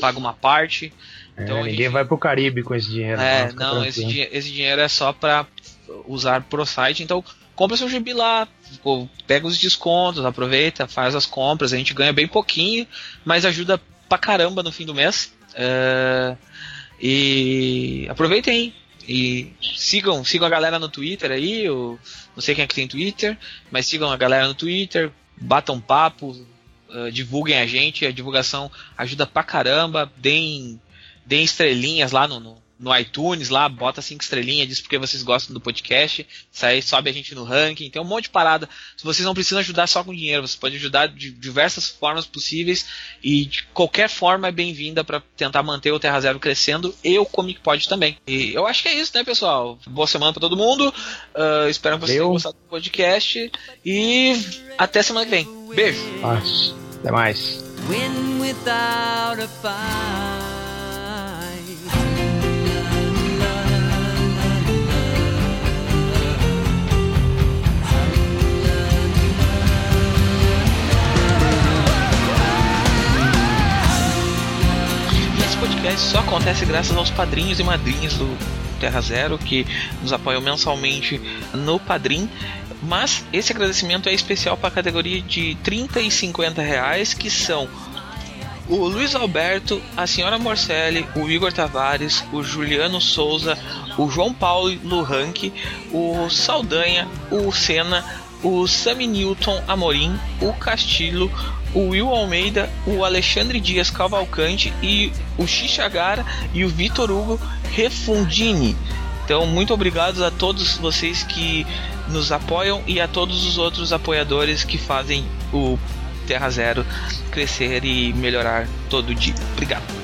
B: paga uma parte.
C: Então, é, ninguém gente... vai pro Caribe com esse dinheiro.
B: É, não, não esse, esse, dinheiro é só para usar pro site, então compra seu gibi lá, pega os descontos, aproveita, faz as compras, a gente ganha bem pouquinho, mas ajuda pra caramba no fim do mês. Uh, e aproveitem e sigam, sigam a galera no Twitter aí, eu não sei quem é que tem Twitter, mas sigam a galera no Twitter, batam papo, uh, divulguem a gente, a divulgação ajuda pra caramba, deem, deem estrelinhas lá no, no no iTunes lá, bota cinco estrelinhas, diz porque vocês gostam do podcast, isso aí sobe a gente no ranking, tem um monte de parada. Se vocês não precisam ajudar só com dinheiro, você pode ajudar de diversas formas possíveis e de qualquer forma é bem-vinda para tentar manter o Terra Zero crescendo e o Comic Pod também. E eu acho que é isso, né, pessoal? Boa semana para todo mundo. Uh, espero que vocês tenham gostado do podcast e até semana que vem. Beijo.
C: Até mais.
B: Podcast só acontece graças aos padrinhos e madrinhas do Terra Zero que nos apoiam mensalmente no Padrim. Mas esse agradecimento é especial para a categoria de 30 e 50 reais, que são o Luiz Alberto, a senhora Morcelli, o Igor Tavares, o Juliano Souza, o João Paulo Luranque, o Saldanha, o Senna, o Sami Newton Amorim, o Castilho, o Will Almeida, o Alexandre Dias Cavalcante e o Xixagara e o Vitor Hugo Refundini. Então, muito obrigado a todos vocês que nos apoiam e a todos os outros apoiadores que fazem o Terra Zero crescer e melhorar todo dia. Obrigado.